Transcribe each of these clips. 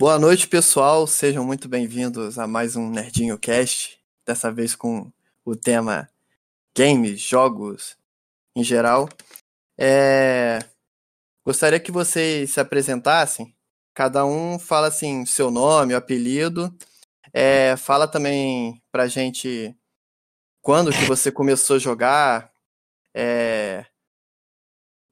Boa noite, pessoal. Sejam muito bem-vindos a mais um Nerdinho Cast. Dessa vez com o tema games, jogos em geral. É... Gostaria que vocês se apresentassem. Cada um fala assim seu nome, apelido. É... Fala também pra gente quando que você começou a jogar. É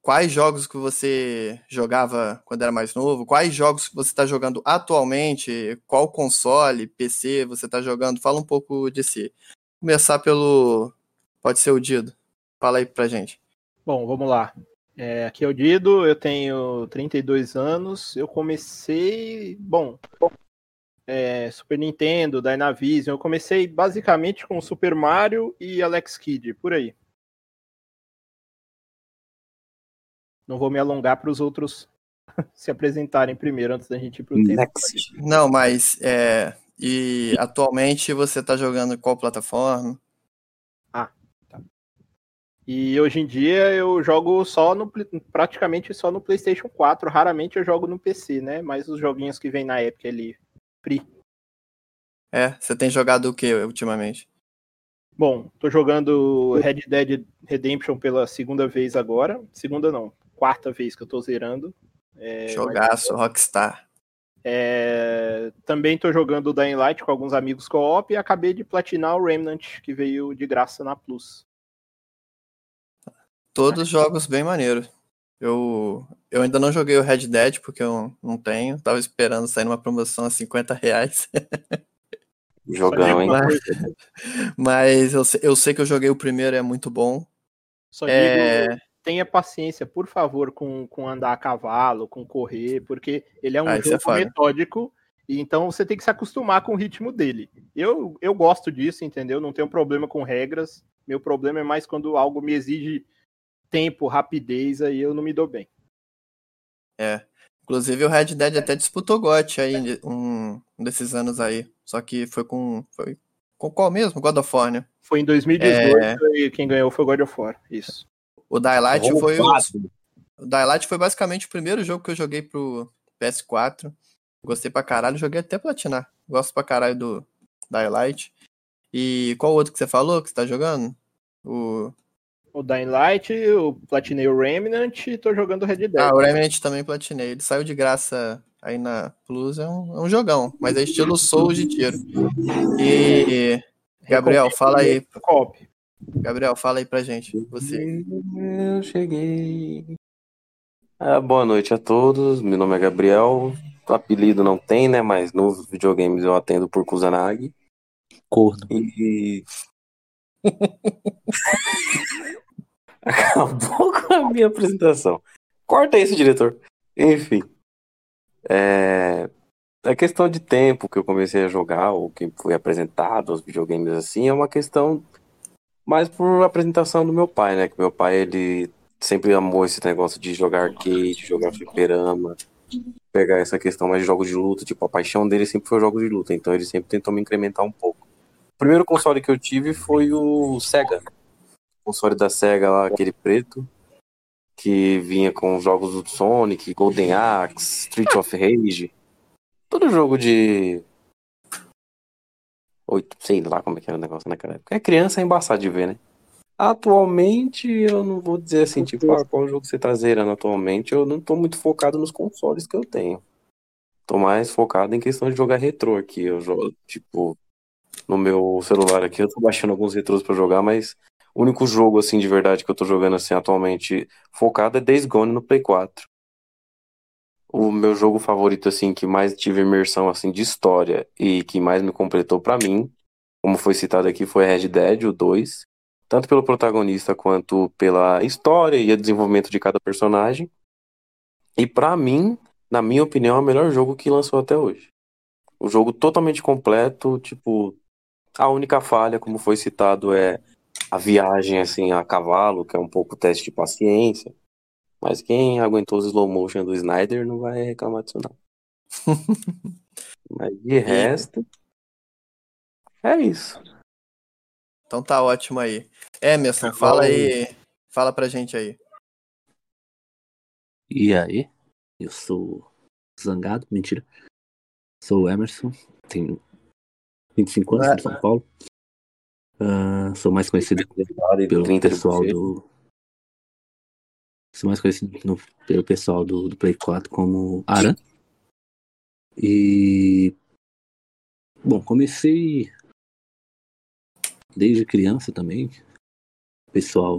quais jogos que você jogava quando era mais novo, quais jogos que você está jogando atualmente, qual console, PC você está jogando, fala um pouco de si. Começar pelo, pode ser o Dido, fala aí pra gente. Bom, vamos lá. É, aqui é o Dido, eu tenho 32 anos, eu comecei, bom, é, Super Nintendo, Dynavision, eu comecei basicamente com Super Mario e Alex Kidd, por aí. Não vou me alongar para os outros se apresentarem primeiro antes da gente ir para o tempo. Não, mas é, e atualmente você está jogando qual plataforma? Ah, tá. E hoje em dia eu jogo só no praticamente só no PlayStation 4. Raramente eu jogo no PC, né? Mas os joguinhos que vem na época ali, free. É, você tem jogado o que ultimamente? Bom, tô jogando Red Dead Redemption pela segunda vez agora. Segunda não, quarta vez que eu tô zerando. É, Jogaço, mas... Rockstar. É, também tô jogando Dying Light com alguns amigos co-op e acabei de platinar o Remnant, que veio de graça na Plus. Todos jogos bem maneiros. Eu, eu ainda não joguei o Red Dead porque eu não tenho. Tava esperando sair numa promoção a 50 reais. Jogão, hein? Mas, mas eu, eu sei que eu joguei o primeiro é muito bom. Só é... digo tenha paciência, por favor, com, com andar a cavalo, com correr, porque ele é um ah, jogo é metódico, e então você tem que se acostumar com o ritmo dele. Eu, eu gosto disso, entendeu? Não tenho problema com regras. Meu problema é mais quando algo me exige tempo, rapidez, aí eu não me dou bem. É. Inclusive o Red Dead até disputou GOT aí um, um desses anos aí. Só que foi com. Foi com qual mesmo? God of War, né? Foi em 2018 é... e quem ganhou foi God of War. Isso. O Daylight foi o, o Daylight foi basicamente o primeiro jogo que eu joguei pro PS4. Gostei pra caralho, joguei até platinar. Gosto pra caralho do Daylight. E qual outro que você falou que você tá jogando? O o Dying Light, eu platinei o Remnant e tô jogando o Red Dead. Ah, o Remnant também platinei. Ele saiu de graça aí na Plus, é um, é um jogão, mas é estilo Souls de tiro. E Gabriel, fala aí. Cop. Gabriel, fala aí pra gente. Você. Eu cheguei. Ah, boa noite a todos. Meu nome é Gabriel. O apelido não tem, né? Mas nos videogames eu atendo por Kusanagi. Corno. E. Acabou com a minha apresentação. Corta isso, diretor. Enfim. É... A questão de tempo que eu comecei a jogar, ou que foi apresentado aos videogames assim, é uma questão mas por apresentação do meu pai, né? Que meu pai, ele sempre amou esse negócio de jogar arcade, jogar fliperama, pegar essa questão mais de jogos de luta. Tipo, a paixão dele sempre foi jogos de luta, então ele sempre tentou me incrementar um pouco. O primeiro console que eu tive foi o Sega. O console da Sega lá, aquele preto, que vinha com jogos do Sonic, Golden Axe, Street of Rage. Todo jogo de oito, sei lá como é que era o negócio naquela época. É criança é embaçado de ver, né? Atualmente, eu não vou dizer assim, tipo, ah, qual jogo você tá zerando atualmente. Eu não tô muito focado nos consoles que eu tenho. Tô mais focado em questão de jogar retrô aqui. Eu jogo, tipo, no meu celular aqui, eu tô baixando alguns retrôs pra jogar, mas o único jogo, assim, de verdade que eu tô jogando, assim, atualmente focado é Days Gone no Play 4 o meu jogo favorito, assim, que mais tive imersão, assim, de história e que mais me completou para mim, como foi citado aqui, foi Red Dead, o 2. Tanto pelo protagonista quanto pela história e o desenvolvimento de cada personagem. E para mim, na minha opinião, é o melhor jogo que lançou até hoje. O jogo totalmente completo, tipo, a única falha, como foi citado, é a viagem assim a cavalo, que é um pouco teste de paciência. Mas quem aguentou os slow motion do Snyder não vai reclamar disso, não. Mas de resto. É isso. Então tá ótimo aí. Emerson, fala aí. Fala pra gente aí. E aí? Eu sou zangado, mentira. Sou o Emerson, tenho 25 anos, sou de São Paulo. Uh, sou mais conhecido pelo pessoal do. Mais conhecido no, pelo pessoal do, do Play 4 como Aran. E. Bom, comecei desde criança também. Pessoal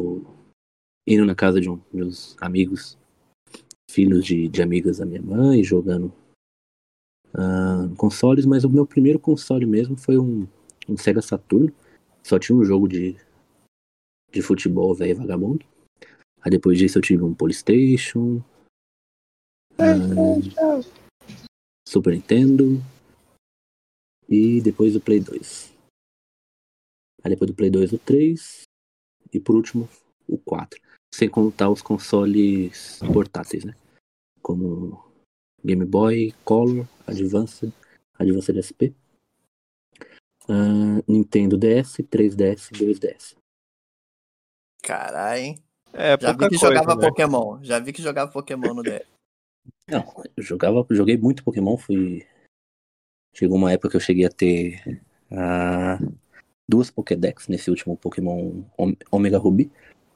indo na casa de um, meus amigos, filhos de, de amigas da minha mãe, jogando uh, consoles, mas o meu primeiro console mesmo foi um, um Sega Saturn só tinha um jogo de, de futebol velho vagabundo. Aí depois disso eu tive um Playstation. Um, Super Nintendo. E depois o Play 2. Aí depois do Play 2 o 3. E por último o 4. Sem contar os consoles portáteis, né? Como Game Boy, Color, Advanced, Advanced SP uh, Nintendo DS, 3DS, 2DS. Caralho, hein? É, Já vi que coisa, jogava né? Pokémon. Já vi que jogava Pokémon no DS. Não, eu jogava, joguei muito Pokémon, fui. Chegou uma época que eu cheguei a ter uh, duas Pokédex nesse último Pokémon Omega Ruby.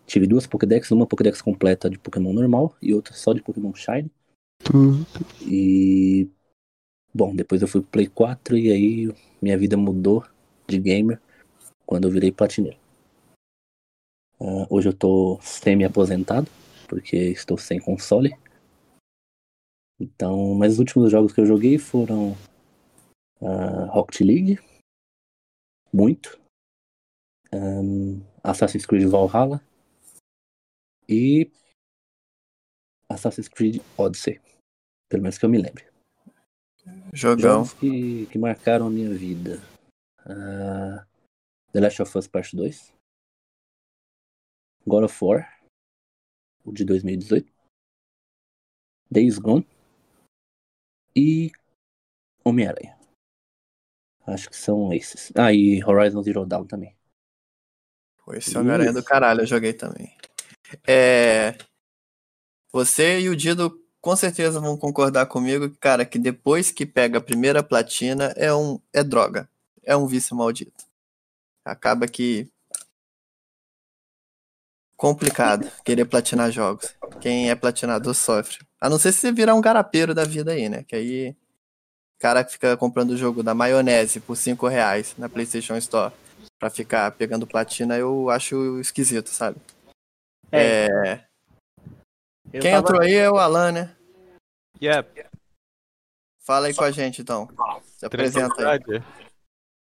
Tive duas Pokédex, uma Pokédex completa de Pokémon normal e outra só de Pokémon Shine. E Bom, depois eu fui pro Play 4 e aí minha vida mudou de gamer quando eu virei platineiro. Uh, hoje eu tô semi-aposentado, porque estou sem console. Então, mas os últimos jogos que eu joguei foram uh, Rocket League, muito, um, Assassin's Creed Valhalla e Assassin's Creed Odyssey, pelo menos que eu me lembre. Jogão. Jogos que, que marcaram a minha vida. Uh, The Last of Us Part 2. God of War. O de 2018. Days Gone. E Homem-Aranha. Acho que são esses. Ah, e Horizon Zero Dawn também. Pô, esse Homem-Aranha é do caralho, eu joguei também. É... Você e o Dido com certeza vão concordar comigo, cara, que depois que pega a primeira platina é um é droga, é um vício maldito. Acaba que complicado querer platinar jogos. Quem é platinador sofre. A não ser se você virar um garapeiro da vida aí, né? Que aí o cara que fica comprando o jogo da maionese por 5 reais na PlayStation Store pra ficar pegando platina, eu acho esquisito, sabe? É. é... Quem tava... entrou aí é o Alan, né? Yep. Fala aí com a gente, então. Se apresenta aí.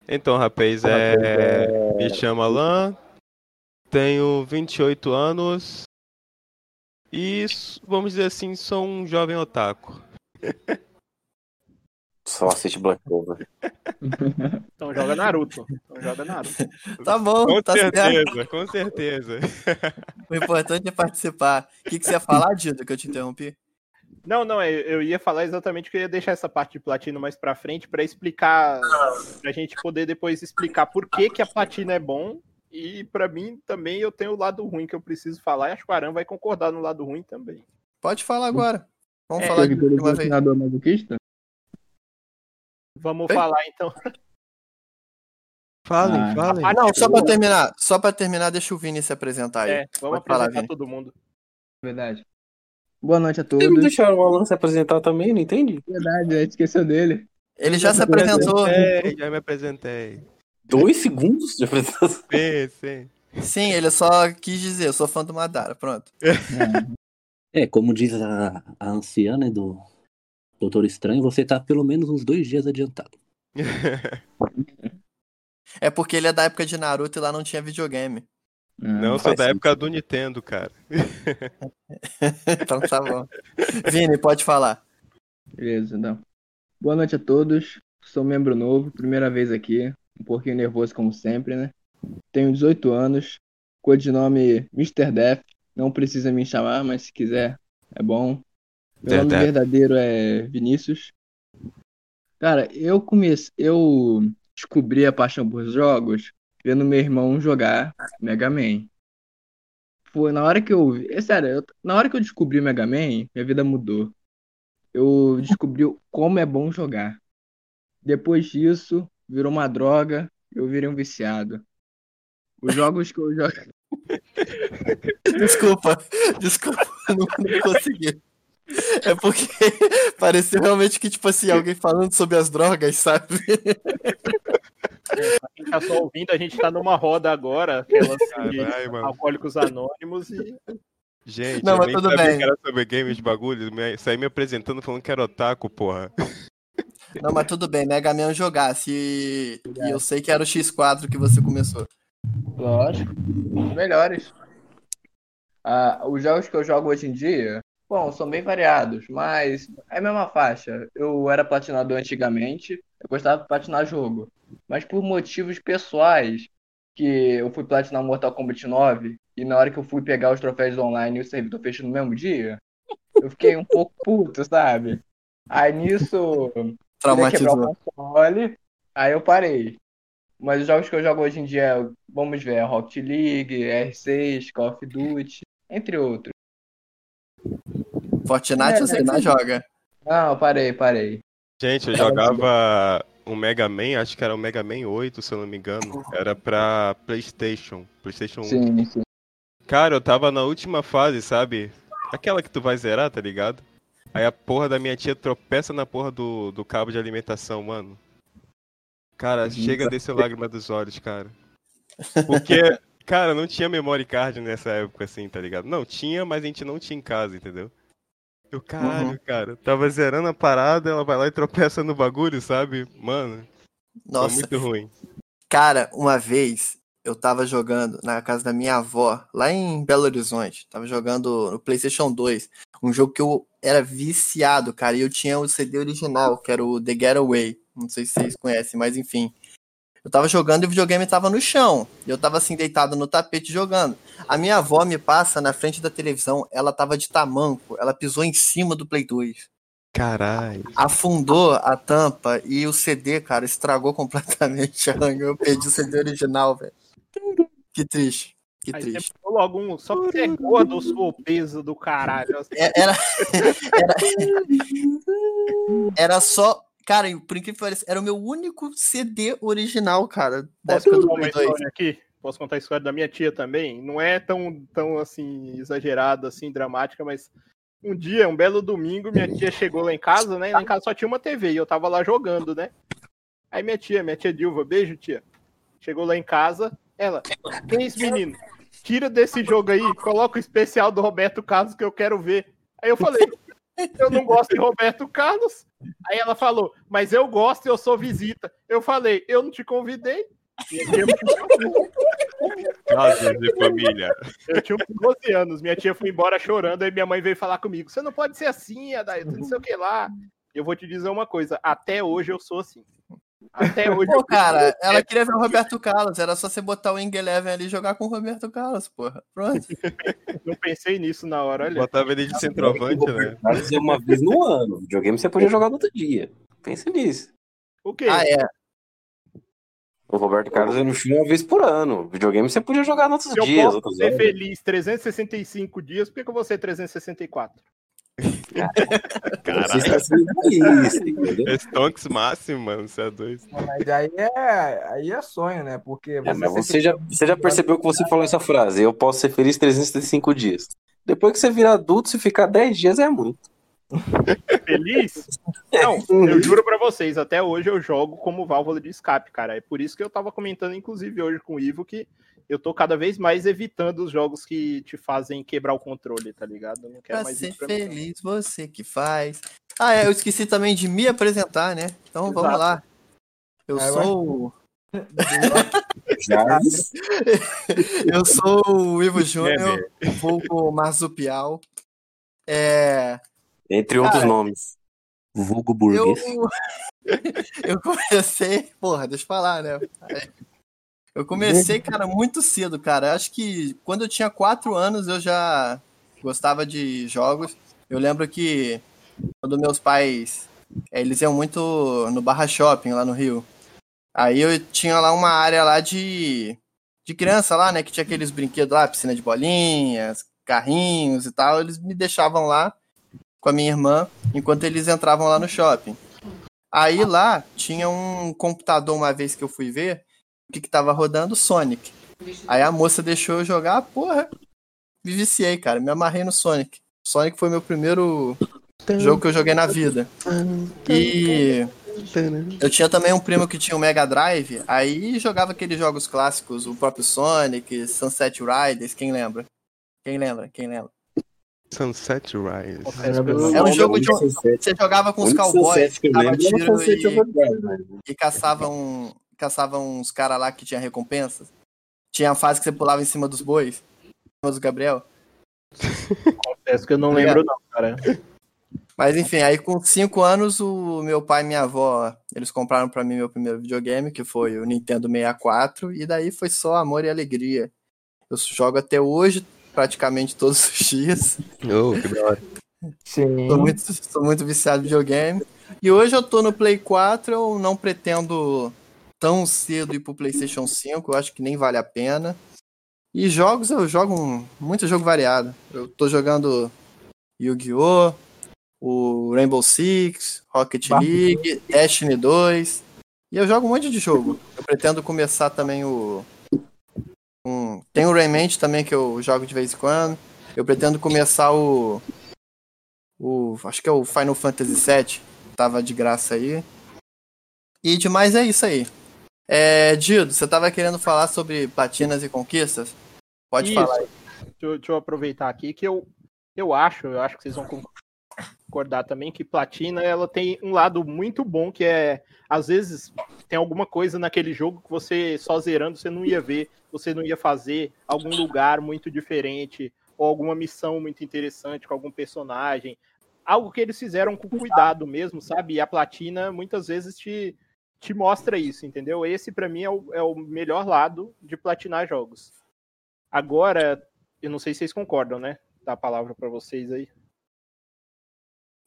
Então, rapaz, é... me chamo Alan, tenho 28 anos e, vamos dizer assim, sou um jovem otaku. Só assiste Black Clover. então joga Naruto. Então joga Naruto. Tá bom, com tá certeza, certo. Com certeza, O importante é participar. O que, que você ia falar, Dito, que eu te interrompi? Não, não, eu ia falar exatamente que eu ia deixar essa parte de platina mais pra frente para explicar, pra gente poder depois explicar por que, que a platina é bom. E para mim também eu tenho o lado ruim que eu preciso falar e acho que o Aran vai concordar no lado ruim também. Pode falar agora. Vamos é, falar de uma vez. Masoquista? Vamos Ei? falar então. Falem, ah, falem. Ah, não, só para terminar, só para terminar, deixa o Vini se apresentar aí. É, vamos Pode apresentar falar, todo mundo. Verdade. Boa noite a todos. Vocês deixaram o Alan se apresentar também? Não entendi. Verdade, a gente esqueceu dele. Ele já se apresentou. Já me apresenté. Dois segundos de apresentação? Sim, sim. Sim, ele só quis dizer, eu sou fã do Madara, pronto. É, como diz a, a anciã, né, do Doutor Estranho, você tá pelo menos uns dois dias adiantado. é porque ele é da época de Naruto e lá não tinha videogame. Não, sou da época do Nintendo, cara. então tá bom. Vini, pode falar. Beleza, então. Boa noite a todos. Sou membro novo, primeira vez aqui. Um pouquinho nervoso, como sempre, né? Tenho 18 anos. Codinome Mr. Death. Não precisa me chamar, mas se quiser, é bom. Meu nome verdadeiro é Vinícius. Cara, eu comecei. Eu descobri a paixão por jogos vendo meu irmão jogar Mega Man. Foi na hora que eu. É sério, eu, na hora que eu descobri o Mega Man, minha vida mudou. Eu descobri como é bom jogar. Depois disso, virou uma droga e eu virei um viciado. Os jogos que eu jogo. Desculpa, desculpa, não, não consegui. É porque pareceu realmente que, tipo assim, alguém falando sobre as drogas, sabe? É, pra quem tá só ouvindo, a gente tá numa roda agora, aquelas de alcoólicos anônimos e. Gente, não, eu mas tudo bem. que era sobre games de bagulho, saí me apresentando falando que era otaku, porra. Não, mas tudo bem, Mega Man jogasse e... e eu sei que era o X4 que você começou. Lógico, os melhores. Ah, os jogos que eu jogo hoje em dia, bom, são bem variados, mas é a mesma faixa. Eu era platinador antigamente, eu gostava de platinar jogo, mas por motivos pessoais, que eu fui platinar Mortal Kombat 9 e na hora que eu fui pegar os troféus online e o servidor fechou no mesmo dia, eu fiquei um pouco puto, sabe? Aí nisso, Traumatizou. o console, aí eu parei. Mas os jogos que eu jogo hoje em dia, vamos ver, Rocket League, R6, Call of Duty, entre outros. Fortnite é, você não joga? Não, parei, parei. Gente, eu jogava o Mega Man, acho que era o Mega Man 8, se eu não me engano. Era pra PlayStation. PlayStation 1. Sim, sim. Cara, eu tava na última fase, sabe? Aquela que tu vai zerar, tá ligado? Aí a porra da minha tia tropeça na porra do, do cabo de alimentação, mano. Cara, chega desse lágrima dos olhos, cara. Porque, cara, não tinha memory card nessa época, assim, tá ligado? Não, tinha, mas a gente não tinha em casa, entendeu? Eu, caralho, uhum. cara, tava zerando a parada, ela vai lá e tropeça no bagulho, sabe? Mano, Nossa. muito ruim. Cara, uma vez eu tava jogando na casa da minha avó, lá em Belo Horizonte. Tava jogando no PlayStation 2. Um jogo que eu era viciado, cara. E eu tinha o CD original, que era o The Getaway. Não sei se vocês conhecem, mas enfim. Eu tava jogando e o videogame tava no chão. Eu tava assim, deitado no tapete jogando. A minha avó me passa na frente da televisão, ela tava de tamanco, ela pisou em cima do Play 2. Caralho. Afundou a tampa e o CD, cara, estragou completamente. Eu perdi o CD original, velho. Que triste. Que Aí triste. Você logo um, só que você é gordo ou o peso do caralho. Assim. É, era, era, era só Cara, por incrível que pareça, era o meu único CD original, cara, da Posso época do Play 2. Aqui? Posso contar a história da minha tia também? Não é tão, tão assim, exagerada, assim, dramática, mas um dia, um belo domingo, minha tia chegou lá em casa, né? Lá em casa só tinha uma TV e eu tava lá jogando, né? Aí minha tia, minha tia Dilva, beijo, tia. Chegou lá em casa, ela, quem é esse menino? Tira desse jogo aí, coloca o especial do Roberto Carlos que eu quero ver. Aí eu falei, eu não gosto de Roberto Carlos. Aí ela falou, mas eu gosto e eu sou visita. Eu falei, eu não te convidei. De família. Eu tinha 12 anos, minha tia foi embora chorando, aí minha mãe veio falar comigo: você não pode ser assim, Adair, não sei o que lá. Eu vou te dizer uma coisa: até hoje eu sou assim. Até hoje. Pô, cara, ela queria ver o Roberto Carlos. Era só você botar o Wing Eleven ali e jogar com o Roberto Carlos, porra. Pronto. Não pensei nisso na hora, olha. Botava ele de centroavante, né? Carlos é uma vez no ano. Videogame você podia jogar no outro dia. Pensa nisso. O quê? Ah, é. O Roberto Carlos é no chão uma vez por ano. Videogame você podia jogar nos outros Se dias. Eu posso ser feliz 365 dias, por que, que eu vou ser 364? Caralho. Stonks máximo, mano. Você é dois. Mas aí é, aí é sonho, né? Porque você, é, mas você, já, você já percebeu que você falou essa frase. Eu posso ser feliz 365 dias. Depois que você virar adulto, se ficar 10 dias é muito. Feliz? Não, eu juro pra vocês, até hoje eu jogo como válvula de escape, cara. É por isso que eu tava comentando, inclusive, hoje com o Ivo, que eu tô cada vez mais evitando os jogos que te fazem quebrar o controle, tá ligado? Eu não quero pra mais ser feliz, mim. você que faz. Ah, é, eu esqueci também de me apresentar, né? Então Exato. vamos lá. Eu é, sou. eu sou o Ivo Júnior, vulgo Marzupial. É... Entre outros nomes. Vulgo Burguês. Eu... eu comecei. Porra, deixa eu falar, né? Eu comecei, cara, muito cedo, cara. Acho que quando eu tinha quatro anos eu já gostava de jogos. Eu lembro que quando meus pais, eles iam muito no Barra Shopping lá no Rio. Aí eu tinha lá uma área lá de, de criança lá, né? Que tinha aqueles brinquedos lá, piscina de bolinhas, carrinhos e tal. Eles me deixavam lá com a minha irmã enquanto eles entravam lá no shopping. Aí lá tinha um computador uma vez que eu fui ver, o que, que tava rodando Sonic. Aí a moça deixou eu jogar, porra, me viciei, cara, me amarrei no Sonic. Sonic foi meu primeiro jogo que eu joguei na vida. E eu tinha também um primo que tinha um Mega Drive, aí jogava aqueles jogos clássicos, o próprio Sonic, Sunset Riders, quem lembra? Quem lembra? Quem lembra? Sunset Rise. É um jogo de você jogava com os cowboys, dava tiro e, e caçava, um, caçava uns caras lá que tinha recompensas. Tinha a fase que você pulava em cima dos bois, em cima do Gabriel. Confesso que eu não lembro não, cara. Mas enfim, aí com 5 anos, o meu pai e minha avó, eles compraram para mim meu primeiro videogame, que foi o Nintendo 64, e daí foi só amor e alegria. Eu jogo até hoje, praticamente todos os dias. Oh, que hora. Sim. Tô muito, tô muito viciado em videogame. E hoje eu tô no Play 4, eu não pretendo tão cedo ir pro PlayStation 5, eu acho que nem vale a pena. E jogos, eu jogo um, muito jogo variado. Eu tô jogando Yu-Gi-Oh!, o Rainbow Six, Rocket League, Destiny 2. E eu jogo um monte de jogo. Eu pretendo começar também o. Um, tem o Rayman também que eu jogo de vez em quando. Eu pretendo começar o. O. Acho que é o Final Fantasy VII. Tava de graça aí. E demais é isso aí. É, Dido, você tava querendo falar sobre platinas e conquistas? Pode isso. falar. Deixa eu, deixa eu aproveitar aqui que eu, eu acho, eu acho que vocês vão concordar também que platina ela tem um lado muito bom que é às vezes tem alguma coisa naquele jogo que você só zerando você não ia ver, você não ia fazer algum lugar muito diferente ou alguma missão muito interessante com algum personagem, algo que eles fizeram com cuidado mesmo, sabe? E a platina muitas vezes te te mostra isso, entendeu? Esse para mim é o, é o melhor lado de platinar jogos. Agora, eu não sei se vocês concordam, né? Dá a palavra para vocês aí.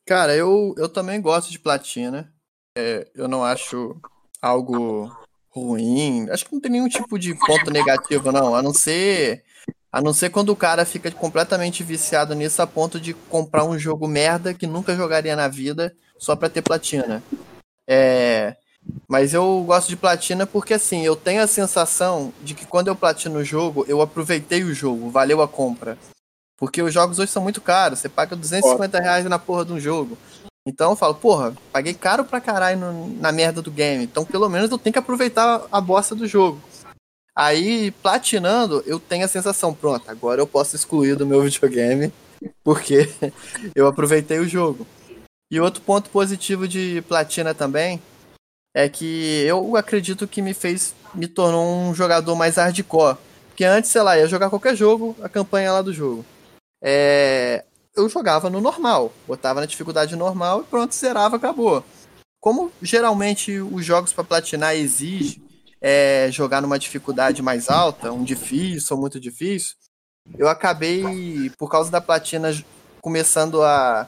Cara, eu, eu também gosto de platina. É, eu não acho algo ruim. Acho que não tem nenhum tipo de ponto negativo, não. A não ser. A não ser quando o cara fica completamente viciado nisso a ponto de comprar um jogo merda que nunca jogaria na vida só pra ter platina. É. Mas eu gosto de platina porque assim, eu tenho a sensação de que quando eu platino o jogo, eu aproveitei o jogo, valeu a compra. Porque os jogos hoje são muito caros. Você paga 250 reais na porra de um jogo. Então eu falo, porra, paguei caro pra caralho no, na merda do game. Então pelo menos eu tenho que aproveitar a bosta do jogo. Aí, platinando, eu tenho a sensação, pronto, agora eu posso excluir do meu videogame, porque eu aproveitei o jogo. E outro ponto positivo de platina também é que eu acredito que me fez, me tornou um jogador mais hardcore. Porque antes, sei lá, ia jogar qualquer jogo, a campanha lá do jogo é, eu jogava no normal, botava na dificuldade normal e pronto, zerava, acabou. Como geralmente os jogos para platinar exigem é, jogar numa dificuldade mais alta, um difícil ou muito difícil, eu acabei, por causa da platina, começando a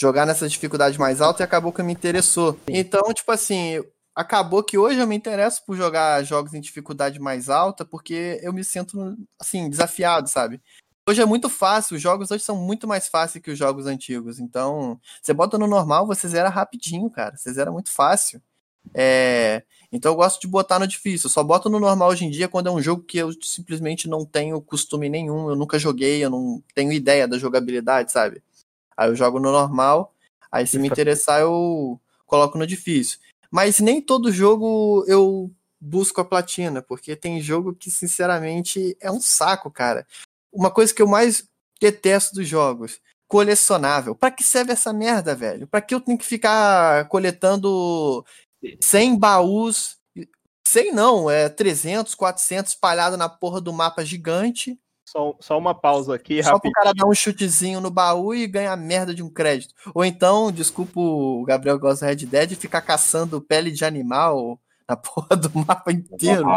jogar nessa dificuldade mais alta e acabou que me interessou. Então, tipo assim, acabou que hoje eu me interesso por jogar jogos em dificuldade mais alta porque eu me sinto, assim, desafiado, sabe? Hoje é muito fácil, os jogos hoje são muito mais fáceis que os jogos antigos. Então, você bota no normal, você zera rapidinho, cara. Você zera muito fácil. É... Então eu gosto de botar no difícil. Eu só boto no normal hoje em dia quando é um jogo que eu simplesmente não tenho costume nenhum. Eu nunca joguei, eu não tenho ideia da jogabilidade, sabe? Aí eu jogo no normal. Aí se me interessar, eu coloco no difícil. Mas nem todo jogo eu busco a platina, porque tem jogo que, sinceramente, é um saco, cara uma coisa que eu mais detesto dos jogos. Colecionável. Pra que serve essa merda, velho? Pra que eu tenho que ficar coletando 100 baús? 100 não, é 300, 400 espalhado na porra do mapa gigante. Só, só uma pausa aqui, Só rapidinho. pro cara dar um chutezinho no baú e ganhar merda de um crédito. Ou então, desculpa o Gabriel gosta Red Dead, ficar caçando pele de animal na porra do mapa inteiro.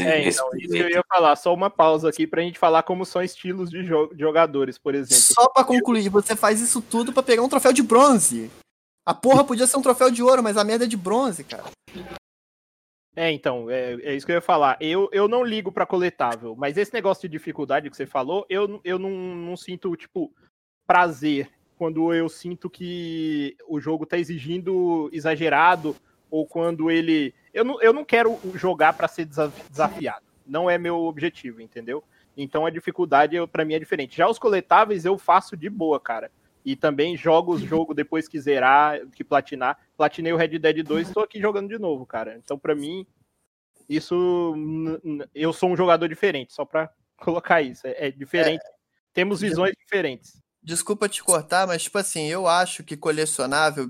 é, então, isso que eu ia falar, só uma pausa aqui pra gente falar como são estilos de jogadores, por exemplo. Só pra concluir, você faz isso tudo para pegar um troféu de bronze. A porra podia ser um troféu de ouro, mas a merda é de bronze, cara. É, então, é, é isso que eu ia falar. Eu, eu não ligo para coletável, mas esse negócio de dificuldade que você falou, eu, eu não, não sinto, tipo, prazer quando eu sinto que o jogo tá exigindo exagerado ou quando ele. Eu não, eu não quero jogar para ser desafiado. Não é meu objetivo, entendeu? Então a dificuldade para mim é diferente. Já os coletáveis eu faço de boa, cara. E também jogo o jogo depois que zerar, que platinar. Platinei o Red Dead 2 estou aqui jogando de novo, cara. Então para mim isso eu sou um jogador diferente, só para colocar isso. É, é diferente. É, Temos visões diferentes. Desculpa te cortar, mas tipo assim, eu acho que colecionável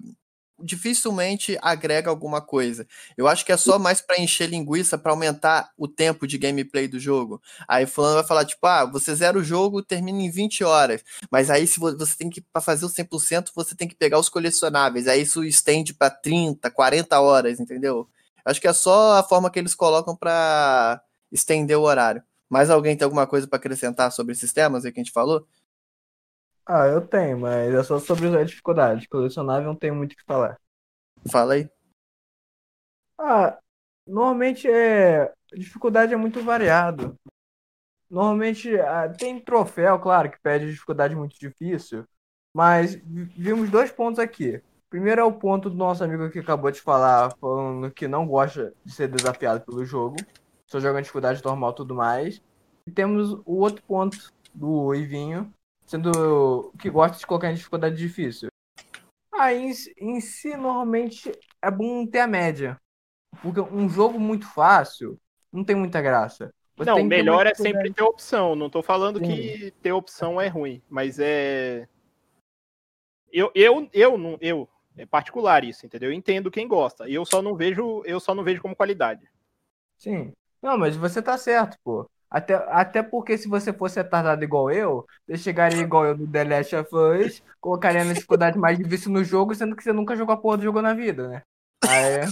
dificilmente agrega alguma coisa. Eu acho que é só mais para encher linguiça, para aumentar o tempo de gameplay do jogo. Aí fulano vai falar tipo, ah, você zera o jogo, termina em 20 horas. Mas aí se você tem que para fazer o 100%, você tem que pegar os colecionáveis. Aí isso estende para 30, 40 horas, entendeu? Acho que é só a forma que eles colocam para estender o horário. Mais alguém tem alguma coisa para acrescentar sobre esses temas aí que a gente falou? Ah, eu tenho, mas é só sobre a dificuldade. Colecionável não tenho muito o que falar. Fala aí. Ah, normalmente é. A dificuldade é muito variado. Normalmente ah, tem troféu, claro, que pede dificuldade muito difícil. Mas vimos dois pontos aqui. Primeiro é o ponto do nosso amigo que acabou de falar, falando que não gosta de ser desafiado pelo jogo. Só joga em dificuldade normal e tudo mais. E temos o outro ponto do Ivinho, sendo que gosta de colocar em dificuldade difícil. Aí em, em si, normalmente é bom ter a média. Porque um jogo muito fácil não tem muita graça. Você não, melhor é sempre ter opção. Não tô falando Sim. que ter opção é ruim, mas é. Eu, eu, eu, não, eu, é particular isso, entendeu? Eu entendo quem gosta. Eu só não vejo, eu só não vejo como qualidade. Sim. Não, mas você tá certo, pô. Até, até porque se você fosse retardado igual eu, você chegaria igual eu no The Last of Us, colocaria na dificuldade mais difícil no jogo, sendo que você nunca jogou a porra do jogo na vida, né? Aí...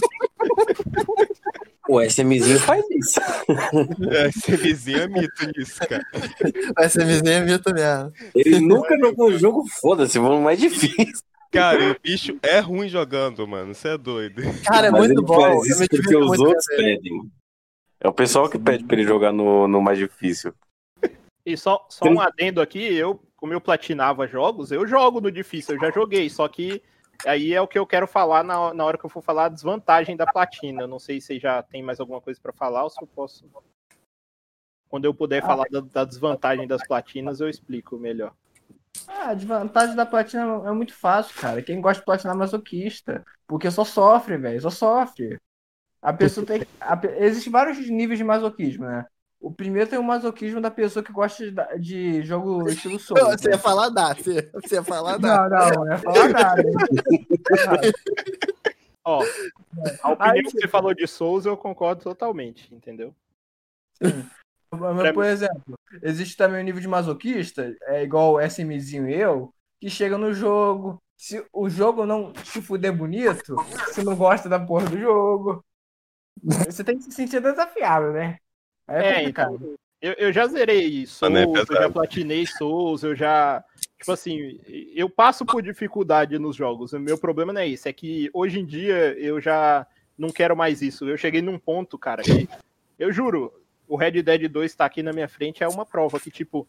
O SMzinho faz isso. O SMzinho é mito nisso, cara. O SMzinho é mito mesmo. Ele nunca jogou o jogo, foda-se, vamos mais difícil. Cara, o bicho é ruim jogando, mano. Você é doido. Cara, é Mas muito bom. Faz isso porque os outros pedem. É o pessoal que pede pra ele jogar no, no mais difícil. E só, só um adendo aqui, eu, como eu platinava jogos, eu jogo no difícil, eu já joguei, só que aí é o que eu quero falar na, na hora que eu for falar a desvantagem da platina. Eu não sei se já tem mais alguma coisa para falar ou se eu posso. Quando eu puder ah, falar da, da, desvantagem das platinas, eu explico melhor. Ah, a desvantagem da platina é muito fácil, cara. Quem gosta de platinar é masoquista. Porque só sofre, velho. Só sofre. A pessoa tem. A, Existem vários níveis de masoquismo, né? O primeiro tem o masoquismo da pessoa que gosta de, de jogo estilo Souls. Você né? ia falar da, você, você ia falar da. Não, não, não ia falar nada. Ó, a opinião Aí, que você falou de Souls eu concordo totalmente, entendeu? Sim. Mas, por exemplo, existe também o nível de masoquista, é igual o SMzinho e eu, que chega no jogo. Se o jogo não te fuder bonito, você não gosta da porra do jogo. Você tem que se sentir desafiado, né? é, é então, eu, eu já zerei Souls, é eu já platinei Souls, eu já. Tipo assim, eu passo por dificuldade nos jogos. O meu problema não é isso, é que hoje em dia eu já não quero mais isso. Eu cheguei num ponto, cara, que eu juro, o Red Dead 2 tá aqui na minha frente, é uma prova que, tipo,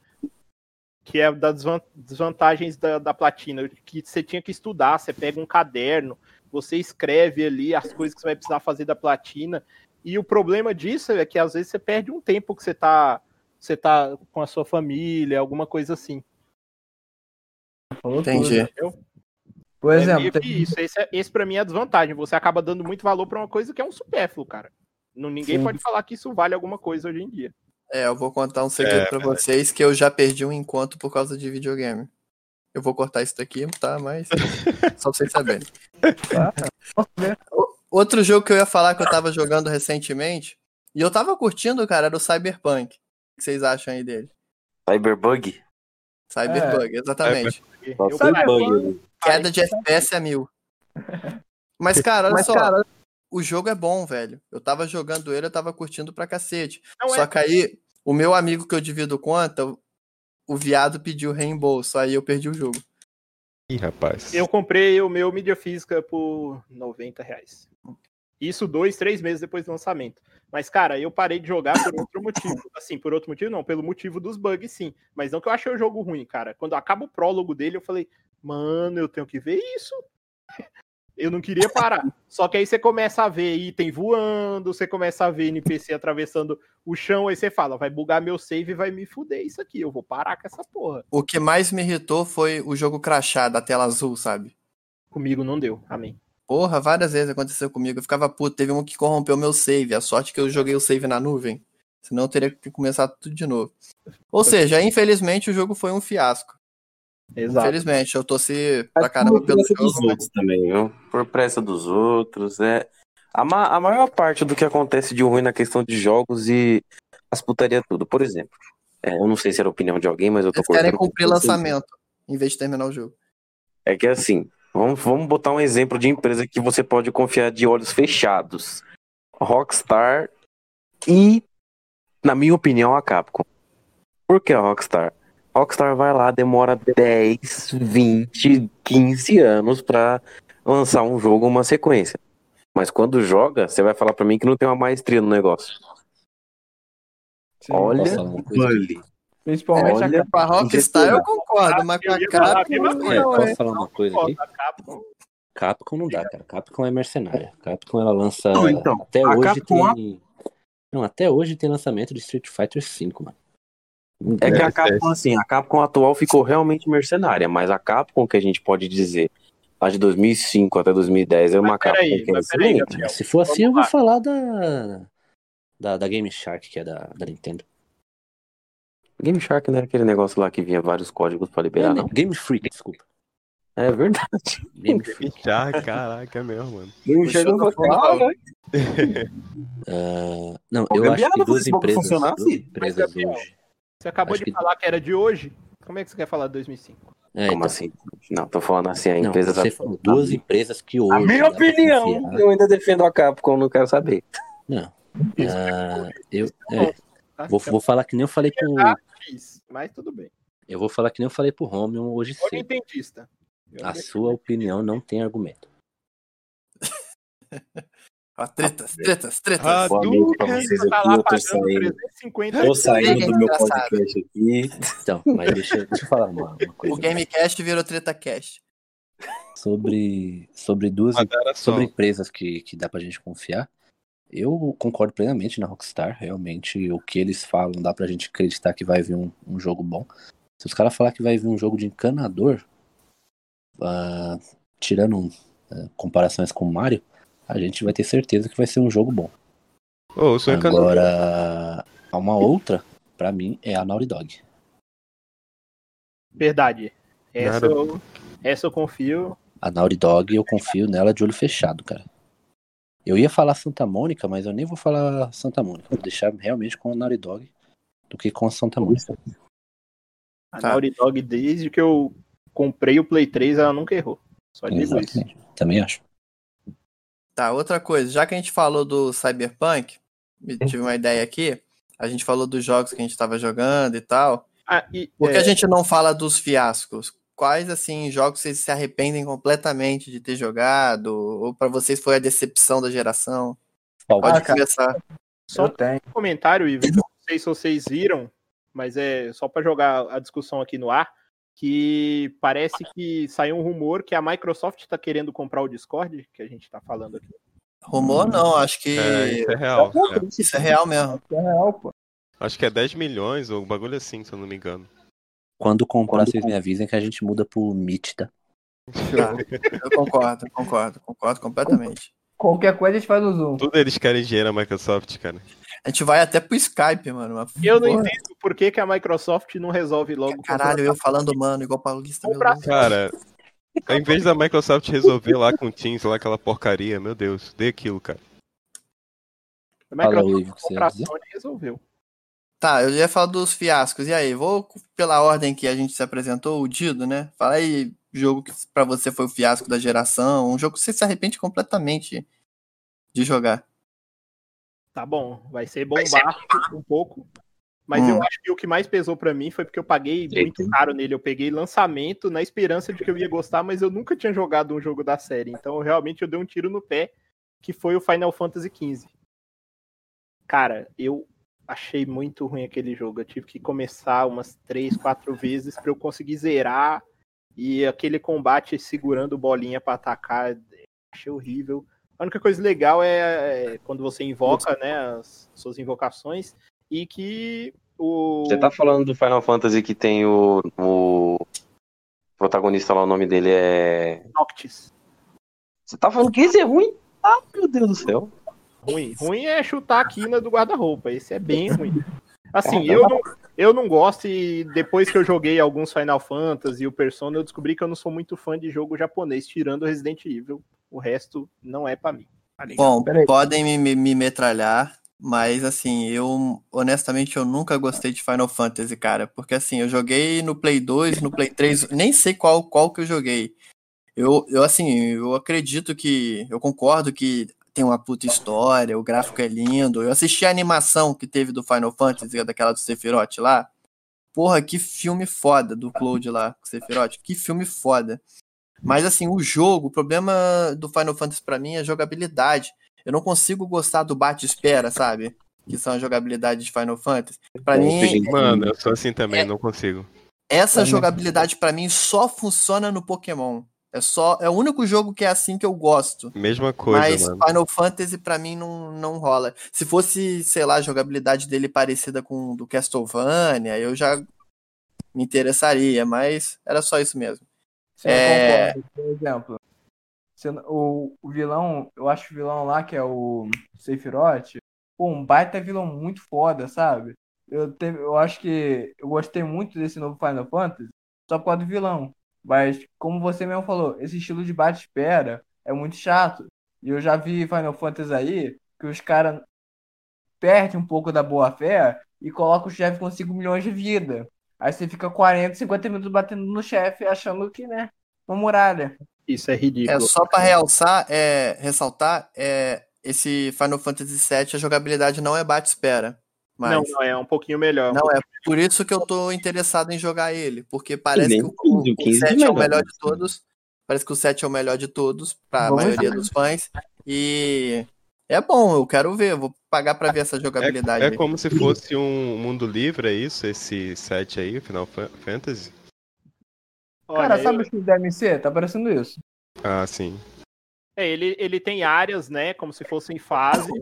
que é das desvantagens da, da platina, que você tinha que estudar, você pega um caderno, você escreve ali as coisas que você vai precisar fazer da platina. E o problema disso é que às vezes você perde um tempo que você tá, você tá com a sua família, alguma coisa assim. Entendi. Por é exemplo, é tem... isso, esse, é, esse para mim é a desvantagem. Você acaba dando muito valor para uma coisa que é um supérfluo, cara. Não, ninguém Sim. pode falar que isso vale alguma coisa hoje em dia. É, eu vou contar um segredo é, para vocês que eu já perdi um encontro por causa de videogame. Eu vou cortar isso daqui, tá? Mas só pra vocês saberem. Outro jogo que eu ia falar que eu tava jogando recentemente, e eu tava curtindo, cara, era o Cyberpunk. O que vocês acham aí dele? Cyberbug? Cyberbug, é. exatamente. Cyberbug. Queda de FPS é mil. Mas, cara, olha Mas, só. Cara... O jogo é bom, velho. Eu tava jogando ele, eu tava curtindo pra cacete. Não só é... que aí, o meu amigo que eu divido conta, o viado pediu reembolso, aí eu perdi o jogo. Ih, rapaz. Eu comprei o meu mídia física por 90 reais. Isso dois, três meses depois do lançamento. Mas, cara, eu parei de jogar por outro motivo. Assim, por outro motivo, não. Pelo motivo dos bugs, sim. Mas não que eu achei o jogo ruim, cara. Quando acaba o prólogo dele, eu falei, mano, eu tenho que ver isso. Eu não queria parar. Só que aí você começa a ver item voando, você começa a ver NPC atravessando o chão, aí você fala, vai bugar meu save e vai me fuder isso aqui, eu vou parar com essa porra. O que mais me irritou foi o jogo crachar da tela azul, sabe? Comigo não deu, amém. Porra, várias vezes aconteceu comigo. Eu ficava puto. Teve um que corrompeu meu save. A sorte que eu joguei o save na nuvem. Senão eu teria que começar tudo de novo. Ou seja, infelizmente o jogo foi um fiasco. Exato. Infelizmente, eu torci pra caramba por pelo pressa dos jogo. mas- outros também, viu? Por pressa dos outros. É... A, ma- a maior parte do que acontece de ruim na questão de jogos e as putarias tudo. Por exemplo, é, eu não sei se era a opinião de alguém, mas eu tô Eles querem cumprir lançamento em vez de terminar o jogo. É que assim, vamos, vamos botar um exemplo de empresa que você pode confiar de olhos fechados. Rockstar e, na minha opinião, a Capcom. Por que a Rockstar? Rockstar vai lá, demora 10, 20, 15 anos pra lançar um jogo, uma sequência. Mas quando joga, você vai falar pra mim que não tem uma maestria no negócio. Sim. Olha? Bully. Principalmente a Olha, a Rockstar eu concordo, mas com a Capcom. É, não, posso é. falar uma coisa aqui? Capcom, não dá, cara. Capcom é mercenária. Capcom ela lança. Não, então, até hoje Capcom- tem. Não, até hoje tem lançamento de Street Fighter V, mano. É que a É, Capcom, assim, a Capcom atual ficou realmente mercenária, mas a Capcom que a gente pode dizer, lá de 2005 até 2010, é uma Mas peraí, Capcom que é peraí, excelente. Gabriel. Se for assim, eu vou falar da. Da, da Game Shark, que é da, da Nintendo. Game Shark não era aquele negócio lá que vinha vários códigos pra liberar, não? Game Freak, desculpa. É verdade. Game Freak. Já, caraca, é mesmo, mano. Game Shark eu vou falar, Ah, não, eu acho que não duas empresas, duas empresas hoje. Você acabou Acho de que- falar que era de hoje. Como é que você quer falar de 2005? É, Como então, assim? Não, tô falando assim, a não, empresa você da... falou duas empresas que hoje. A minha pra opinião, eu ainda defendo a Capcom, não quero saber. Não. Ah, eu, é, Tá? vou, vou falar que nem eu falei pro. Mas tudo bem. Eu vou falar que nem eu falei pro Romulo hoje cedo. nintendista. Eu A sua opinião não tem argumento. Ó, tretas, tretas, tretas. Ah, Boa noite pra vocês Tá aqui, lá eu tô pagando saindo. 350 Tô saindo do meu Engraçado. podcast aqui. Então, mas deixa, deixa eu falar uma, uma O coisa. Gamecast virou TretaCast. Sobre, sobre duas sobre empresas que, que dá pra gente confiar. Eu concordo plenamente na Rockstar. Realmente, o que eles falam dá pra gente acreditar que vai vir um, um jogo bom. Se os caras falar que vai vir um jogo de encanador, ah, tirando ah, comparações com o Mario, a gente vai ter certeza que vai ser um jogo bom. Encanador. Agora, uma outra, pra mim, é a Naughty Dog. Verdade. Essa eu, essa eu confio. A Naughty Dog, eu confio nela de olho fechado, cara. Eu ia falar Santa Mônica, mas eu nem vou falar Santa Mônica. Vou deixar realmente com a Naughty Dog do que com a Santa Mônica. A Tá. Naughty Dog, desde que eu comprei o Play 3, ela nunca errou. Só digo isso. Exatamente. Também acho. Tá, outra coisa. Já que a gente falou do Cyberpunk, tive uma ideia aqui. A gente falou dos jogos que a gente tava jogando e tal. Ah, e, Por que é, a gente não fala dos fiascos? Quais, assim, jogos vocês se arrependem completamente de ter jogado? Ou pra vocês foi a decepção da geração? Pode Ah, cara. começar. Só tenho. um comentário, Ivo. Não sei se vocês viram, mas é só para jogar a discussão aqui no ar. Que parece que saiu um rumor que a Microsoft está querendo comprar o Discord, que a gente está falando aqui. Rumor não, acho que É, isso é real. é. isso é real mesmo. É real, pô. Acho que é 10 milhões ou um bagulho assim, se eu não me engano. Quando comprar, Quando vocês me avisem que a gente muda pro Meet, tá? Tá, eu concordo, concordo, concordo completamente. Qualquer coisa a gente faz no Zoom. Tudo eles querem dinheiro a Microsoft, cara. A gente vai até pro Skype, mano. mas, Eu não entendo por que, que a Microsoft não resolve logo. Caralho, eu falando, mano, igual paulista, meu Comprar- Deus. Cara, em vez da Microsoft resolver lá com o Teams, lá aquela porcaria, meu Deus, dê aquilo, cara. A Microsoft comprar a dizer? Sony resolveu. Tá, eu ia falar dos fiascos. E aí, vou pela ordem que a gente se apresentou, o Dido, né? Fala aí, jogo que pra você foi o fiasco da geração, um jogo que você se arrepende completamente de jogar. Tá bom, vai ser bombástico um pouco. Mas Hum. eu acho que o que mais pesou pra mim foi porque eu paguei muito caro nele. Eu peguei lançamento na esperança de que eu ia gostar, mas eu nunca tinha jogado um jogo da série. Então, realmente, eu dei um tiro no pé, que foi o Final Fantasy XV. Cara, eu achei muito ruim aquele jogo. Eu tive que começar umas três, quatro vezes pra eu conseguir zerar. E aquele combate segurando bolinha pra atacar achei horrível. A única coisa legal é, é quando você invoca, né, as suas invocações e que o... Você tá falando do Final Fantasy que tem o, o protagonista lá, o nome dele é... Noctis. Você tá falando que esse é ruim? Ah, meu Deus do céu. Ruim. Ruim é chutar a quina do guarda-roupa. Esse é bem ruim. Assim, eu não, eu não gosto e depois que eu joguei alguns Final Fantasy e o Persona, eu descobri que eu não sou muito fã de jogo japonês, tirando Resident Evil. O resto não é para mim. Tá Bom, podem me, me, me metralhar, mas assim, eu honestamente eu nunca gostei de Final Fantasy, cara, porque assim, eu joguei no Play 2, no Play 3, nem sei qual qual que eu joguei. Eu, eu assim, eu acredito que eu concordo que tem uma puta história, o gráfico é lindo. Eu assisti a animação que teve do Final Fantasy, daquela do Sephiroth lá. Porra, que filme foda do Cloud lá, com Sephiroth. Que filme foda. Mas assim, o jogo, o problema do Final Fantasy para mim é a jogabilidade. Eu não consigo gostar do bate-espera, sabe? Que são a jogabilidade de Final Fantasy. Para mim, mano, eu sou assim também, é, não consigo. Essa jogabilidade para mim só funciona no Pokémon. É só é o único jogo que é assim que eu gosto. Mesma coisa, Mas mano. Final Fantasy para mim não, não rola. Se fosse, sei lá, a jogabilidade dele parecida com do Castlevania, eu já me interessaria, mas era só isso mesmo. Sim, é... concordo. Por exemplo, o, o vilão, eu acho o vilão lá, que é o Sephiroth, pô, um baita vilão muito foda, sabe? Eu, teve, eu acho que eu gostei muito desse novo Final Fantasy só por causa do vilão. Mas, como você mesmo falou, esse estilo de bate-espera é muito chato. E eu já vi Final Fantasy aí que os caras perdem um pouco da boa fé e colocam o chefe com 5 milhões de vida. Aí você fica 40, 50 minutos batendo no chefe achando que, né, uma muralha. Isso é ridículo. É só para realçar, é, ressaltar, é, esse Final Fantasy VII, a jogabilidade não é bate-espera. Mas... Não, não, é um pouquinho melhor. Não, é por isso que eu tô interessado em jogar ele, porque parece que o, o, o 7 é o melhor de todos. Parece que o 7 é o melhor de todos, para a maioria ver. dos fãs. E é bom, eu quero ver, vou pagar para ver essa jogabilidade. É, é, como se fosse um mundo livre, é isso? Esse 7 aí, Final Fantasy? Cara, Olha, sabe eu... o que deve ser? Tá parecendo isso. Ah, sim. É, ele, ele tem áreas, né, como se fossem fases,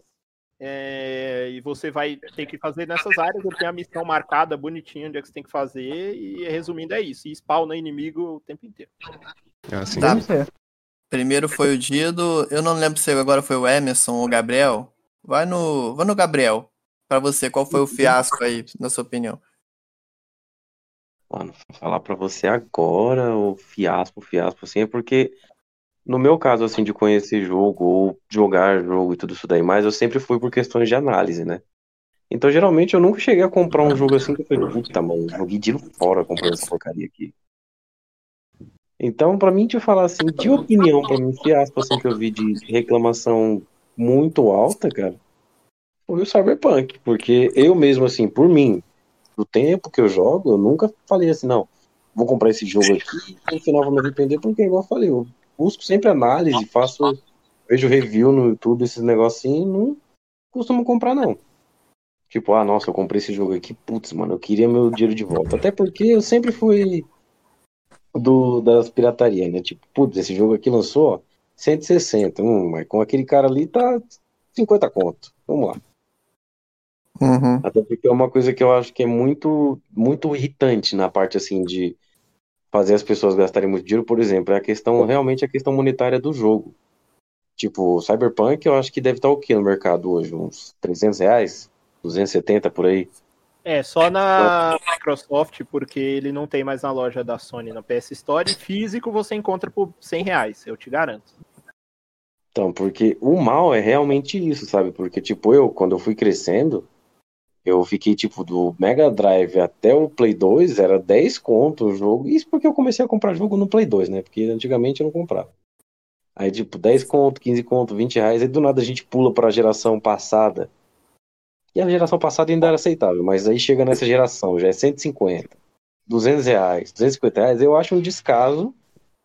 é, e você vai ter que fazer nessas áreas, ele tem a missão marcada, bonitinha, onde é que você tem que fazer, e resumindo é isso, e spawna inimigo o tempo inteiro. Assim. Tá. Primeiro foi o Dido, eu não lembro se agora foi o Emerson ou o Gabriel. Vai no, vai no Gabriel. Para você, qual foi o fiasco aí, na sua opinião? Mano, falar para você agora o fiasco, o fiasco, assim, é porque no meu caso, assim, de conhecer jogo ou jogar jogo e tudo isso daí, mas eu sempre fui por questões de análise, né? Então, geralmente, eu nunca cheguei a comprar um jogo assim que eu falei, puta, mano, joguei de fora comprando essa porcaria aqui. Então, para mim, te falar assim, de opinião, pra mim, que aspas assim, que eu vi de reclamação muito alta, cara, foi o Cyberpunk. Porque eu mesmo, assim, por mim, do tempo que eu jogo, eu nunca falei assim, não, vou comprar esse jogo aqui e no final vou me arrepender, porque, igual eu falei, eu busco sempre análise, faço, vejo review no YouTube, esses negocinhos, não costumo comprar, não. Tipo, ah, nossa, eu comprei esse jogo aqui, putz, mano, eu queria meu dinheiro de volta. Até porque eu sempre fui do, das piratarias, né? Tipo, putz, esse jogo aqui lançou 160, hum, mas com aquele cara ali tá 50 conto. Vamos lá. Uhum. Até porque é uma coisa que eu acho que é muito, muito irritante na parte assim de fazer as pessoas gastarem muito dinheiro, por exemplo, é a questão, realmente a questão monetária do jogo. Tipo, Cyberpunk eu acho que deve estar o que no mercado hoje? Uns 300 reais? 270 por aí? É, só na Microsoft, porque ele não tem mais na loja da Sony na PS Store. Físico você encontra por 100 reais, eu te garanto. Então, porque o mal é realmente isso, sabe? Porque, tipo, eu, quando eu fui crescendo, eu fiquei, tipo, do Mega Drive até o Play 2, era 10 conto o jogo. Isso porque eu comecei a comprar jogo no Play 2, né? Porque antigamente eu não comprava. Aí, tipo, 10 conto, 15 conto, 20 reais. Aí do nada a gente pula para a geração passada. E a geração passada ainda era aceitável, mas aí chega nessa geração, já é 150, 200 reais, 250 reais. Eu acho um descaso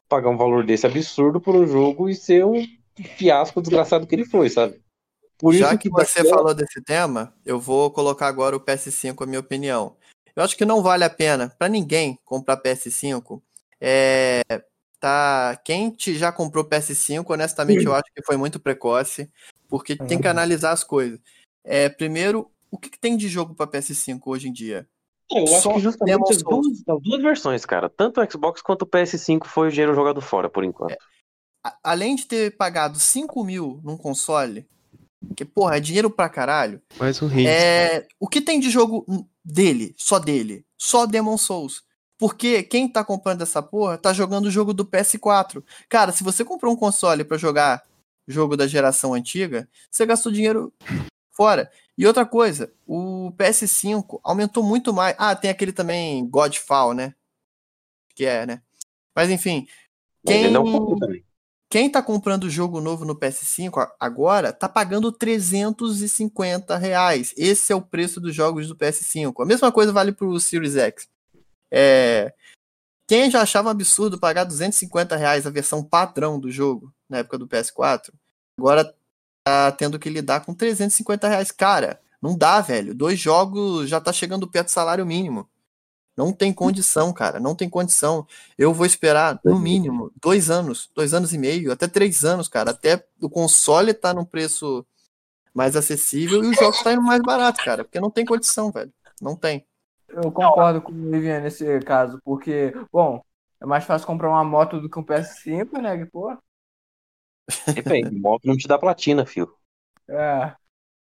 pagar um valor desse absurdo por um jogo e ser um fiasco desgraçado que ele foi, sabe? Por Já que, que você daqui... falou desse tema, eu vou colocar agora o PS5, a minha opinião. Eu acho que não vale a pena para ninguém comprar PS5. É... tá. Quem te já comprou PS5, honestamente, eu acho que foi muito precoce, porque tem que analisar as coisas. É, primeiro, o que, que tem de jogo para PS5 hoje em dia? Eu acho Só que justamente as duas, as duas versões, cara. Tanto o Xbox quanto o PS5 foi o dinheiro jogado fora, por enquanto. A- além de ter pagado 5 mil num console, que, porra, é dinheiro pra caralho. Mais um hit. É, o que tem de jogo dele, só dele? Só Demon Souls. Porque quem tá comprando essa porra tá jogando o jogo do PS4. Cara, se você comprou um console pra jogar jogo da geração antiga, você gastou dinheiro fora. E outra coisa, o PS5 aumentou muito mais. Ah, tem aquele também Godfall, né? Que é, né? Mas enfim, quem, quem tá comprando jogo novo no PS5 a- agora tá pagando 350 reais. Esse é o preço dos jogos do PS5. A mesma coisa vale pro Series X. É, quem já achava um absurdo pagar 250 reais a versão padrão do jogo na época do PS4, agora tá tendo que lidar com 350 reais. Cara, não dá, velho. Dois jogos já tá chegando perto do salário mínimo. Não tem condição, cara. Não tem condição. Eu vou esperar, no mínimo, dois anos, dois anos e meio, até três anos, cara. Até o console tá num preço mais acessível e os jogos tá indo mais barato, cara. Porque não tem condição, velho. Não tem. Eu concordo com o Vivian nesse caso, porque, bom, é mais fácil comprar uma moto do que um PS5, né? que, Pô, Depende, moto não te dá platina, fio. é.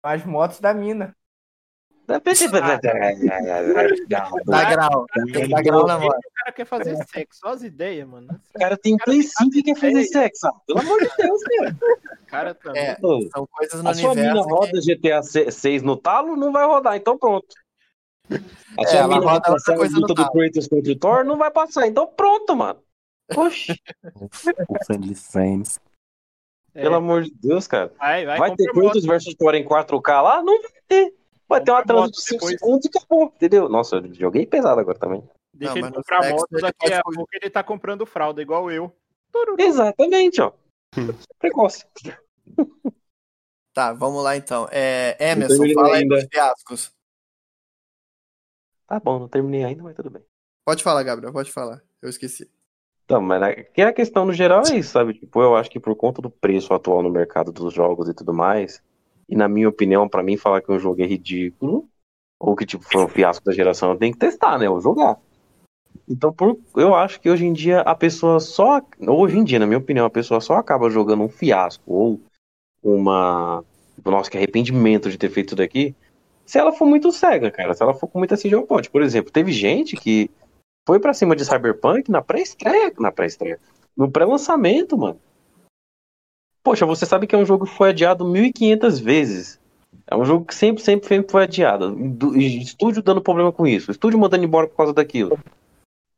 Mais motos da mina. Depende. Dá grau. Dar grau na moto. O cara quer fazer sexo, só as ideias, mano. O cara tem Play 5 e quer fazer sexo. Pelo amor de Deus, cara. O cara também. É, são coisas no A sua mina roda GTA 6 no talo, não vai rodar, então pronto. A É, sua mina roda passar coisa no luta do talo. Kratos contra o Thor, não vai passar, então pronto, mano. Oxi, O Friendly Frames. É, pelo amor de Deus, cara. vai, vai, Vai ter. Kratos versus Thor em 4K lá? Não vai ter. Vai ter uma transa moto de 5 depois. segundos e acabou, entendeu? Nossa, eu joguei pesado agora também. Deixa Não, ele comprar moto, ele daqui a pouco ele tá comprando fralda, igual eu. Exatamente, ó. Precoce. Tá, vamos lá então. É, Emerson, fala aí ainda. dos fiascos. Tá bom, não terminei ainda, mas tudo bem. Pode falar, Gabriel, pode falar. Eu esqueci. Então, mas que a questão no geral é isso, sabe? Tipo, eu acho que por conta do preço atual no mercado dos jogos e tudo mais, e na minha opinião, pra mim falar que um jogo é ridículo, ou que tipo foi um fiasco da geração, eu tenho que testar, né? Ou jogar. Então, por, eu acho que hoje em dia a pessoa só, hoje em dia, na minha opinião, a pessoa só acaba jogando um fiasco ou uma, nossa, que arrependimento de ter feito isso daqui, se ela for muito cega, cara, se ela for com muita pote. Por exemplo, teve gente que foi pra cima de Cyberpunk na pré-estreia, na pré-estreia, no pré-lançamento, mano. Poxa, você sabe que é um jogo que foi adiado 1500 vezes. É um jogo que sempre, sempre, sempre foi adiado. Do- estúdio dando problema com isso, estúdio mandando embora por causa daquilo.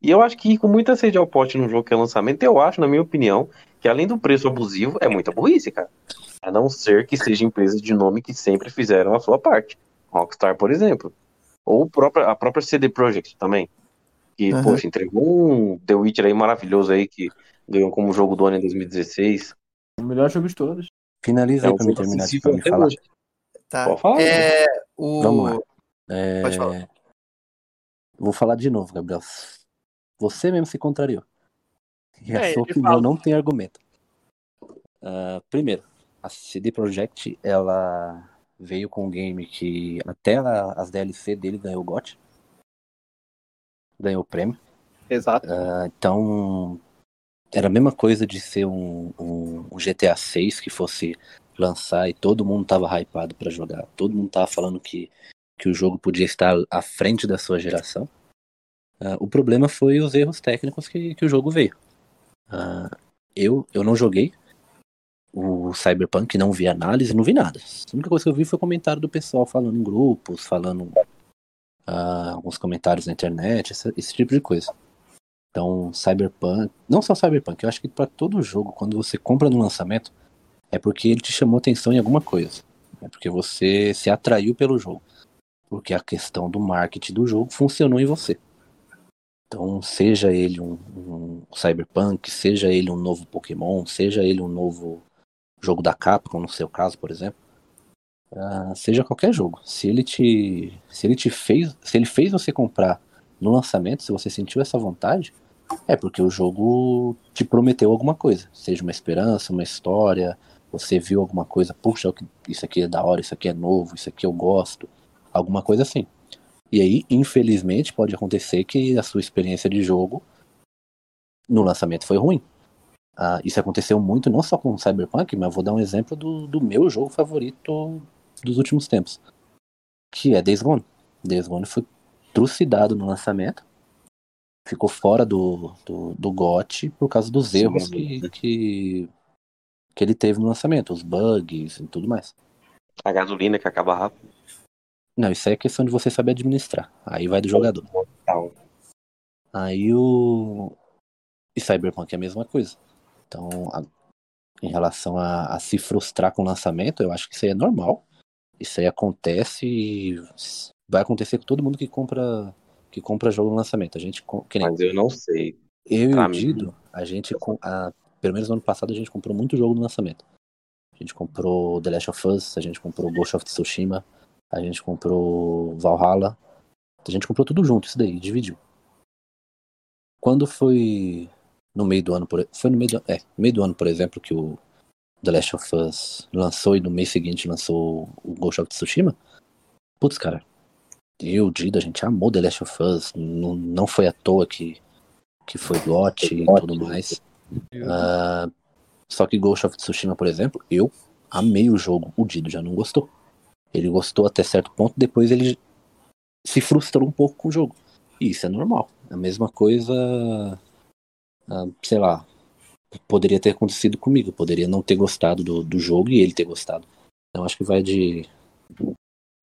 E eu acho que ir com muita sede ao pote num jogo que é lançamento, eu acho, na minha opinião, que além do preço abusivo, é muita burrice, cara. A não ser que seja empresas de nome que sempre fizeram a sua parte. Rockstar, por exemplo. Ou a própria CD Projekt também. Que, Aham. poxa, entregou um The Witcher aí maravilhoso aí, que ganhou como jogo do ano em 2016. O melhor jogo de todos. Finaliza É aí pra me jogo terminar de me falar. hoje. Tá. Pode falar. É, o... Vamos lá. É, Pode falar. Vou falar de novo, Gabriel. Você mesmo se contrariou. E a É, sua opinião fala. não tem argumento. Ah, primeiro, a CD Projekt ela veio com um game que até a- as DLC dele ganhou o GOT. Ganhou o prêmio. Exato. Ah, então, era a mesma coisa de ser um, um- um GTA 6 que fosse lançar e todo mundo tava hypado pra jogar. Todo mundo tava falando que, que o jogo podia estar à frente da sua geração. Ah, o problema foi os erros técnicos que, que o jogo veio. Ah, eu, eu não joguei o Cyberpunk, não vi análise, não vi nada. A única coisa que eu vi foi comentário do pessoal falando em grupos, falando ah, alguns comentários na internet, esse, esse tipo de coisa. Então, Cyberpunk, não só Cyberpunk, eu acho que para todo jogo, quando você compra no lançamento, é porque ele te chamou atenção em alguma coisa. É porque você se atraiu pelo jogo. Porque a questão do marketing do jogo funcionou em você. Então, seja ele um, um Cyberpunk, seja ele um novo Pokémon, seja ele um novo jogo da Capcom, no seu caso, por exemplo. Ah, seja qualquer jogo. Se ele te. Se ele te fez. Se ele fez você comprar no lançamento, se você sentiu essa vontade, É, porque o jogo te prometeu alguma coisa. Seja uma esperança, uma história, você viu alguma coisa, puxa, isso aqui é da hora, isso aqui é novo, isso aqui eu gosto. Alguma coisa assim. E aí, infelizmente, pode acontecer que a sua experiência de jogo no lançamento foi ruim. Ah, isso aconteceu muito, não só com Cyberpunk, mas vou dar um exemplo do, do meu jogo favorito dos últimos tempos, que é Days Gone. Days Gone foi trucidado no lançamento, ficou fora do, do, do GOT por causa dos erros que, que, que ele teve no lançamento, os bugs e tudo mais. A gasolina que acaba rápido. Não, isso aí é questão de você saber administrar. Aí vai do jogador. Aí o. E Cyberpunk é a mesma coisa. Então, a... em relação a, a, se frustrar com o lançamento, eu acho que isso aí é normal. Isso aí acontece e vai acontecer com todo mundo que compra que compra jogo no lançamento. A gente, nem... Mas eu não sei. Eu pra e o Dido, mim... a gente, a, pelo menos no ano passado, a gente comprou muito jogo no lançamento. A gente comprou The Last of Us, a gente comprou Ghost of Tsushima, a gente comprou Valhalla. A gente comprou tudo junto, isso daí, dividiu. Quando foi no meio do ano, por, foi no meio do, é, meio do ano, por exemplo, que o The Last of Us lançou e no mês seguinte lançou o Ghost of Tsushima. Putz, cara, eu, Dido, a gente amou The Last of Us. Não, não foi à toa que, que foi GOT e tudo mais. Uh, só que Ghost of Tsushima, por exemplo, eu amei o jogo. O Dido já não gostou. Ele gostou até certo ponto, depois ele se frustrou um pouco com o jogo. E isso é normal. A mesma coisa, uh, sei lá, poderia ter acontecido comigo. poderia não ter gostado do, do jogo e ele ter gostado. Então acho que vai de,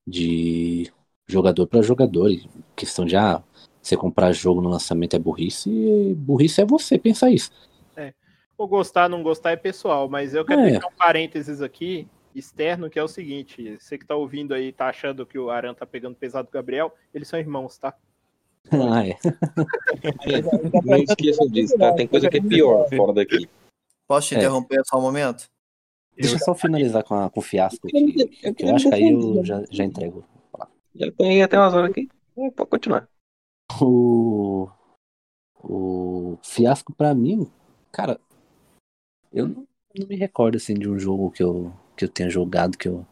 de jogador para jogador. E questão de, ah, você comprar jogo no lançamento é burrice, e burrice é você pensar isso. É. Ou gostar, não gostar é pessoal, mas eu quero é. deixar um parênteses aqui, externo, que é o seguinte: você que tá ouvindo aí, tá achando que o Aran tá pegando pesado com o Gabriel, eles são irmãos, tá? Ah, é. não esqueçam disso, tá? Tem coisa que é pior fora daqui. Posso te é. interromper só um momento? Deixa eu só finalizar com, a, com o fiasco, que, que eu acho que aí eu já, já entrego. Já tem até umas horas aqui. É, pode continuar. O, o fiasco para mim, cara, eu não, não, me recordo assim de um jogo que eu, que eu tenha jogado que eu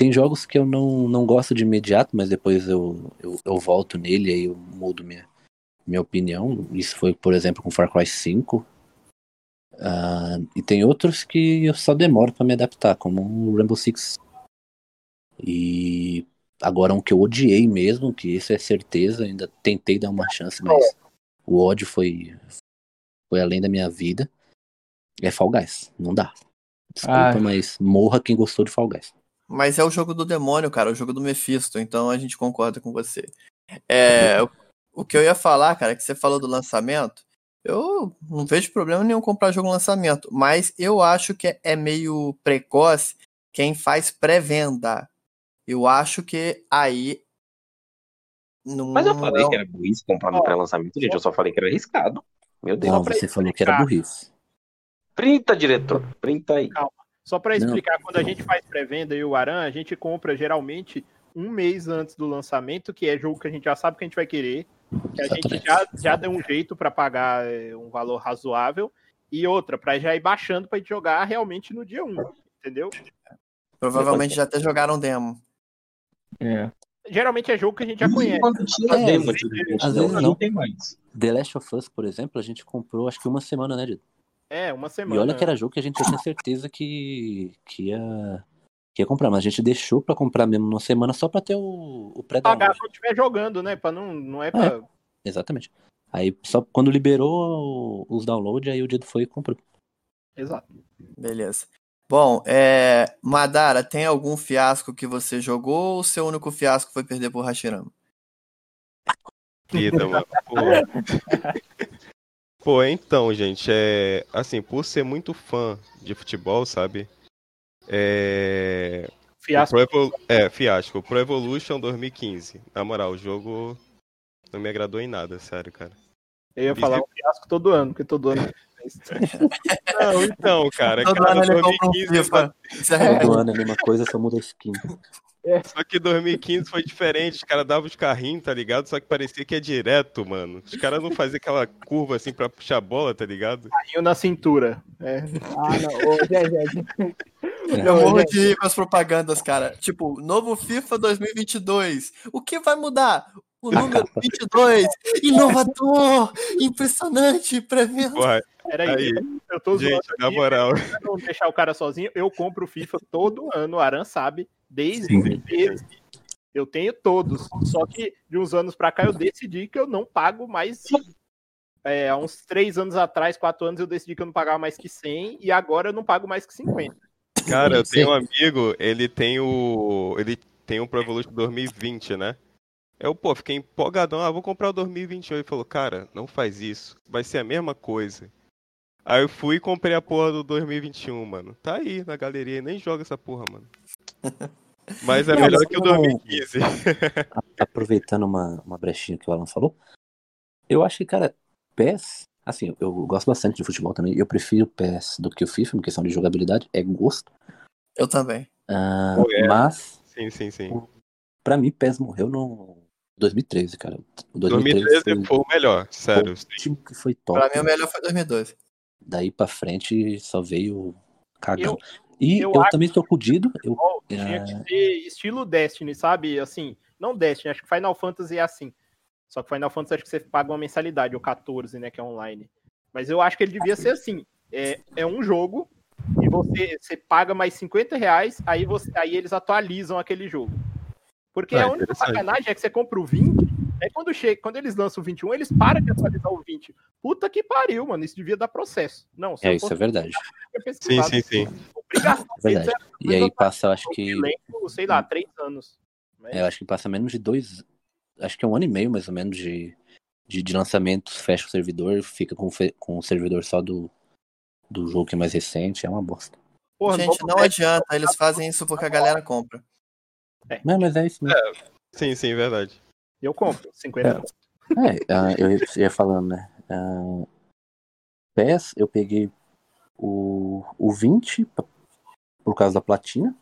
tem jogos que eu não, não gosto de imediato, mas depois eu, eu, eu volto nele e aí eu mudo minha, minha opinião. Isso foi, por exemplo, com Far Cry 5. Uh, ah, e tem outros que eu só demoro para me adaptar, como o Rainbow Six. E Agora, um que eu odiei mesmo, que isso é certeza, ainda tentei dar uma chance, mas o ódio foi, foi além da minha vida. É Fall Guys. Não dá. Desculpa, Ai. mas morra quem gostou de Fall Guys. Mas é o jogo do demônio, cara, o jogo do Mephisto, então a gente concorda com você. É, o, o que eu ia falar, cara, que você falou do lançamento, eu não vejo problema nenhum comprar jogo no lançamento, mas eu acho que é meio precoce quem faz pré-venda. Eu acho que aí. Não, Mas eu falei não... que era burrice comprar no pré-lançamento, gente. Eu só falei que era arriscado. Meu Deus. Não, você falou que era burrice. Printa, diretor. Printa aí. Calma. Só para explicar, não. quando a gente faz pré-venda e o Aran, a gente compra geralmente um mês antes do lançamento, que é jogo que a gente já sabe que a gente vai querer, que a gente já, já deu um jeito para pagar é, um valor razoável, e outra, para já ir baixando para jogar realmente no dia 1, entendeu? Provavelmente já até jogaram demo. É. Geralmente é jogo que a gente já conhece. Quando tinha é, demo, às vezes não. não tem mais. The Last of Us, por exemplo, a gente comprou acho que uma semana, né, Dito? É, uma semana. E olha que era jogo que a gente já tinha certeza que, que, ia, que ia comprar, mas a gente deixou pra comprar mesmo numa semana só pra ter o, o pré-download. Pagar quando estiver jogando, né? Pra não, não é pra... É, exatamente. Aí só quando liberou os downloads, aí o Dito foi e comprou. Exato. Beleza. Bom, é... Madara, tem algum fiasco que você jogou ou seu único fiasco foi perder por Hashirama? Vida, mano. Pô. Então, gente, é. Assim, por ser muito fã de futebol, sabe? É. Fiasco. Pro É, fiasco. Pro Evolution 2015. Na moral, o jogo não me agradou em nada, sério, cara. Eu ia falar um fiasco todo ano, porque todo ano Não, então, cara, Todo cara, ano ele compra um 2015 FIFA. É Todo ano é a mesma coisa, só muda a skin. Só que 2015 foi diferente, os caras davam os carrinhos, tá ligado? Só que parecia que é direto, mano. Os caras não faziam aquela curva assim pra puxar a bola, tá ligado? Carrinho na cintura. É. Ah, não. Ô, Zé, Zé, Eu morro de rir com as propagandas, cara. Tipo, novo FIFA 2022. O que vai mudar? O número 22. Inovador. Impressionante. Prevendo. Porra, Peraí, Aí, eu tô zoando gente, na moral. pra não deixar o cara sozinho, eu compro FIFA todo ano, o Aran sabe, desde. Eu tenho todos. Só que de uns anos pra cá eu decidi que eu não pago mais. É, há uns três anos atrás, quatro anos, eu decidi que eu não pagava mais que 100 e agora eu não pago mais que 50. Cara, eu tenho um amigo, ele tem o. Ele tem um Pro Evolution 2020, né? Eu, pô, fiquei empolgadão, ah, vou comprar o 2021. Ele falou, cara, não faz isso. Vai ser a mesma coisa. Aí eu fui e comprei a porra do 2021, mano. Tá aí na galeria, nem joga essa porra, mano. Mas é Não, melhor mas que o não- 2015. Aproveitando uma, uma brechinha que o Alan falou, eu acho que, cara, PES, assim, eu gosto bastante de futebol também, eu prefiro PES do que o FIFA, em questão de jogabilidade, é gosto. Eu também. Ah, Pô, é. Mas, Sim, sim, sim. pra mim, PES morreu no 2013, cara. O 2013 foi foi o melhor, sério. o último que foi top. Pra mim, o melhor foi 2012. Daí pra frente só veio cagão. Eu- e eu eu, também tô fudido. Eu, Tinha que ser estilo Destiny, sabe? Assim, não Destiny, acho que Final Fantasy é assim. Só que Final Fantasy acho que você paga uma mensalidade, ou 14, né, que é online. Mas eu acho que ele devia ser assim. É, é um jogo e você, você paga mais 50 reais, aí, você, aí eles atualizam aquele jogo. Porque Ah, a única sacanagem é que você compra o 20, aí quando, chega, quando eles lançam o 21, eles param de atualizar o 20. Puta que pariu, mano, isso devia dar processo. Não, é, isso é verdade. Sim, sim, sim. Obrigação É verdade. E aí passa, eu acho é que. sei lá, três anos. Mas- É, eu acho que passa menos de dois. Acho que é um ano e meio, mais ou menos, de, de, de lançamentos, fecha o servidor, fica com, com o servidor só do, do jogo que é mais recente, é uma bosta. Porra, Gente, não adianta. Eles fazem isso porque a galera compra. Mas, mas é isso mesmo. Sim, sim, verdade. Eu compro, 50 É. anos. É, ah, eu ia- falando, né? Ah, PES, eu peguei o, o 20 p- por causa da platina.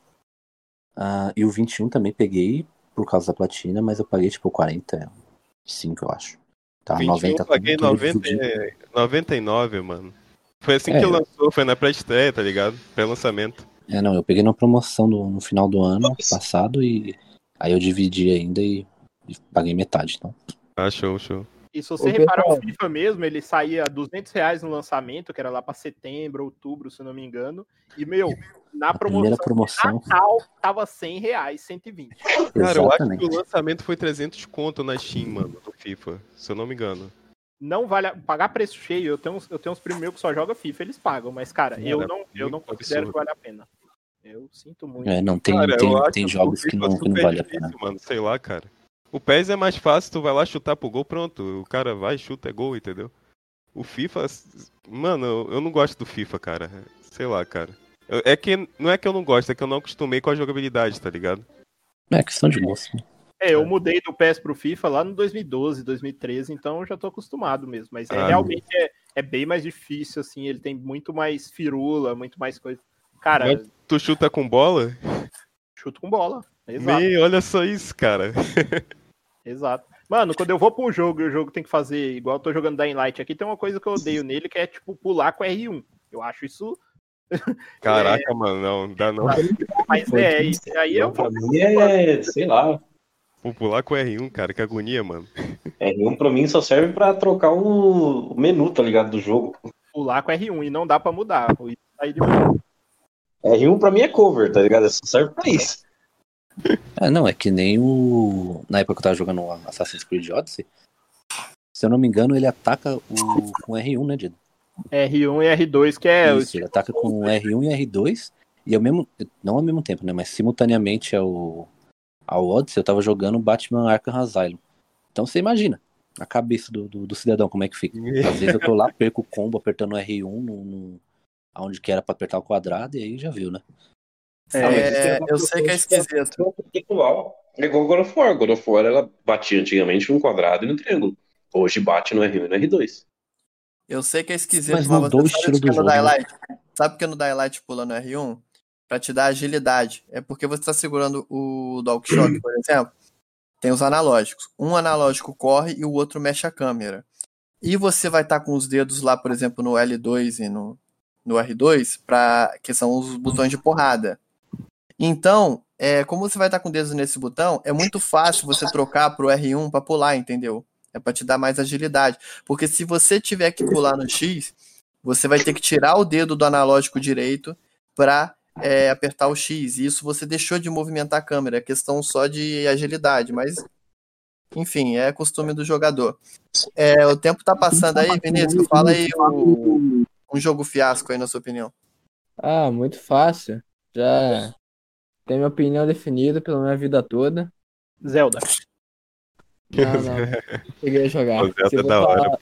Ah, e o 21 também peguei por causa da platina, mas eu paguei tipo 45, eu acho. Tá, 21 90 eu paguei tudo 90, dividido. e- 99, mano. Foi assim É, que eu- lançou, foi na pré-estreia, tá ligado? Pré-lançamento. É, não, eu peguei numa promoção do- no final do ano passado e aí eu dividi ainda e, e paguei metade, então. Ah, show, show. E se você Ô, reparar, pessoal. o FIFA mesmo, ele saía 200 reais no lançamento, que era lá pra setembro, outubro, se eu não me engano. E, meu, na promoção, promoção. Natal, tava 100 reais, 120. Cara, eu acho que Exatamente. o lançamento foi 300 conto na Steam, mano, do FIFA, se eu não me engano. Não vale a- pagar preço cheio. Eu tenho, uns- eu tenho uns primos meus que só jogam FIFA, eles pagam. Mas, cara, Cara, eu não, eu não considero absurdo. que vale a pena. Eu sinto muito. É, não tem, Cara, tem, eu acho tem o jogos que não, que não vale a difícil, pena. mano, sei lá, cara. O PES é mais fácil, tu vai lá chutar pro gol, pronto. O cara vai, chuta, é gol, entendeu? O FIFA, mano, eu- não gosto do FIFA, cara. Sei lá, cara. É que não é que eu não gosto, é que eu não acostumei com a jogabilidade, tá ligado? É questão de gosto. É, eu mudei do PES pro FIFA lá no 2012, 2013, então eu já tô acostumado mesmo. Mas é, Ah, realmente é, é bem mais difícil, assim. Ele tem muito mais firula, muito mais coisa. Cara, Tu chuta com bola? Chuto com bola. Exato. Olha só isso, cara. Exato. Mano, quando eu vou pra um jogo e o jogo tem que fazer igual eu tô jogando Dying Light aqui, tem uma coisa que eu odeio nele, que é, tipo, pular com R1. Eu acho isso. Caraca, mano, não, dá não. Mas é, isso aí eu Pra vou. mim é, sei lá, Vou pular com R1, cara, que agonia, mano. R1 pra mim só serve pra trocar o o menu, tá ligado, do jogo. pular com R1 e não dá pra mudar. Isso aí de. R1 pra mim é cover, tá ligado? Só serve pra isso. É, não, é que nem o. Na época que eu tava jogando o Assassin's Creed Odyssey, se eu não me engano, ele ataca o com R1, né, Dido? R1 e R2, que é. o Isso, ele ataca com R1 e R2, e ao mesmo. Não ao mesmo tempo, né? Mas simultaneamente ao, ao Odyssey, eu tava jogando Batman Arkham Asylum. Então você imagina a cabeça do, do, do cidadão, como é que fica. Às vezes eu tô lá, perco o combo apertando R1 no, no, aonde que era pra apertar o quadrado, e aí já viu, né? É, eu sei que é esquisito. Igual. É igual God of War. God of War ela batia antigamente no quadrado e no triângulo. Hoje bate no R1 e no R2. Eu sei que é esquisito, Mas mudou o você sabe que do no jogo, né? Daylight, Sabe por que no Daylight pula no R1? Pra te dar agilidade. É porque você tá segurando o DualShock, por exemplo. Tem os analógicos. Um analógico corre e o outro mexe a câmera. E você vai estar com os dedos lá, por exemplo, no L2 e no, no R2, pra, que são os botões de porrada. Então, é, como você vai estar com dedos nesse botão, é muito fácil você trocar pro R1 para pular, entendeu? É para te dar mais agilidade. Porque se você tiver que pular no X, você vai ter que tirar o dedo do analógico direito para é, apertar o X. E isso você deixou de movimentar a câmera. É questão só de agilidade, mas enfim, é costume do jogador. É, o tempo tá passando aí, Vinícius. Fala aí o, um jogo fiasco aí, na sua opinião. Ah, muito fácil. Já tenho minha opinião definida pela minha vida toda. Zelda. Não, não. Cheguei a jogar. O Zelda Se é for da hora. falar-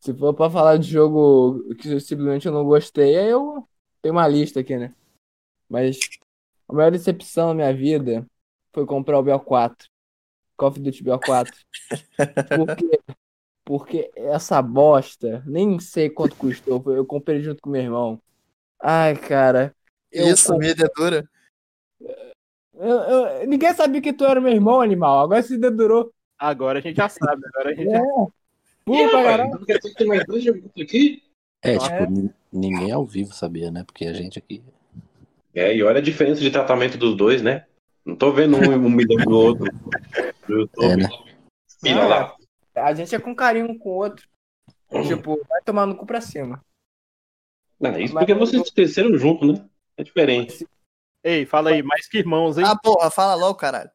Se for pra falar de jogo que simplesmente eu não gostei, aí eu tenho uma lista aqui, né? Mas a maior decepção na minha vida foi comprar o BO4. Call of Duty BO4. Por quê? Porque essa bosta, nem sei quanto custou, foi- eu comprei junto com meu irmão. Ai, cara. eu Isso, mídia é dura. Eu- eu- ninguém sabia que tu era meu irmão, animal. Agora se dedurou. Agora a gente já sabe. Agora a gente É. já... Caralho. Que tem mais dois aqui? É, Ah, tipo, é? nin- ninguém ao vivo sabia, né? Porque a gente aqui. É, e olha a diferença de tratamento dos dois, né? Não tô vendo um humilhando do outro. No YouTube. É, né? Filha lá. A gente é com carinho um com o outro. Tipo, vai tomar no cu pra cima. Não, isso Mas- porque vocês cresceram junto, né? É diferente. Ei, fala aí, mais que irmãos, hein? Ah, porra, fala logo, caralho.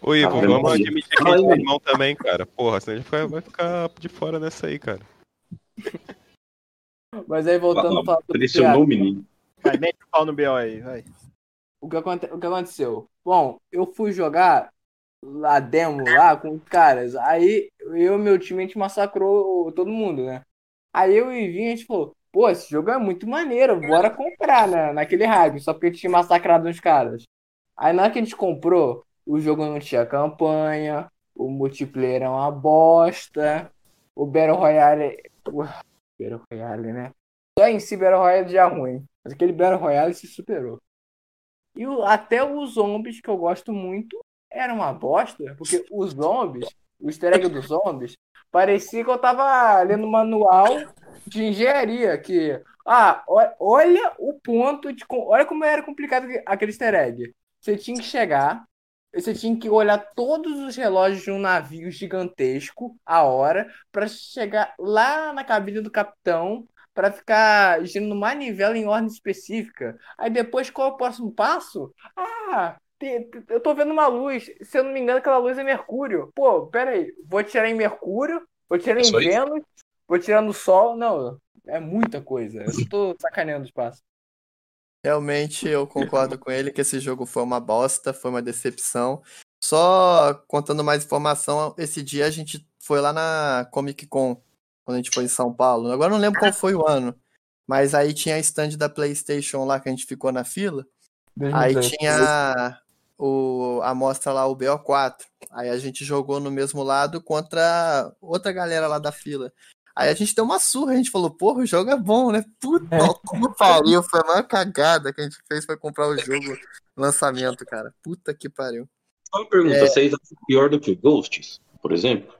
Ô, Ivo, vendo? vamos admitir que a gente é irmão também, cara. Porra, senão a gente vai, ficar de fora nessa aí, cara. Mas aí voltando a falar do Pressionou o menino. Vai, mete o pau no BO aí, vai. o, que aconte- o que aconteceu? Bom, eu fui jogar a demo lá com os caras. Aí eu e meu time a gente massacrou todo mundo, né? Aí eu e Vinha, a gente falou, pô, esse jogo é muito maneiro, bora comprar, né? Naquele hype, só porque a gente tinha massacrado uns caras. Aí na hora que a gente comprou, o jogo não tinha campanha, o multiplayer é uma bosta, o Battle Royale. o Battle Royale, né? Só em si Battle Royale já é ruim. Mas aquele Battle Royale se superou. E o- até os zombies, que eu gosto muito, era uma bosta, porque os zombies, o easter egg dos zombies, parecia que eu tava lendo manual de engenharia, que, ah, olha o ponto de, olha como era complicado aquele easter egg. Você tinha que chegar, você tinha que olhar todos os relógios de um navio gigantesco, a hora, pra chegar lá na cabine do capitão, pra ficar girando manivela em ordem específica. Aí depois, qual é o próximo passo? Ah, eu tô vendo uma luz. Se eu não me engano, aquela luz é Mercúrio. Pô, pera aí. Vou tirar em Mercúrio, vou tirar em isso? Vênus, vou tirar no Sol. Não, é muita coisa. Eu tô sacaneando o espaço. Realmente eu concordo com ele que esse jogo foi uma bosta, foi uma decepção. Só contando mais informação, esse dia a gente foi lá na Comic Con, quando a gente foi em São Paulo. Agora eu não lembro qual foi o ano, mas aí tinha a stand da PlayStation lá que a gente ficou na fila. Aí tinha o, a mostra lá, o BO4. Aí a gente jogou no mesmo lado contra outra galera lá da fila. Aí a gente deu uma surra, a gente falou, porra, o jogo é bom, né? Puta que pariu, foi a maior cagada que a gente fez foi comprar o jogo lançamento, cara. Puta que pariu. Só uma pergunta, É. vocês acham pior do que o Ghosts, por exemplo?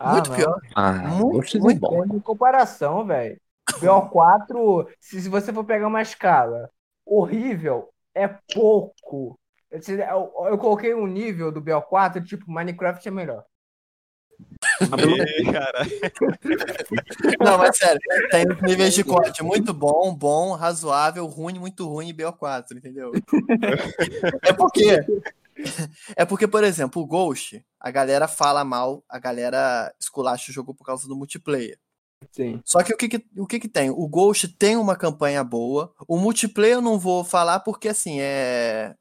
Muito não. pior. Ah, Muito, Ghosts é muito bom. Em comparação, velho. BO4, se se você for pegar uma escala, horrível é pouco. Eu, eu- eu coloquei um nível do BO4, tipo, Minecraft é melhor. Não, mas sério, tem os níveis de corte muito bom, bom, razoável, ruim, muito ruim e BO4, entendeu? É porque. É porque, por exemplo, o Ghost, a galera fala mal, a galera esculacha o jogo por causa do multiplayer. Sim. Só que o que que, o que que tem? O Ghost tem uma campanha boa. O multiplayer eu não vou falar porque, assim, é.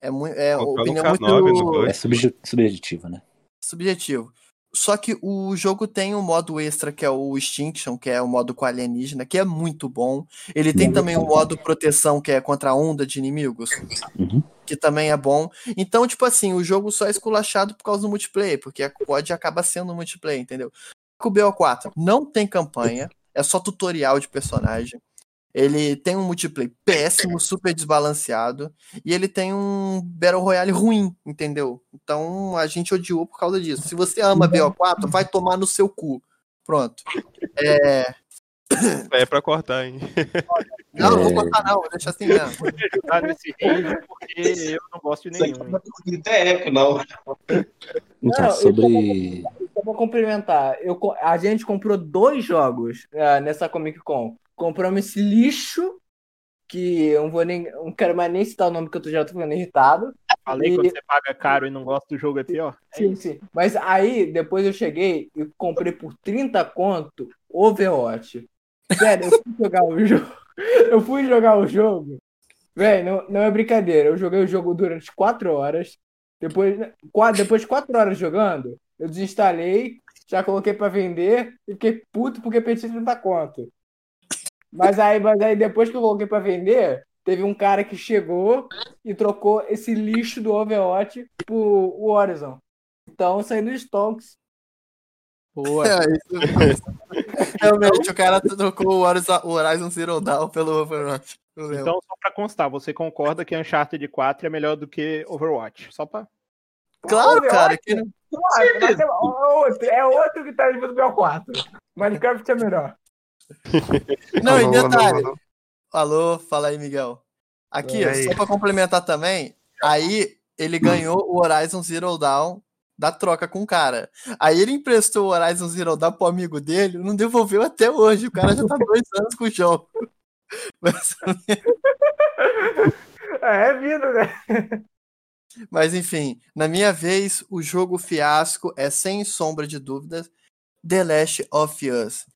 É, mui- é opinião muito K9 no Ghost. É subje- subjetivo, né? subjetivo. Só que o jogo tem um modo extra que é o Extinction, que é o modo com alienígena, que é muito bom. Ele tem também o modo proteção, que é contra a onda de inimigos, Uhum. que também é bom. Então, tipo assim, o jogo só é esculachado por causa do multiplayer, porque a COD acaba sendo multiplayer, entendeu? o BO4 não tem campanha, é só tutorial de personagem. Ele tem um multiplayer péssimo, super desbalanceado, e ele tem um Battle Royale ruim, entendeu? Então a gente odiou por causa disso. Se você ama BO4, vai tomar no seu cu. Pronto. É, É pra cortar, hein? não, não vou É. cortar, não, vou deixar assim mesmo. Vou ajudar nesse porque eu não gosto de Isso aqui nenhum. não tem até eco, não. Então, Não, eu sobre. Só pra complementar, eu, a gente comprou dois jogos ah, nessa Comic Con. Compramos esse lixo, que eu não vou nem. Não quero mais nem citar o nome que eu tô- já tô ficando irritado. Falei E- quando você paga caro e não gosta do jogo aqui, ó. É Sim, sim. Mas aí, depois eu cheguei e comprei por 30 conto Overwatch. Sério, eu fui jogar o jogo. Eu fui jogar o jogo. Véi, não, não é brincadeira. Eu joguei o jogo durante 4 horas. Depois, qua- depois de 4 horas jogando, eu desinstalei, já coloquei pra vender e fiquei puto porque perdi 30 conto. Mas aí, mas aí depois que eu coloquei pra vender, teve um cara que chegou e trocou esse lixo do Overwatch pro Horizon. Então, saindo dos Stonks. Boa. É, isso- Realmente, o cara trocou o Horizon, o Horizon Zero Dawn pelo Overwatch. Então, só pra constar, você concorda que Uncharted 4 é melhor do que Overwatch? Só pra. claro, Overwatch, cara. Que... Claro, é outro, é outro que tá nível do BO4. Minecraft é melhor. Não, e Alô, alô, detalhe. alô. Alô, fala aí, Miguel. Aqui, E aí? só pra complementar também, aí ele ganhou o Horizon Zero Dawn da troca com o cara. Aí ele emprestou o Horizon Zero Dawn pro amigo dele, não devolveu até hoje. O cara já tá dois anos com o jogo. Mas, É, é vida, né? mas, enfim, na minha vez, o jogo fiasco é sem sombra de dúvidas The Last of Us.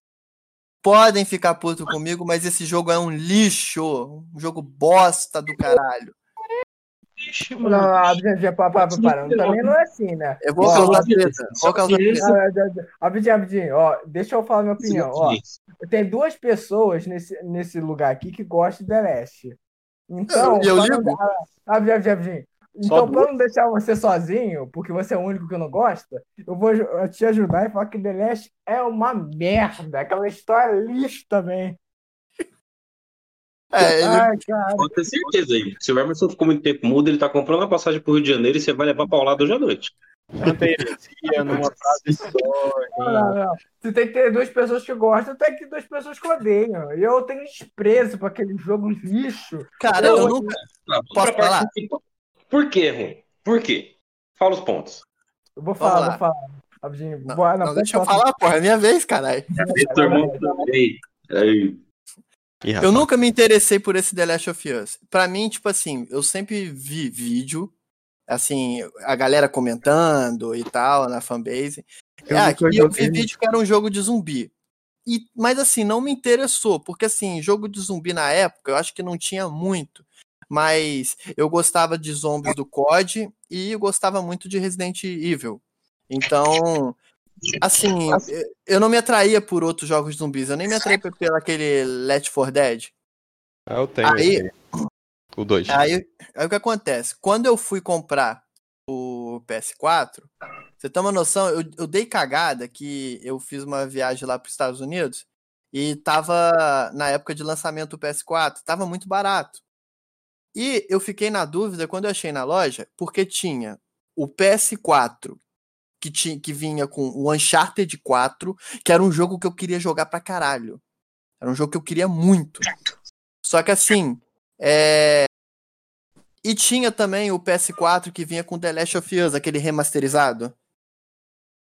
Podem ficar puto comigo, mas esse jogo é um lixo, um jogo bosta do caralho. Ixi, Não, a gente já para, para, para. Também não é assim, né? Eu vou Ó, causar só- treta. Vou causar treta. Ah, rapidinho. Ó, deixa eu falar minha opinião. Ó, tem duas pessoas nesse, nesse lugar aqui que gostam de The Last. Então, eu não- ligo? rapidinho. Então, pra não deixar você sozinho, porque você é o único que não gosta, eu vou te ajudar e falar que The Last é uma merda. Aquela história lixo também. É, ele- Ai, cara. Pode ter certeza aí. Se o Emerson ficou muito tempo mudo, ele tá comprando a passagem pro Rio de Janeiro e você vai levar paulada hoje à noite. Tanta heresia numa frase só. Não, não, não. Você tem que ter duas pessoas que gostam, tem que ter duas pessoas que odeiam. E eu tenho desprezo pra aquele jogo lixo. cara, Eu- eu nunca. Tá, Posso falar? que- Por que, ruim? Por quê? Fala os pontos. Eu vou falar, vou falar. Rapidinho. Não, Vou- não, pode deixa eu falar. porra, é minha vez, caralho. Seu irmão também. Aí. Ih, Eu nunca me interessei por esse The Last of Us. Pra mim, tipo assim, eu sempre vi vídeo, assim, a galera comentando e tal, na fanbase. Eu Ah, e eu vi vídeo que era um jogo de zumbi. E, mas assim, não me interessou, porque assim, jogo de zumbi na época, eu acho que não tinha muito. Mas eu gostava de zombies do COD e eu gostava muito de Resident Evil. Então, assim, eu- não me atraía por outros jogos de zumbis, eu nem me atraía por pelo aquele Left 4 Dead. Ah, Eu tenho aí. O 2. Aí, aí o que acontece? Quando eu fui comprar o PS4, você tem uma noção, eu, eu dei cagada que eu fiz uma viagem lá para os Estados Unidos e tava na época de lançamento do PS4, tava muito barato. E eu fiquei na dúvida quando eu achei na loja, porque tinha o PS4 que, tinha, que vinha com o Uncharted 4, que era um jogo que eu queria jogar pra caralho. Era um jogo que eu queria muito. Só que assim, é... E tinha também o PS4 que vinha com The Last of Us, aquele remasterizado.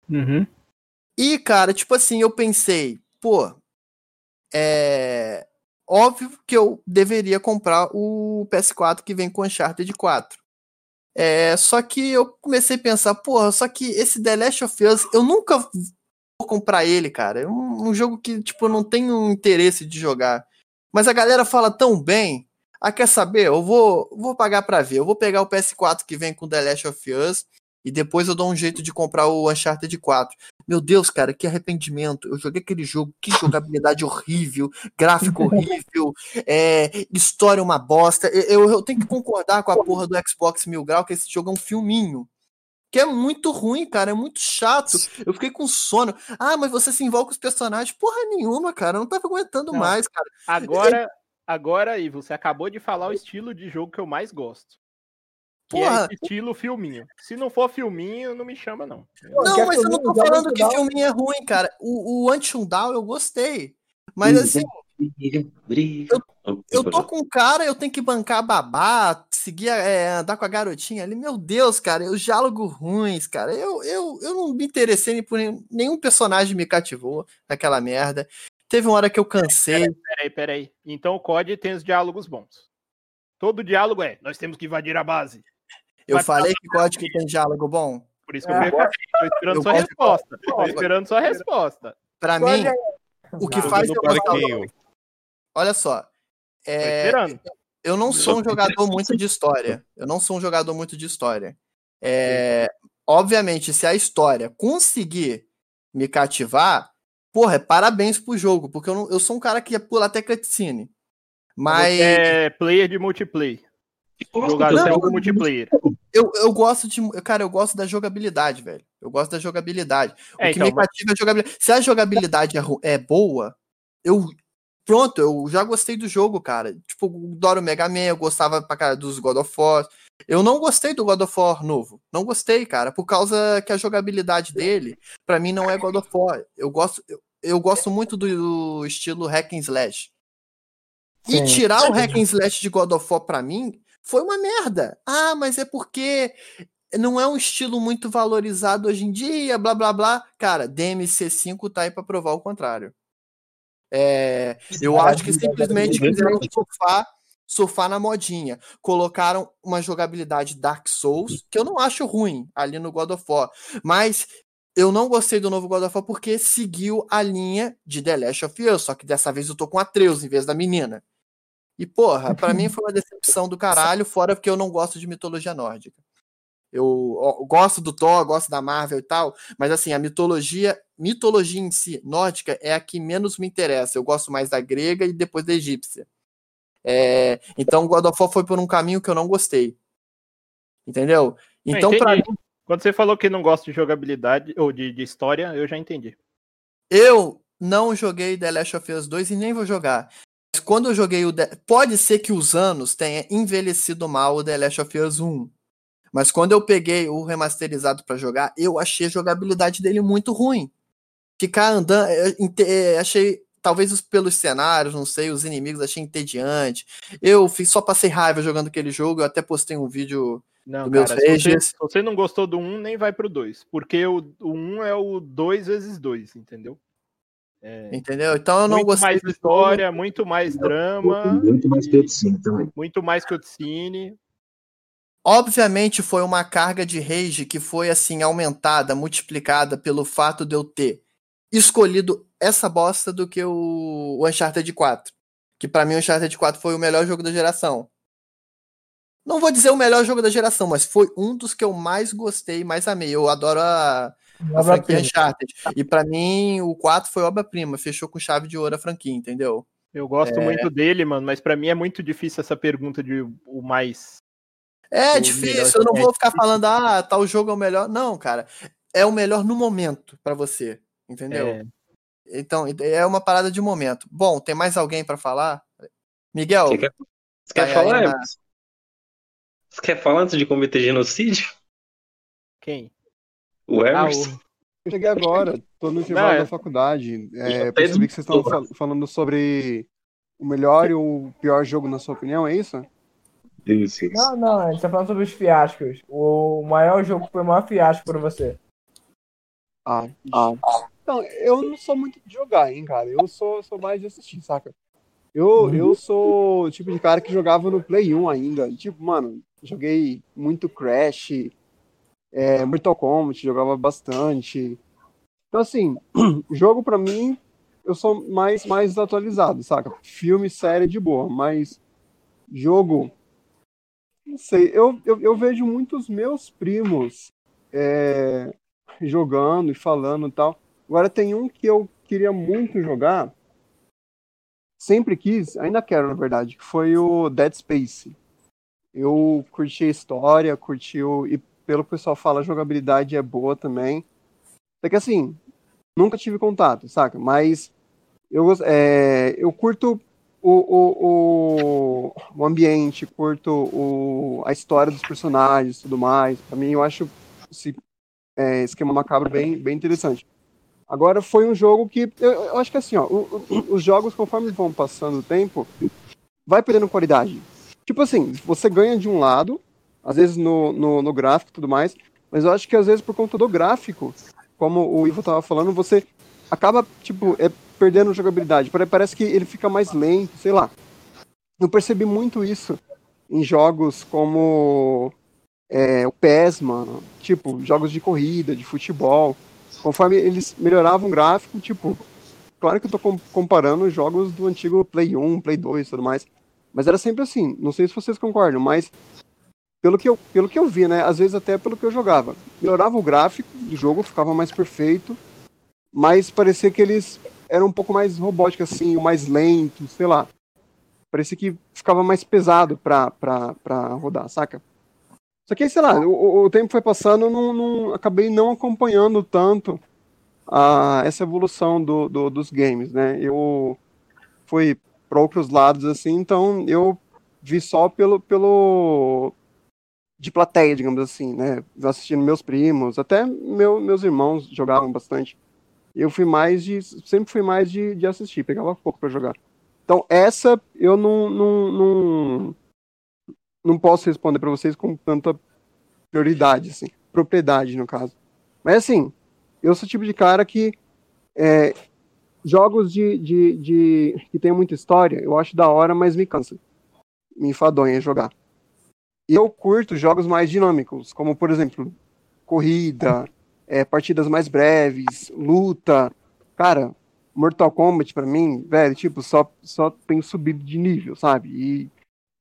Uhum. E, cara, tipo assim, eu pensei, pô, é óbvio que eu deveria comprar o PS4 que vem com Uncharted 4. É, só que eu comecei a pensar, porra, só que esse The Last of Us, eu nunca vou comprar ele, cara. É um, um jogo que, tipo, eu não tenho interesse de jogar. Mas a galera fala tão bem. Ah, quer saber? Eu vou, vou pagar pra ver. Eu vou pegar o PS4 que vem com The Last of Us e depois eu dou um jeito de comprar o Uncharted 4. Meu Deus, cara, que arrependimento. Eu joguei aquele jogo, que jogabilidade horrível, gráfico horrível, é, história uma bosta. Eu, eu tenho que concordar com a porra do Xbox Mil Grau que esse jogo é um filminho. que é muito ruim, cara, é muito chato. Eu fiquei com sono. Ah, mas você se envolve com os personagens. Porra nenhuma, cara, eu não tava aguentando Não. mais, cara. Agora, agora aí, você acabou de falar o estilo de jogo que eu mais gosto. Porra. é estilo filminho. Se não for filminho, não me chama, não. Não, quer mas eu não tô falando que filminho é ruim, cara. O, o Anti-Down eu gostei. Mas assim, Brilha, brilha. eu tô com um cara, eu tenho que bancar babá, seguir, é, andar com a garotinha ali. Meu Deus, cara, os diálogos ruins, cara. Eu, eu, eu não me interessei por nenhum, nenhum personagem me cativou naquela merda. Teve uma hora que eu cansei. Peraí, peraí. Então o COD tem os diálogos bons. Todo diálogo é, nós temos que invadir a base. Eu Mas- falei que código tem diálogo bom. Por isso que eu É, perguntei. Tô esperando eu sua gosto- resposta. Tô esperando sua resposta. Pra Código mim, é- o que faz eu gostar. parquinho. Olha só. Tô É, esperando. eu não sou um jogador muito de história. Eu não sou um jogador muito de história. É, obviamente, se a história conseguir me cativar, porra, é parabéns pro jogo, porque eu, não- eu sou um cara que pula até cutscene. Mas é player de multiplayer. Jogar Não, jogo multiplayer. eu, eu gosto de. Cara, eu gosto da jogabilidade, velho. Eu gosto da jogabilidade. O É, que então, me mas- cativa é a jogabilidade. Se a jogabilidade é, é boa, eu. Pronto, eu já gostei do jogo, cara. Tipo, o Doro Mega Man, eu gostava pra cara dos God of War. Eu não gostei do God of War novo. Não gostei, cara, por causa que a jogabilidade dele, pra mim, não é God of War. Eu gosto, eu, eu gosto muito do, do estilo hack and slash. E Sim. tirar o hack and slash de God of War pra mim foi uma merda. Ah, mas é porque não é um estilo muito valorizado hoje em dia, blá blá blá. Cara, DMC5 tá aí pra provar o contrário. É, eu acho que simplesmente quiseram surfar, surfar na modinha. Colocaram uma jogabilidade Dark Souls, que eu não acho ruim ali no God of War, mas eu não gostei do novo God of War porque seguiu a linha de The Last of Us, só que dessa vez eu tô com a Atreus em vez da menina. E porra, pra mim foi uma decepção do caralho, fora porque eu não gosto de mitologia nórdica. Eu, gosto do Thor, gosto da Marvel e tal, mas assim, a mitologia, mitologia em si, nórdica, é a que menos me interessa. Eu gosto mais da grega e depois da egípcia. É, então, God of War foi por um caminho que eu não gostei. Entendeu? Então, pra entendi. Quando você falou que não gosta de jogabilidade ou de, de história, eu já entendi. Eu não joguei The Last of Us 2 e nem vou jogar. Quando eu joguei o. The... Pode ser que os anos tenha envelhecido mal o The Last of Us 1. Mas quando eu peguei o remasterizado pra jogar, eu achei a jogabilidade dele muito ruim. Ficar andando. eu ente- eh, Achei. Talvez os- pelos cenários, não sei, os inimigos achei entediante. Eu fiz, só passei raiva jogando aquele jogo. Eu até postei um vídeo Não, Do cara, se você, se você não gostou do 1, nem vai pro 2. Porque o, o 1 é o 2 vezes 2, entendeu? É, Entendeu? Então eu não muito gostei mais do jogo. história, muito mais drama, Muito mais cutscene também. muito mais cutscene. Obviamente foi uma carga de rage que foi assim aumentada, multiplicada pelo fato de eu ter escolhido essa bosta do que o o Uncharted 4. Que pra mim o Uncharted 4 foi o melhor jogo da geração. Não vou dizer o melhor jogo da geração, mas foi um dos que eu mais gostei, mais amei. Eu adoro a, a franquia Obra-prima. Uncharted. E pra mim o 4 foi obra-prima, fechou com chave de ouro a franquia, entendeu? Eu gosto É. muito dele, mano, mas pra mim é muito difícil essa pergunta de o mais. É O difícil, eu não melhor- vou ficar falando, ah, tal jogo é o melhor. Não, cara. É o melhor no momento pra você, entendeu? É, Então, é uma parada de momento. Bom, tem mais alguém pra falar? Miguel, Você quer, você quer falar, na-? Você quer falar antes de cometer genocídio? quem? O Ah, Emerson? o- Eu cheguei agora, tô no Não, é- da faculdade. É, percebi que vocês estão fal- falando sobre o melhor e o pior jogo, na sua opinião, é isso? Isso, isso. Não, não, a gente tá falando sobre os fiascos. O maior jogo foi o maior fiasco pra você. Ah, Então, eu não sou muito de jogar, hein, cara. Eu sou, sou mais de assistir, saca? Eu, eu sou o tipo de cara que jogava no Play 1 ainda. Tipo, mano, joguei muito Crash, é, Mortal Kombat, jogava bastante. Então, assim, jogo pra mim, eu sou mais, mais atualizado, saca? Filme, série de boa, mas jogo. Não sei, eu, eu, eu vejo muitos meus primos é, jogando e falando e tal. Agora tem um que eu queria muito jogar, sempre quis, ainda quero na verdade, que foi o Dead Space. Eu curti a história, curti o. E pelo que o pessoal fala, a jogabilidade é boa também. Só que assim, nunca tive contato, saca? Mas eu, é, eu curto o, o, o, o ambiente, curto o, a história dos personagens tudo mais. Pra mim, eu acho esse é, esquema macabro bem, bem interessante. Agora, foi um jogo que. Eu, eu acho que assim, ó, os jogos, conforme vão passando o tempo, vai perdendo qualidade. Tipo assim, você ganha de um lado, às vezes no, no, no gráfico e tudo mais, mas eu acho que às vezes por conta do gráfico, como o Ivo tava falando, você acaba, tipo, é, perdendo jogabilidade. Parece que ele fica mais lento, sei lá. Eu percebi muito isso em jogos como é, o PES, mano. Tipo, jogos de corrida, de futebol. Conforme eles melhoravam o gráfico, tipo, claro que eu tô comparando jogos do antigo Play 1, Play 2 e tudo mais. Mas era sempre assim. Não sei se vocês concordam, mas pelo que eu, pelo que eu vi, né? Às vezes até pelo que eu jogava. Melhorava o gráfico do jogo, ficava mais perfeito, mas parecia que eles eram um pouco mais robóticos, assim, mais lento, sei lá. Parecia que ficava mais pesado pra, pra, pra rodar, saca? Só que, sei lá, o, o tempo foi passando, não, não, acabei não acompanhando tanto a, essa evolução do, do, dos games, né? Eu fui para outros lados, assim, então eu vi só pelo, pelo de plateia, digamos assim, né? Assistindo meus primos, até meu, meus irmãos jogavam bastante. Eu fui mais de. Sempre fui mais de, de assistir, pegava pouco para jogar. Então, essa eu não, não, não, não posso responder para vocês com tanta prioridade, assim. Propriedade, no caso. Mas, assim, eu sou o tipo de cara que. É, jogos de, de, de, que tem muita história, eu acho da hora, mas me cansa. Me enfadonha jogar. Eu curto jogos mais dinâmicos, como, por exemplo, corrida, é, partidas mais breves, luta. Cara, Mortal Kombat para mim, velho, tipo, só, só tem subido de nível, sabe? E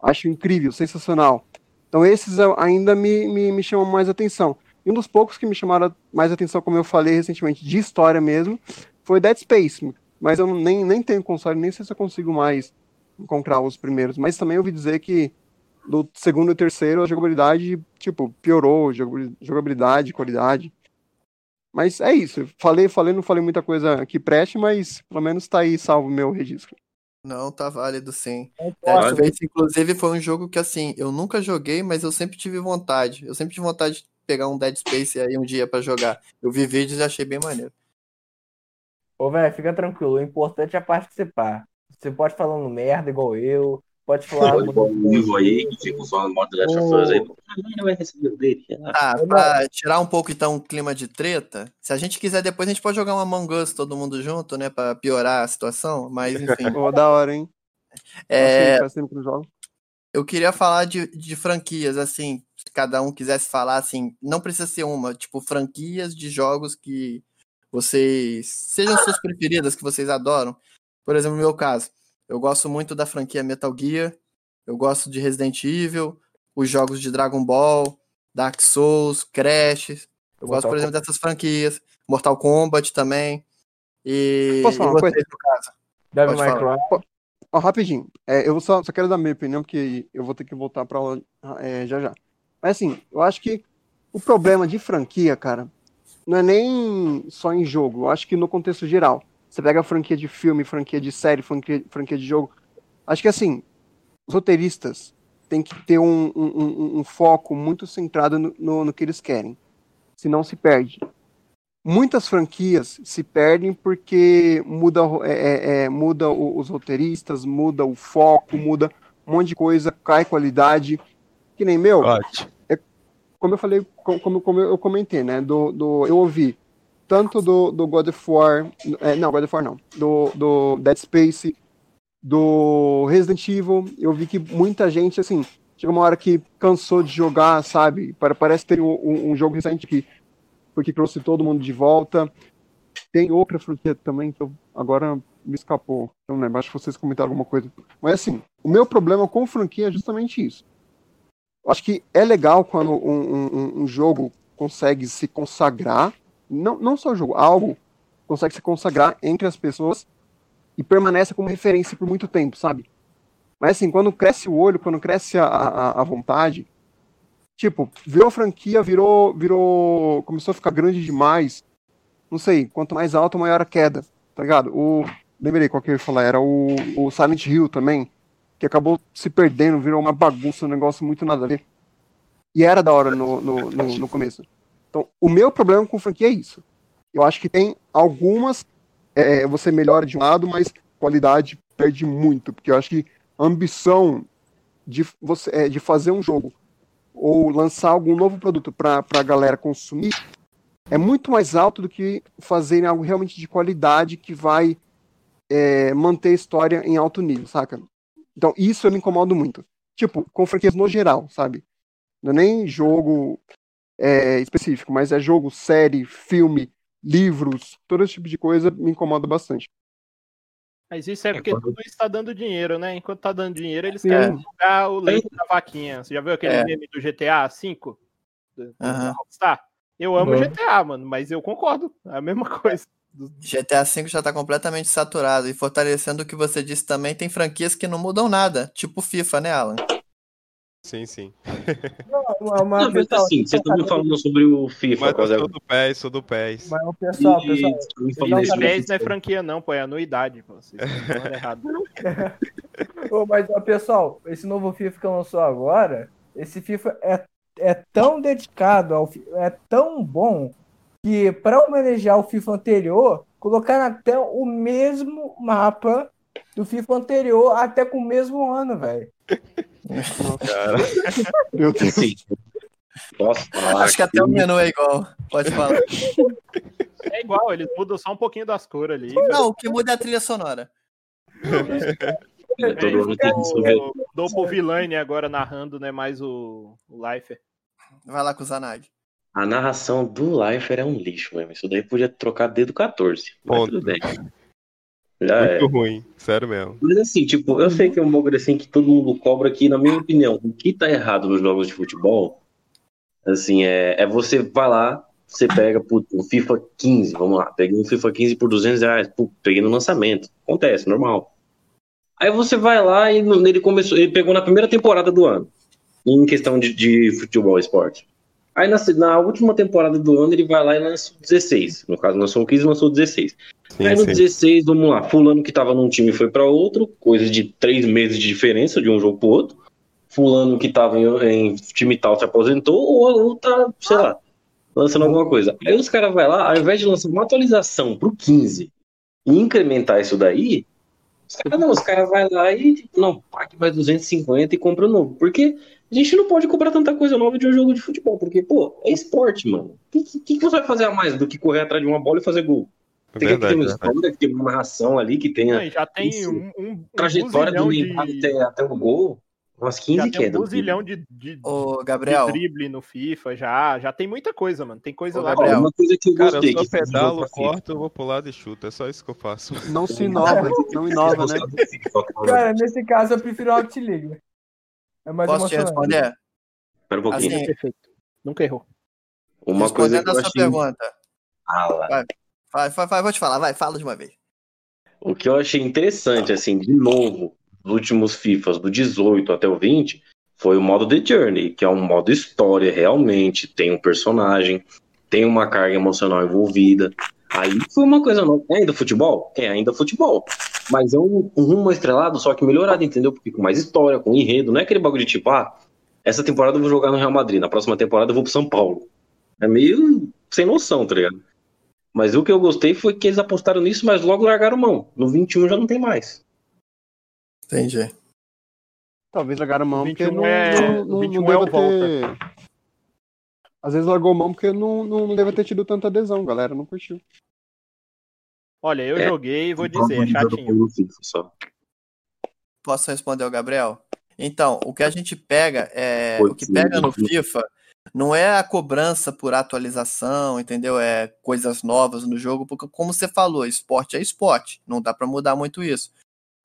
acho incrível, sensacional. Então esses ainda me, me, me chamam mais atenção. E um dos poucos que me chamaram mais atenção, como eu falei recentemente, de história mesmo, foi Dead Space. Mas eu nem, nem tenho console, nem sei se eu consigo mais encontrar os primeiros. Mas também ouvi dizer que do segundo e terceiro a jogabilidade, tipo, piorou, jogabilidade, qualidade. Mas é isso. Falei, falei, não falei muita coisa que preste, mas pelo menos tá aí salvo o meu registro. Não, tá válido sim. Dead Space, inclusive, foi um jogo que, assim, eu nunca joguei, mas eu sempre tive vontade. Eu sempre tive vontade de pegar um Dead Space aí um dia para jogar. Eu vi vídeos e achei bem maneiro. Ô, velho, fica tranquilo. O importante é participar. Você pode falando merda igual eu, Pode falar. O Ivo aí, que fica só no modo Last of Us aí, ele vai receber o dele. Ah, pra tirar um pouco então o clima de treta, se a gente quiser depois a gente pode jogar uma Among Us todo mundo junto, né, pra piorar a situação, mas enfim. Pô, da hora, hein? É... Eu queria falar de, de franquias, assim, se cada um quisesse falar, assim, não precisa ser uma, tipo, franquias de jogos que vocês, sejam suas preferidas, que vocês adoram. Por exemplo, no meu caso, eu gosto muito da franquia Metal Gear, eu gosto de Resident Evil, os jogos de Dragon Ball, Dark Souls, Crash. Eu Mortal gosto, por exemplo, dessas franquias. Mortal Kombat também. E. Posso falar uma coisa? Devil May Cry. Oh, rapidinho, é, eu só, só quero dar minha opinião, porque eu vou ter que voltar pra aula é, já já. Mas assim, eu acho que o problema de franquia, cara, não é nem só em jogo, eu acho que no contexto geral. Você pega a franquia de filme, franquia de série, franquia, franquia de jogo. Acho que assim, os roteiristas têm que ter um, um, um foco muito centrado no, no, no, que eles querem. Senão se perde. Muitas franquias se perdem porque muda, é, é, é muda os roteiristas, muda o foco, muda um monte de coisa, cai qualidade. Que nem meu. É, como eu falei, como, como eu comentei, né? Do, do, eu ouvi tanto do, do God of War, é, não, God of War não, do, do Dead Space, do Resident Evil, eu vi que muita gente, assim, chegou uma hora que cansou de jogar, sabe? Parece ter um, um jogo recente que porque trouxe todo mundo de volta. Tem outra franquia também que eu, agora me escapou. Não lembro, acho que vocês comentaram alguma coisa. Mas assim, o meu problema com franquia é justamente isso. Eu acho que é legal quando um, um, um jogo consegue se consagrar não, não só o jogo, algo consegue se consagrar entre as pessoas e permanece como referência por muito tempo, sabe? Mas assim, quando cresce o olho, quando cresce a, a, a vontade, Tipo, virou franquia, virou, virou. Começou a ficar grande demais. Não sei, quanto mais alto, maior a queda. Tá ligado? O. Lembrei qual que eu ia falar, era o, o Silent Hill também, que acabou se perdendo, virou uma bagunça, um negócio muito nada a ver. E era da hora no, no, no, no começo. Então, o meu problema com franquia é isso. Eu acho que tem algumas. É, você melhora de um lado, mas qualidade perde muito. Porque eu acho que a ambição de, você, é, de fazer um jogo ou lançar algum novo produto para a galera consumir é muito mais alto do que fazerem algo realmente de qualidade que vai é, manter a história em alto nível, saca? Então, isso eu me incomodo muito. Tipo, com franquias no geral, sabe? Não é nem jogo é, específico, mas é jogo, série, filme, livros, todo esse tipo de coisa me incomoda bastante. Mas isso é porque tudo está dando dinheiro, né? Enquanto tá dando dinheiro, eles querem jogar o leite da vaquinha. Você já viu aquele é. meme do GTA V? Do. Rockstar? Eu amo Uhum. GTA, mano, mas eu concordo. É a mesma coisa. GTA V já tá completamente saturado. E fortalecendo o que você disse também, tem franquias que não mudam nada. Tipo FIFA, né, Alan? Sim, sim. Uma, uma, Não, mas pessoal, assim, vocês estão me falando sobre o FIFA, Mas eu é sou do PES, sou do PES. mas o pessoal, pessoal, E- me Não, sobre PES não é franquia, não, pô, é anuidade. Pô. Vocês estão errado. Ô, mas, ó, pessoal, esse novo FIFA que lançou agora, esse FIFA é, é tão dedicado, ao, é tão bom, que para homenagear o FIFA anterior, colocaram até o mesmo mapa do FIFA anterior, até com o mesmo ano, velho. Cara, Meu Deus. Assim, posso falar Acho que até o menu é igual. Pode falar. É igual, eles mudam só um pouquinho das cores ali. Não, o que muda é a trilha sonora. que todo mundo tem que Double Villain agora narrando, né? Mais o, o Life. Vai lá com o Zanag. A narração do Lifer é um lixo mesmo. Isso daí podia trocar desde o 14. Mas Ponto. tudo bem. Já é. muito ruim, sério mesmo. Mas assim, tipo, eu sei que é um bagulho assim que todo mundo cobra aqui, na minha opinião, o que tá errado nos jogos de futebol, assim, é, é você vai lá, você pega, putz, um FIFA 15, vamos lá, peguei um FIFA 15 por 200 reais, pô, peguei no lançamento, acontece, normal. Aí você vai lá e ele começou, ele pegou na primeira temporada do ano, em questão de, de futebol esporte. Aí na, na última temporada do ano ele vai lá e lança o 16, no caso lançou o 15 e lançou o 16. Sim, Aí no sim. 16, vamos lá, fulano que tava num time foi pra outro, coisa de três meses de diferença de um jogo pro outro. Fulano que tava em, em time tal se aposentou, ou, ou tá, sei lá, lançando alguma coisa. Aí os caras vai lá, ao invés de lançar uma atualização pro 15 e incrementar isso daí, os caras não, os caras vai lá e, tipo, não, pague mais 250 e compra o novo. Porque a gente não pode cobrar tanta coisa nova de um jogo de futebol, porque, pô, é esporte, mano. O que, que, que você vai fazer a mais do que correr atrás de uma bola e fazer gol? Tem que ter Verdade, uma verdade. história, que tem uma narração ali, que tenha Não, já tem Isso. um, um, um trajetória do buzilhão Neymar de, até, até o gol. Umas já 15 tem um buzilhão de, de, Ô, de Gabriel. drible no FIFA, já, já tem muita coisa, mano. Tem coisa Ô, lá. Gabriel. Uma coisa que eu Cara, gostei. eu só pedalo, corto, eu vou pro lado e chuto. É só isso que eu faço. Não se inova, não inova, né? Cara, nesse caso eu prefiro Rocket League. É mais Posso te emocionante. responder? Espera um pouquinho. Assim, Perfeito. Nunca errou. uma coisa que a eu sua achei. pergunta. Ah, lá. Vai, vai, vai, vou te falar, vai, fala de uma vez. O que eu achei interessante, assim, de novo, dos últimos FIFAs, do 18 até o 20, foi o modo The Journey, que é um modo história, realmente, tem um personagem, tem uma carga emocional envolvida. Aí foi uma coisa nova. É ainda futebol? É ainda futebol. Mas é um, um rumo estrelado, só que melhorado, entendeu? Porque com mais história, com enredo, não é aquele bagulho de tipo, ah, essa temporada eu vou jogar no Real Madrid, na próxima temporada eu vou pro São Paulo. É meio sem noção, tá ligado? Mas o que eu gostei foi que eles apostaram nisso, mas logo largaram mão. No 21 já não tem mais. Entendi. Talvez largaram mão porque 21 não, é- não, não, 21 não é deva ter. Às vezes largou mão porque não, não, não deve ter tido tanta adesão, galera. Não curtiu. Olha, eu É, joguei e vou dizer, é chatinho. FIFA só. Posso responder ao Gabriel? Então, o que a gente pega é. Pode o que pega no FIFA não é a cobrança por atualização, entendeu? É coisas novas no jogo, porque, como você falou, esporte é esporte. Não dá pra mudar muito isso.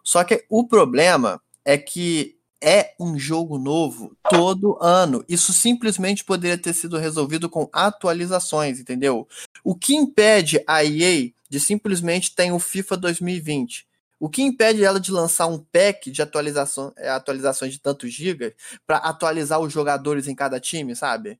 Só que o problema é que é um jogo novo todo ano. Isso simplesmente poderia ter sido resolvido com atualizações, entendeu? O que impede a EA de simplesmente ter o FIFA 2020? O que impede ela de lançar um pack de atualização, é, atualizações de tantos gigas para atualizar os jogadores em cada time, sabe?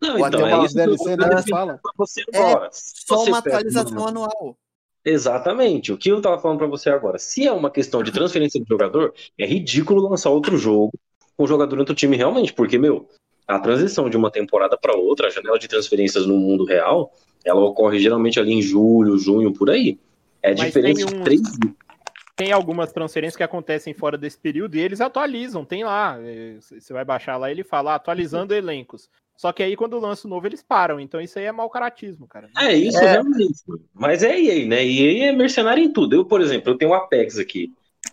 Não, Ou então, até é uma isso que eu DLC, né, fala. você É, agora. Só você uma pega atualização uma- anual. Exatamente. O que eu tava falando pra você agora. Se é uma questão de transferência de jogador, é ridículo lançar outro jogo com o jogador dentro do time realmente, porque, meu, a transição de uma temporada pra outra, a janela de transferências no mundo real, ela ocorre geralmente ali em julho, junho, por aí. É Mas diferença tem de uns- três Tem algumas transferências que acontecem fora desse período e eles atualizam, tem lá. é, Você vai baixar lá e ele fala, ah, atualizando elencos. Só que aí quando lança o novo eles param, então isso aí é mau caratismo, cara. É isso, É. realmente. Mas é EA, né? EA é mercenário em tudo. Eu, por exemplo, eu tenho o Apex aqui.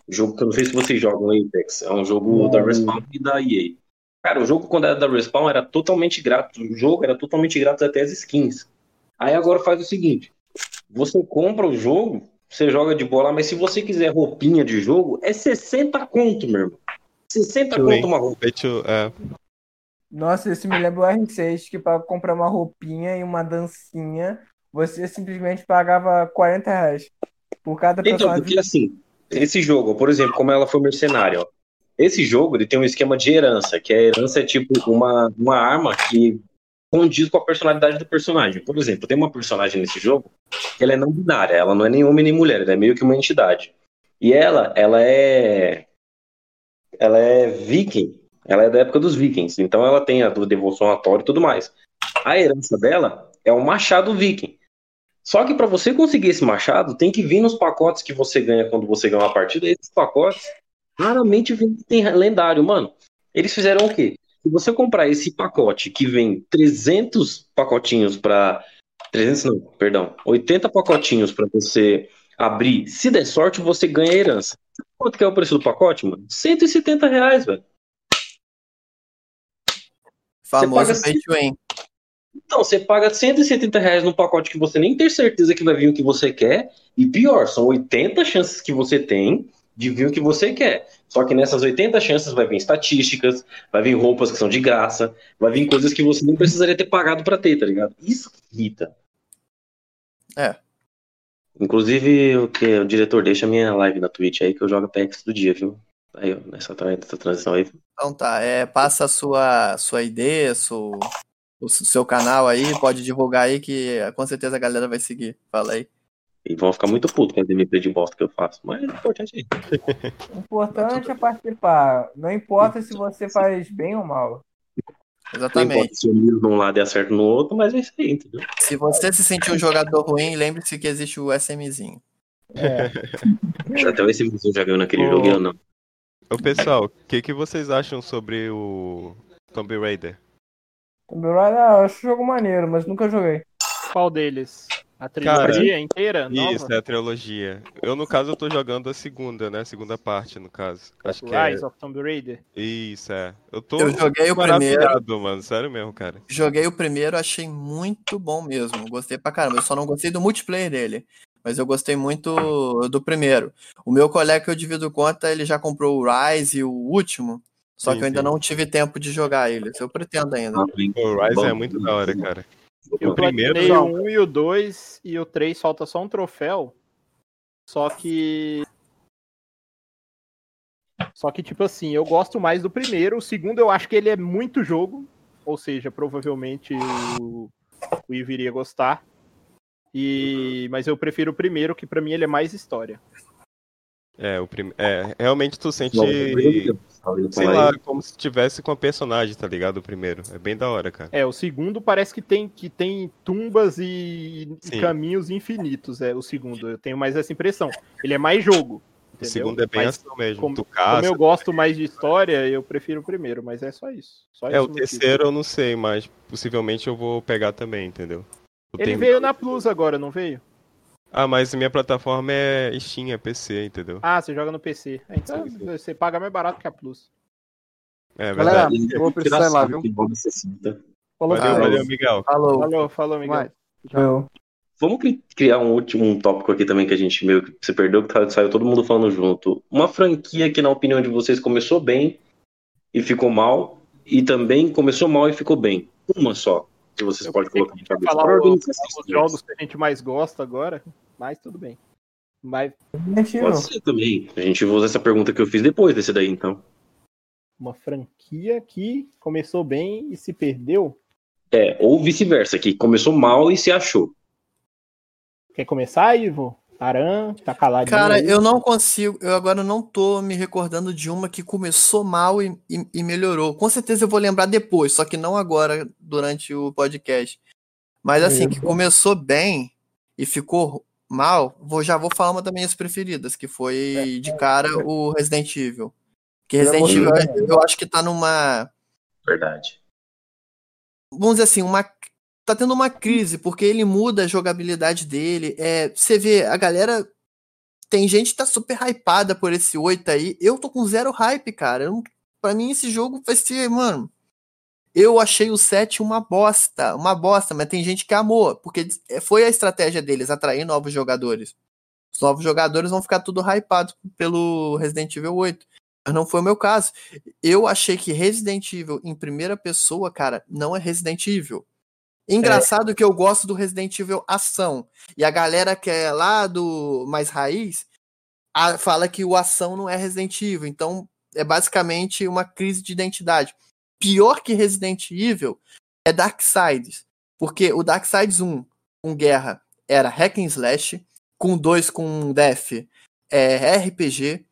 Jogo que eu não sei se vocês jogam Apex. É um jogo da Respawn e da EA. Cara, o jogo quando era da Respawn era totalmente grátis. O jogo era totalmente grátis até as skins. Aí agora faz o seguinte: você compra o jogo, você joga de bola, mas se você quiser roupinha de jogo, é 60 conto, meu irmão. 60 Sim. conto uma roupa. É, Nossa, isso me lembra o R6, que para comprar uma roupinha e uma dancinha, você simplesmente pagava 40 reais por cada Então, personagem. porque assim, esse jogo, por exemplo, como ela foi mercenária, ó, esse jogo ele tem um esquema de herança, que a herança é tipo uma, uma arma que condiz com a personalidade do personagem. Por exemplo, tem uma personagem nesse jogo que ela é não binária, ela não é nem homem nem mulher, ela é meio que uma entidade. E ela, ela é ela é viking, ela é da época dos vikings, então ela tem a devoção a Thor e tudo mais. A herança dela é um machado viking. Só que para você conseguir esse machado, tem que vir nos pacotes que você ganha quando você ganha uma partida. Esses pacotes raramente tem lendário, mano. Eles fizeram o quê? Se você comprar esse pacote que vem 300 pacotinhos para 300 não, perdão, 80 pacotinhos para você abrir, se der sorte, você ganha a herança. Sabe Quanto que é o preço do pacote, mano? 170 reais, velho. Famoso paga pay to win. Então, você paga 170 reais num pacote que você nem tem certeza que vai vir o que você quer. E pior, são 80 chances que você tem de vir o que você quer. Só que nessas 80 chances vai vir estatísticas, vai vir roupas que são de graça, vai vir coisas que você nem precisaria ter pagado pra ter, tá ligado? Isso que irrita. É. Inclusive, o que o diretor deixa a minha live na Twitch aí que eu jogo Apex do dia, viu? Aí, ó, nessa, nessa transição aí. Então tá, é, passa a sua, sua ID, seu, o seu canal aí, pode divulgar aí que com certeza a galera vai seguir. Fala aí. E vão ficar muito putos com as gameplay de bosta que eu faço. Mas o importante é O importante é participar. Não importa se você faz bem ou mal. Não Exatamente. importa se eu miro num lado e acerto no outro, mas é isso aí, entendeu? Se você se sentir um jogador ruim, lembre-se que existe o SMzinho. Até o SMzinho já ganhou naquele Ô. jogo eu não. Ô pessoal, o que, que vocês acham sobre o Tomb Raider? Tomb Raider, ah, eu acho o jogo maneiro, mas nunca joguei. Qual deles? A trilogia inteira? Nova? Isso, é a trilogia. Eu, no caso, eu tô jogando a segunda, né? A segunda parte, no caso. Acho que é. Rise of Tomb Raider? Isso, é. Eu tô Eu joguei o primeiro. mano. Sério mesmo, cara. Joguei o primeiro, achei muito bom mesmo. Gostei pra caramba. Eu só não gostei do multiplayer dele. Mas eu gostei muito do primeiro. O meu colega que eu divido conta, ele já comprou o Rise e o último. Só Sim, que eu ainda sim. não tive tempo de jogar eles. Eu pretendo ainda. O Rise é muito da hora, cara. Eu O primeiro- o 1 e o 2 e o 3 falta só um troféu. Só que. Só que, tipo assim, eu gosto mais do primeiro. O segundo eu acho que ele é muito jogo. Ou seja, provavelmente o, o Ivo iria gostar. E... Mas eu prefiro o primeiro, que pra mim ele é mais história. É, o prim... é, realmente tu sente, Sei lá, como se tivesse com a personagem, tá ligado? O primeiro. É bem da hora, cara. É, o segundo parece que tem, que tem tumbas e, Sim. caminhos infinitos. É o segundo. Eu tenho mais essa impressão. Ele é mais jogo. O entendeu? segundo é bem Mas ação mesmo. como- tu Como caça. eu gosto mais de história, eu prefiro o primeiro, mas é só isso. Só É, esse o motivo. terceiro eu não sei, mas possivelmente eu vou pegar também, entendeu? Eu Ele tenho- veio na Plus agora, não veio? Ah, mas minha plataforma é Steam, é PC, entendeu? Ah, você joga no PC. Ah, Então sim. você paga mais barato que a Plus. É Galera, verdade. eu vou precisar ir lá, viu? Falou Valeu, valeu, Miguel. Falou. Falou, falou, Miguel. Vamos cri- criar um último um tópico aqui também que a gente meio que se perdeu, que tá- saiu todo mundo falando junto. Uma franquia que, na opinião de vocês, começou bem e ficou mal, e também começou mal e ficou bem. Uma só, que vocês Eu podem colocar ia cabeça. falar Pra o- organização. Os jogos que a gente mais gosta agora, mas tudo bem. Mas Pode ser também. A gente usa essa pergunta que eu fiz depois desse daí, então. uma franquia que começou bem e se perdeu. É, ou vice-versa, que começou mal e se achou. Quer começar, Ivo? Aran, tá caladinho. Cara, aí. eu não consigo. Eu agora não tô me recordando de uma que começou mal e, e- e melhorou. Com certeza eu vou lembrar depois, só que não agora, durante o podcast. Mas assim, que começou bem e ficou mal, vou, já vou falar uma das minhas preferidas, que foi de cara o Resident Evil. Que Resident Evil, eu- eu acho que tá numa. Verdade. vamos dizer assim, uma tá tendo uma crise, porque ele muda a jogabilidade dele. É, você vê, a galera tem gente que tá super hypada por esse 8 aí. Eu tô com zero hype, cara. Não, pra mim esse jogo vai ser, mano, eu achei o 7 uma bosta, uma bosta, mas tem gente que amou, porque foi a estratégia deles atrair novos jogadores. Os novos jogadores vão ficar tudo hypados pelo Resident Evil 8. Mas não foi o meu caso. Eu achei que Resident Evil em primeira pessoa, cara, não é Resident Evil. Engraçado que eu gosto do Resident Evil ação. E a galera que é lá do mais raiz a- fala que o ação não é Resident Evil. Então é basicamente uma crise de identidade. Pior que Resident Evil é Darksiders. Porque o Darksiders 1 com guerra era hack and slash, com 2 com death é RPG,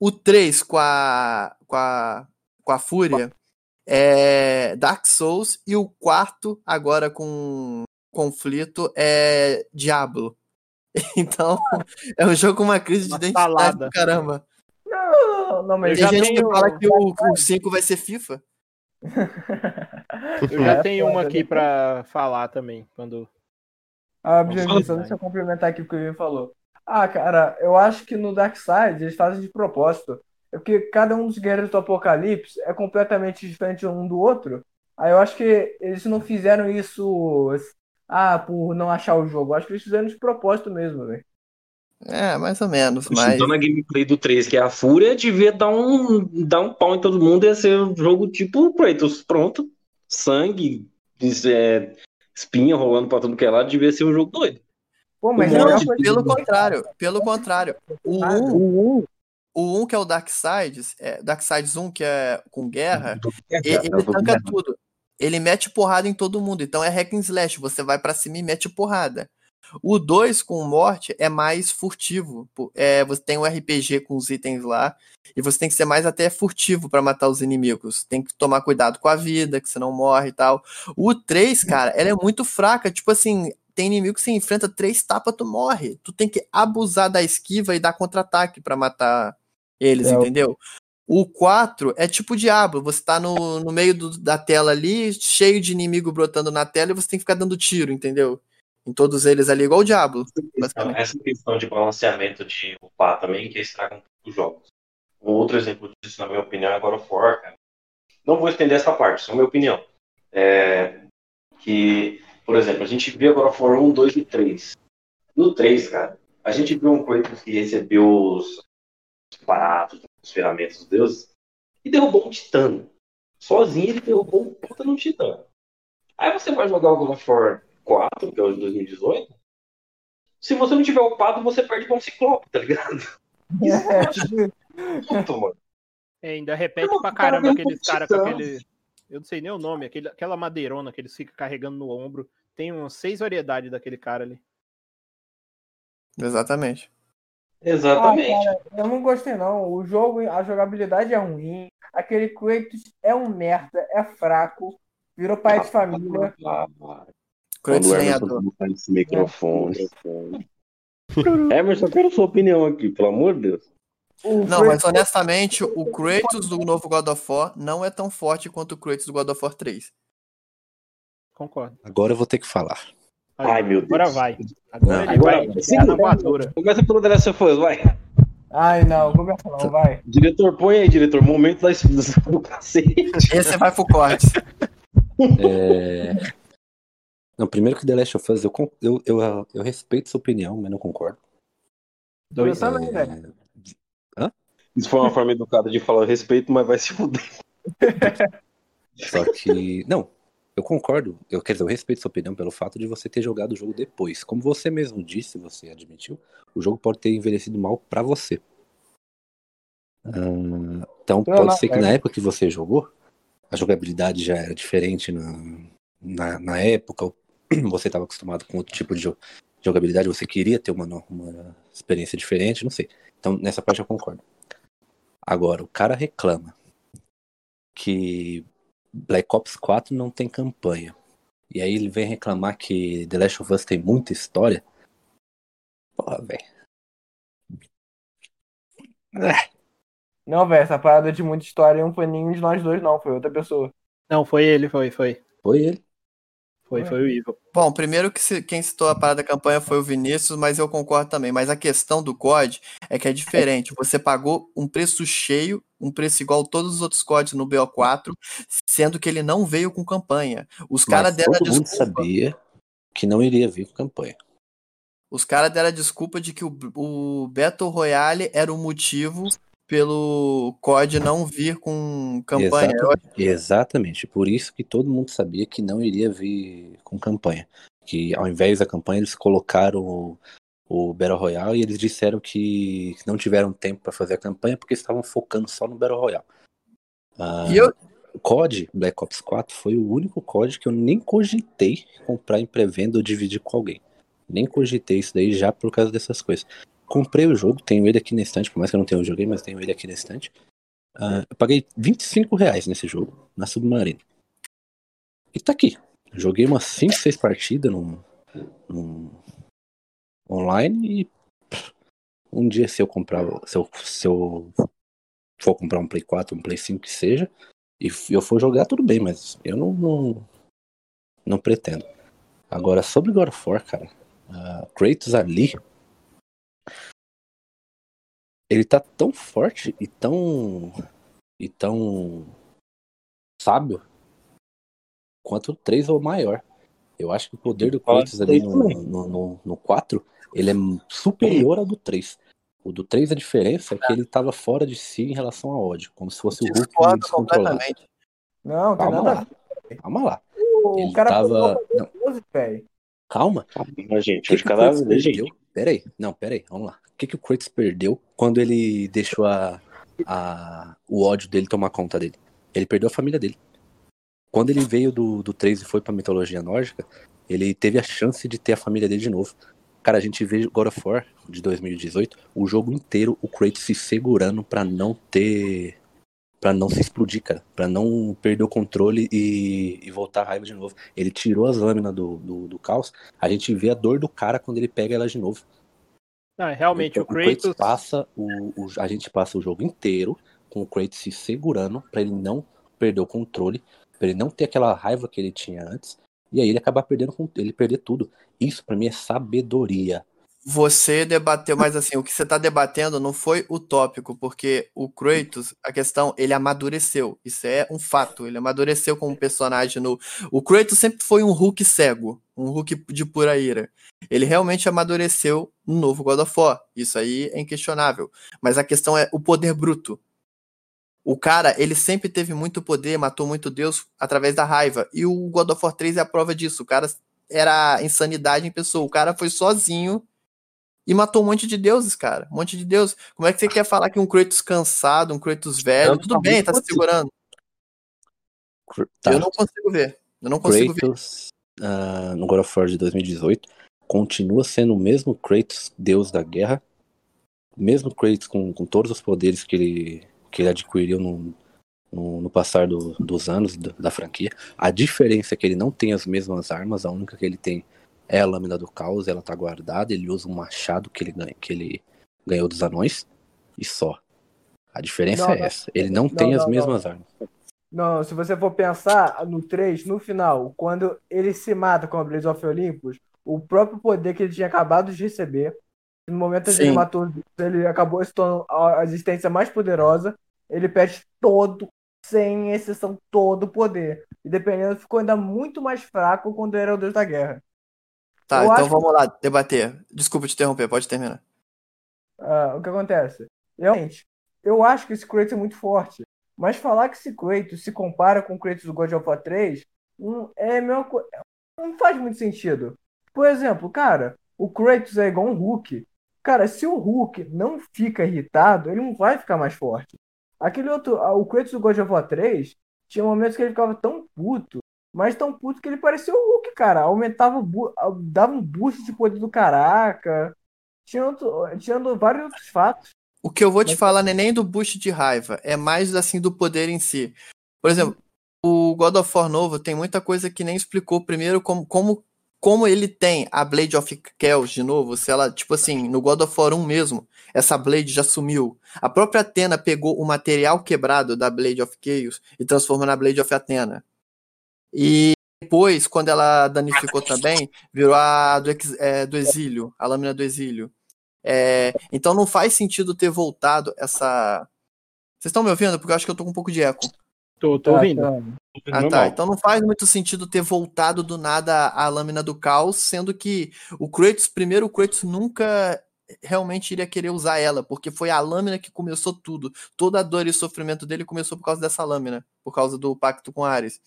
o 3 com a com a com a Fúria é Dark Souls e o quarto agora com conflito é Diablo. Então, é um jogo com uma crise de Uma identidade salada. do caramba. Não, não, mas Eu Tem já gente tenho- que fala que o, o 5 vai ser FIFA. Eu já É, tenho uma aqui pra falar também. Quando... Ah, falar. deixa eu complementar aqui o que o Ivan falou. Ah, cara, eu acho que no Darkseid eles fazem de propósito. É porque cada um dos guerreiros do Apocalipse é completamente diferente um do outro. Aí eu acho que eles não fizeram isso, ah, por não achar o jogo. Eu acho que eles fizeram de propósito mesmo, velho. É, mais ou menos, mas Chutando a gameplay do 3, que é a Fúria, devia dar um, dar um pau em todo mundo, ia ser um jogo tipo Kratos, pronto. Sangue, é, espinha rolando pra tudo que é lado, devia ser um jogo doido. Pô, mas Um a não, pelo contrário, pelo contrário. O Ah, 1, o 1 que é o Darksiders, é, Darksiders 1 que é com guerra, ele, ele tanca tudo. Ele mete porrada em todo mundo. Então é hack and slash. Você vai pra cima e mete porrada. O 2 com morte é mais furtivo. É, você tem um RPG com os itens lá. E você tem que ser mais até furtivo pra matar os inimigos. Tem que tomar cuidado com a vida, que você não morre e tal. O 3, cara, ela é muito fraca. Tipo assim, tem inimigo que você enfrenta três tapas, tu morre. Tu tem que abusar da esquiva e dar contra-ataque pra matar eles, É, o- entendeu? O 4 é tipo Diablo, você tá no, no meio do- da tela ali, cheio de inimigo brotando na tela, e você tem que ficar dando tiro, entendeu? Em todos eles ali, igual o Diablo. basicamente. Essa questão de balanceamento de upar também, que estraga um pouco os jogos. Um outro exemplo disso, na minha opinião, é God of War, cara. Não vou estender essa parte, só minha opinião. É que, por exemplo, a gente God of War 1, 2 e 3. No 3, cara, a gente viu um Kratos que recebeu os baratos, os ferramentas dos deuses, e derrubou um titã. Sozinho ele derrubou um puta no titã. Aí você vai jogar o God of War 4, que é o de 2018, se você não tiver upado, você perde pra um ciclope, tá ligado? Puto, mano. É, ainda repete Não, pra o cara caramba com aqueles caras com aquele. Eu não sei nem o nome, aquele, aquela madeirona que eles ficam carregando no ombro. Tem umas seis variedades daquele cara ali. Exatamente. Exatamente. Ah, Eu não gostei, não. O jogo, a jogabilidade é ruim. Aquele Kratos é um merda, é fraco. Virou pai de família. Kratos Quando o lenhador. Emerson botar esse microfone. Emerson, eu quero sua opinião aqui, pelo amor de Deus. O Não, Kratos- mas honestamente, o Kratos do novo God of War não é tão forte quanto o Kratos do God of War 3. Concordo. Agora eu vou ter que falar. Ai, meu Deus. Agora vai. Agora ele Agora vai vai. voadora. Começa pelo The Last of Us, vai. Ai, não, começa não, vai. Diretor, põe aí, diretor. Momento da explosão do cacete. Esse vai pro corte. É... Não, primeiro que The Last of Us, eu, eu, eu, eu respeito sua opinião, mas não concordo. Eu também, velho. É... Isso foi uma forma educada de falar respeito, mas vai se fuder. Só que. Não, eu concordo, eu quer dizer, eu respeito sua opinião pelo fato de você ter jogado o jogo depois. Como você mesmo disse, você admitiu, o jogo pode ter envelhecido mal para você. Uh, então pode não, ser que é. na época que você jogou, a jogabilidade já era diferente na, na, na época, você estava acostumado com outro tipo de jogabilidade, você queria ter uma, uma experiência diferente, não sei. Então nessa parte eu concordo. Agora, o cara reclama que Black Ops 4 não tem campanha. E aí ele vem reclamar que The Last of Us tem muita história. Porra, velho. Não, velho, essa parada de muita história não foi nenhum de nós dois, não. Foi outra pessoa. Não, foi ele, foi, foi. Foi ele. Foi, foi o Ivo. Bom, primeiro que se, quem citou a parada da campanha foi o Vinícius, mas eu concordo também. Mas a questão do COD é que é diferente. Você pagou um preço cheio, um preço igual a todos os outros CODs no BO4, sendo que ele não veio com campanha. Os caras deram todo mundo sabia que não iria vir com campanha. Os caras deram a desculpa de que o, o Battle Royale era o motivo pelo COD não vir com campanha. Exatamente, exatamente, por isso que todo mundo sabia que não iria vir com campanha. Que ao invés da campanha eles colocaram o, o Battle Royale e eles disseram que não tiveram tempo para fazer a campanha porque estavam focando só no Battle Royale. Ah, e eu... COD Black Ops 4 foi o único COD que eu nem cogitei comprar em pré-venda ou dividir com alguém. Nem cogitei isso daí já por causa dessas coisas. Comprei o jogo, tenho ele aqui na estante, por mais que eu não tenha o joguei, mas tenho ele aqui na estante. Uh, eu paguei 25 reais nesse jogo, na Submarina. E tá aqui. Joguei umas 5, 6 partidas no, online e um dia se eu comprar, se eu, se eu for comprar um Play 4, um Play 5 que seja, e eu for jogar, tudo bem, mas eu não, não, não pretendo. Agora, sobre God of War, cara, uh, Kratos ali, ele tá tão forte e tão e tão sábio quanto o 3 ou maior. Eu acho que o poder do Kratos ali no, no, no, no 4, ele é superior ao do 3. O do 3, a diferença é que ele tava fora de si em relação ao ódio, como se fosse o Hulk descontrolado. Não, Calma lá. Calma lá. O ele cara tava... Calma. Calma, gente. Hoje cada vez, gente. Peraí, não, peraí, vamos lá. O que, que o Kratos perdeu quando ele deixou a, a, o ódio dele tomar conta dele? Ele perdeu a família dele. Quando ele veio do, do 3 e foi pra mitologia nórdica, ele teve a chance de ter a família dele de novo. Cara, a gente vê God of War de 2018, o jogo inteiro, o Kratos se segurando para não ter. Para não se explodir, cara. Pra não perder o controle e, e voltar a raiva de novo. Ele tirou as lâminas do, do, do caos. A gente vê a dor do cara quando ele pega ela de novo. Não, realmente, então, o Kratos. O Kratos passa o, o, a gente passa o jogo inteiro com o Kratos se segurando para ele não perder o controle, para ele não ter aquela raiva que ele tinha antes, e aí ele acabar perdendo ele perder tudo. Isso para mim é sabedoria. Você debateu, mas assim, o que você tá debatendo não foi o tópico, porque o Kratos, a questão, ele amadureceu. Isso é um fato. Ele amadureceu como personagem no. O Kratos sempre foi um Hulk cego, um Hulk de pura ira. Ele realmente amadureceu no novo God of War. Isso aí é inquestionável. Mas a questão é o poder bruto. O cara, ele sempre teve muito poder, matou muito Deus através da raiva. E o God of War 3 é a prova disso. O cara era insanidade em pessoa. O cara foi sozinho e matou um monte de deuses, cara. Um monte de deuses. Como é que você quer falar que um Kratos cansado, um Kratos velho, tudo tá bem, tá se segurando. Tá. Eu não consigo ver. Eu não consigo Kratos, ver. Uh, no God of War de 2018, continua sendo o mesmo Kratos, deus da guerra. Mesmo Kratos com, com todos os poderes que ele, que ele adquiriu no, no, no passar do, dos anos da, da franquia. A diferença é que ele não tem as mesmas armas, a única que ele tem é a lâmina do caos, ela tá guardada, ele usa um machado que ele, ganha, que ele ganhou dos anões e só. A diferença não, é essa. Ele não, não tem não, as mesmas armas. Não, se você for pensar no 3, no final, quando ele se mata com a Blaze of Olympus, o próprio poder que ele tinha acabado de receber, no momento em que ele matou, ele acabou se tornando a existência mais poderosa, ele perde todo, sem exceção, todo o poder. E dependendo, ficou ainda muito mais fraco quando era o Deus da Guerra. Tá, eu então vamos que... lá debater. Desculpa te interromper, pode terminar. Uh, o que acontece? Realmente, eu acho que esse Kratos é muito forte. Mas falar que esse Kratos se compara com o Kratos do God of War 3 Não, é a mesma coisa. Não faz muito sentido. Por exemplo, cara, o Kratos é igual um Hulk. Cara, se o Hulk não fica irritado, ele não vai ficar mais forte. Aquele outro, o Kratos do God of War 3, tinha momentos que ele ficava tão puto, mas tão puto que ele parecia o Hulk, cara. Aumentava, dava um boost de poder do caraca. Tinha, outro, tinha vários outros fatos. O que eu vou te falar não é nem do boost de raiva, é mais assim do poder em si. Por exemplo, o God of War novo tem muita coisa que nem explicou primeiro como, como, como ele tem a Blade of Chaos de novo, se ela, tipo assim, no God of War 1 mesmo, essa Blade já sumiu. A própria Athena pegou o material quebrado da Blade of Chaos e transformou na Blade of Athena. E depois, quando ela danificou também, virou a do, é, do exílio, a lâmina do exílio. É, então não faz sentido ter voltado essa. Vocês estão me ouvindo? Porque eu acho que eu tô com um pouco de eco. Tô, tô ouvindo. Ah, tá. Então não faz muito sentido ter voltado do nada a lâmina do caos, sendo que o Kratos, primeiro, o Kratos nunca realmente iria querer usar ela, porque foi a lâmina que começou tudo. Toda a dor e sofrimento dele começou por causa dessa lâmina, por causa do pacto com Ares.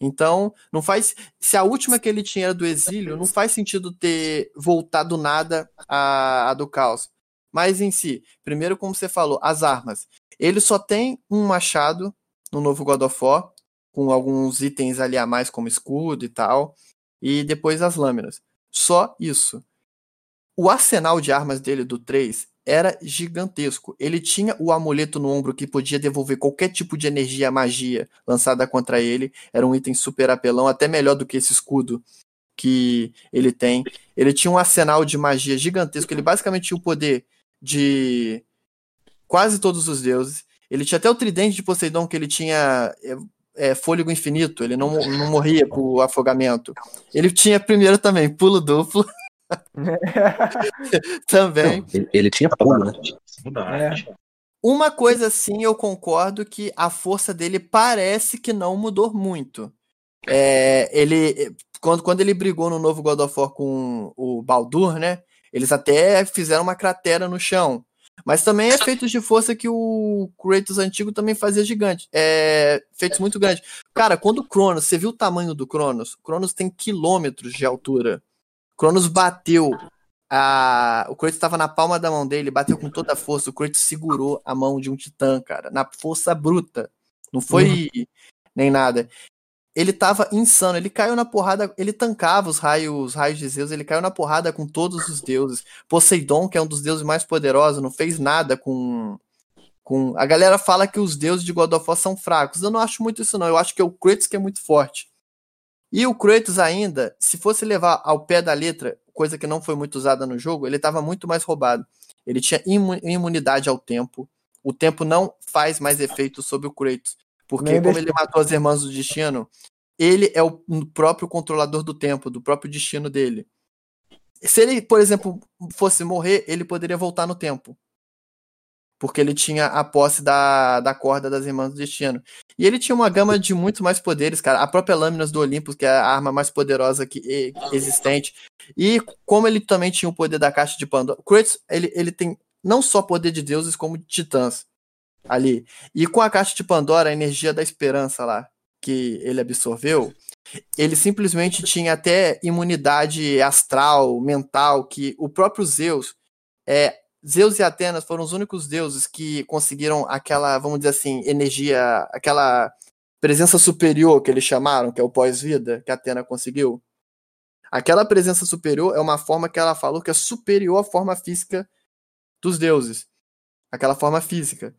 Então, não faz. Se a última que ele tinha era do exílio, não faz sentido ter voltado nada a, a do caos. Mas em si, primeiro, como você falou, as armas. Ele só tem um machado no novo God of War, com alguns itens ali a mais, como escudo e tal, e depois as lâminas. Só isso. O arsenal de armas dele do 3 era gigantesco. Ele tinha o amuleto no ombro que podia devolver qualquer tipo de energia, magia lançada contra ele. Era um item super apelão, até melhor do que esse escudo que ele tem. Ele tinha um arsenal de magia gigantesco. Ele basicamente tinha o poder de quase todos os deuses. Ele tinha até o tridente de Poseidon, que ele tinha é, é, fôlego infinito, ele não, não morria por afogamento. Ele tinha primeiro também pulo duplo. também. Não, ele, ele, tinha pulo, né? É. Uma coisa sim, eu concordo que a força dele parece que não mudou muito. É, ele quando, quando ele brigou no novo God of War com o Baldur, né? Eles até fizeram uma cratera no chão. Mas também é feitos de força que o Kratos antigo também fazia gigante. É, feitos muito grandes. Cara, quando o Cronos, você viu o tamanho do Cronos? O Cronos tem quilômetros de altura. Cronos bateu. A... O Kratos estava na palma da mão dele, bateu com toda a força. O Kratos segurou a mão de um titã, cara, na força bruta. Não foi uhum. nem nada ele tava insano, ele caiu na porrada, ele tancava os raios, os raios de Zeus, ele caiu na porrada com todos os deuses. Poseidon, que é um dos deuses mais poderosos, não fez nada com com a galera fala que os deuses de God of War são fracos. Eu não acho muito isso não, eu acho que é o Kratos que é muito forte. E o Kratos ainda, se fosse levar ao pé da letra, coisa que não foi muito usada no jogo, ele estava muito mais roubado. Ele tinha imunidade ao tempo. O tempo não faz mais efeito sobre o Kratos. Porque Nem como ele matou as irmãs do destino, ele é o próprio controlador do tempo, do próprio destino dele. Se ele, por exemplo, fosse morrer, ele poderia voltar no tempo. Porque ele tinha a posse da, da corda das irmãs do destino. E ele tinha uma gama de muito mais poderes, cara. A própria Lâminas do Olympus, que é a arma mais poderosa que existente. E como ele também tinha o poder da caixa de Pandora. Kratos, ele, ele tem não só poder de deuses, como de titãs ali. E com a caixa de Pandora, a energia da esperança lá que ele absorveu, ele simplesmente tinha até imunidade astral, mental, que o próprio Zeus, é, Zeus e Atenas foram os únicos deuses que conseguiram aquela, vamos dizer assim, energia, aquela presença superior que eles chamaram, que é o pós-vida, que Atena conseguiu. Aquela presença superior é uma forma que ela falou que é superior à forma física dos deuses. Aquela forma física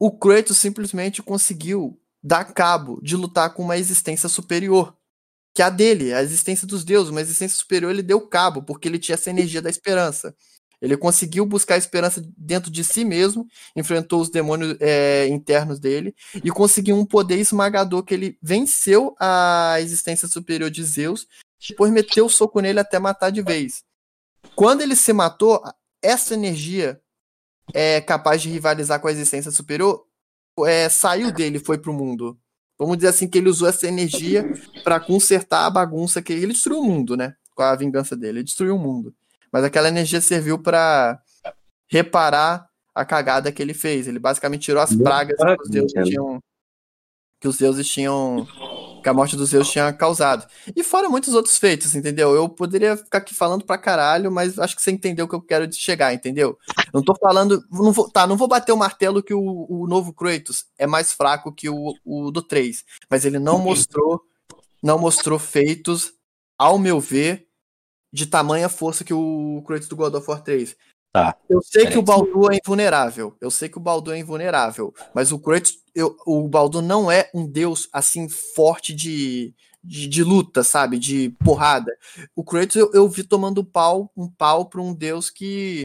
o Kratos simplesmente conseguiu dar cabo de lutar com uma existência superior. Que a dele, a existência dos deuses, uma existência superior, ele deu cabo, porque ele tinha essa energia da esperança. Ele conseguiu buscar esperança dentro de si mesmo, enfrentou os demônios é, internos dele e conseguiu um poder esmagador que ele venceu a existência superior de Zeus, depois meteu o soco nele até matar de vez. Quando ele se matou, essa energia é capaz de rivalizar com a existência superior é, saiu dele foi pro mundo. Vamos dizer assim que ele usou essa energia para consertar a bagunça que ele destruiu o mundo, né? Com a vingança dele, ele destruiu o mundo. Mas aquela energia serviu para reparar a cagada que ele fez. Ele basicamente tirou as pragas que os deuses tinham que os deuses tinham que a morte dos Zeus tinha causado. E fora muitos outros feitos, entendeu? Eu poderia ficar aqui falando pra caralho, mas acho que você entendeu o que eu quero chegar, entendeu? Não tô falando. Não vou, tá, não vou bater o martelo que o, o novo Kratos é mais fraco que o, o do 3. Mas ele não mostrou. Não mostrou feitos, ao meu ver, de tamanha força que o Kratos do God of War 3. Tá. Eu sei que o Baldur é invulnerável. Eu sei que o Baldur é invulnerável. Mas o Kratos, eu, o Baldur não é um deus assim forte de, de, de luta, sabe? De porrada. O Kratos eu, eu vi tomando pau, um pau para um deus que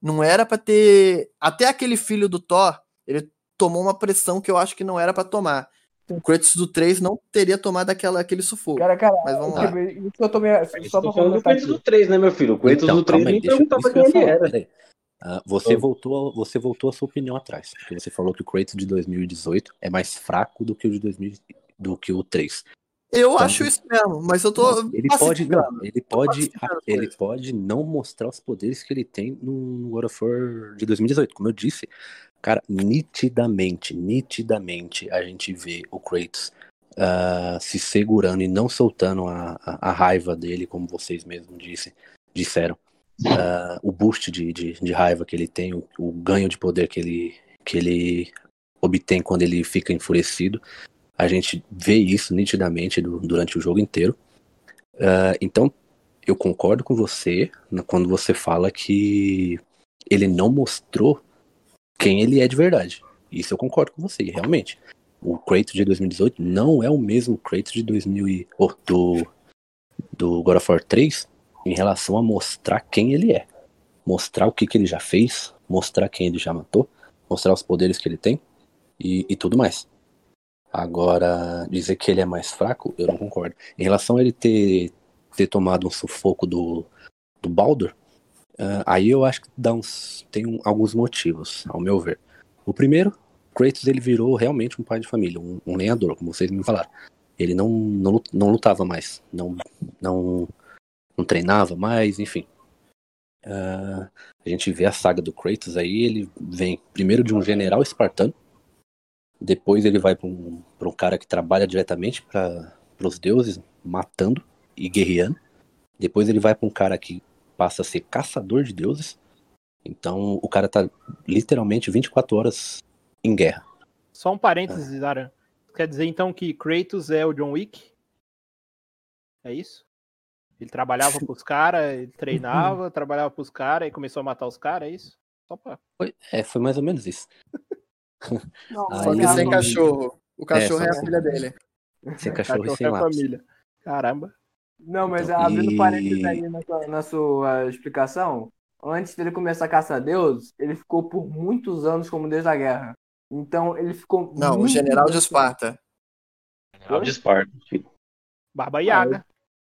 não era para ter. Até aquele filho do Thor, ele tomou uma pressão que eu acho que não era para tomar. O Kratos do 3 não teria tomado aquela, aquele sufoco. Cara, cara, Mas vamos lá. Isso eu tomei, só pra falando do Kratos do 3, né, meu filho? O Kratos Então, do 3 calma aí, nem perguntava quem ele era. Ah, você, voltou, você voltou a sua opinião atrás. Porque você falou que o Kratos de 2018 é mais fraco do que o de 2000, do que o 3. Eu Então, acho isso mesmo, mas eu tô. Ele pode, não, ele pode, ele pode não mostrar os poderes que ele tem no God of War de 2018. Como eu disse, cara, nitidamente, nitidamente a gente vê o Kratos ah, se segurando e não soltando a, a, a raiva dele, como vocês mesmos disse, disseram. Ah, o boost de, de, de raiva que ele tem, o, o ganho de poder que ele, que ele obtém quando ele fica enfurecido. A gente vê isso nitidamente du- durante o jogo inteiro. Ah, então, eu concordo com você quando você fala que ele não mostrou quem ele é de verdade. Isso eu concordo com você, realmente. O Kratos de 2018 não é o mesmo Kratos de 2000 e, oh, do, do God of War 3 em relação a mostrar quem ele é. Mostrar o que, que ele já fez, mostrar quem ele já matou, mostrar os poderes que ele tem e, e tudo mais. Agora, dizer que ele é mais fraco, eu não concordo. Em relação a ele ter, ter tomado um sufoco do, do Baldur, ah, aí eu acho que dá uns, tem um- alguns motivos, ao meu ver. O primeiro, Kratos ele virou realmente um pai de família, um, um lenhador, como vocês me falaram. Ele não, não, não lutava mais, não, não, não treinava mais, enfim. Ah, a gente vê a saga do Kratos aí, ele vem primeiro de um general espartano, depois ele vai para um, pra um cara que trabalha diretamente para os deuses, matando e guerreando. Depois ele vai para um cara que passa a ser caçador de deuses. Então o cara tá literalmente 24 horas em guerra. Só um parênteses, Aran. Quer dizer então que Kratos é o John Wick? É isso? Ele trabalhava pros caras, ele treinava, trabalhava pros caras e começou a matar os caras, é isso? Só pra... Foi, é, foi mais ou menos isso. Não, Aí- Só que sem cachorro. O cachorro É, é, a filha dele. Sem cachorro e Cachorro sem é lápis. família. Caramba. Não, mas Então, abrindo e- parênteses aí na sua, na sua explicação, antes dele começar a caçar Deus, ele ficou por muitos anos como Deus da Guerra. Então ele ficou. Não, o general de Esparta. General de Esparta. Barba Yaga.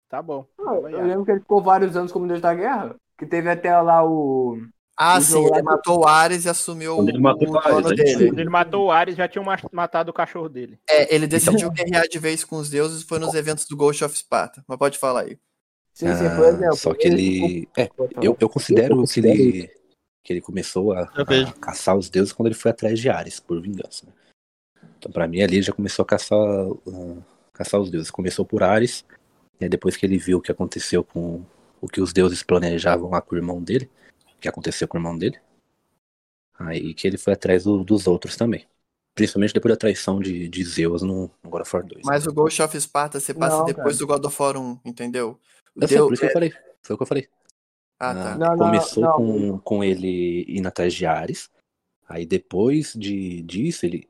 Tá bom. Barba eu lembro que ele ficou vários anos como Deus da Guerra. Que teve até lá o. Ah, sim, ele matou o Ares e assumiu Quando ele matou o o Ares, gente dele. Quando ele matou o Ares, já tinham ma- matado o cachorro dele. É, ele decidiu Então- guerrear de vez com os deuses e foi nos eventos do Ghost of Sparta. Mas pode falar aí. Sim, sim, Ah, por exemplo. só que ele. É, eu, eu considero, que, ele, que ele começou a, a caçar os deuses quando ele foi atrás de Ares, por vingança. né? Então, pra mim, ali ele já começou a caçar, ah, caçar os deuses. Começou por Ares, e aí depois que ele viu o que aconteceu com o que os deuses planejavam lá com o irmão dele, que aconteceu com o irmão dele, aí que ele foi atrás do- dos outros também. Principalmente depois da traição de, de Zeus no, no God of War 2. Mas o Ghost of Sparta você passa Não, depois cara. do God of War 1, entendeu? Eu sei, por isso que eu falei. Foi o que eu falei. Ah, Ah, tá. Não, não, começou não. Com, com ele indo atrás de Ares. Aí depois de, disso, ele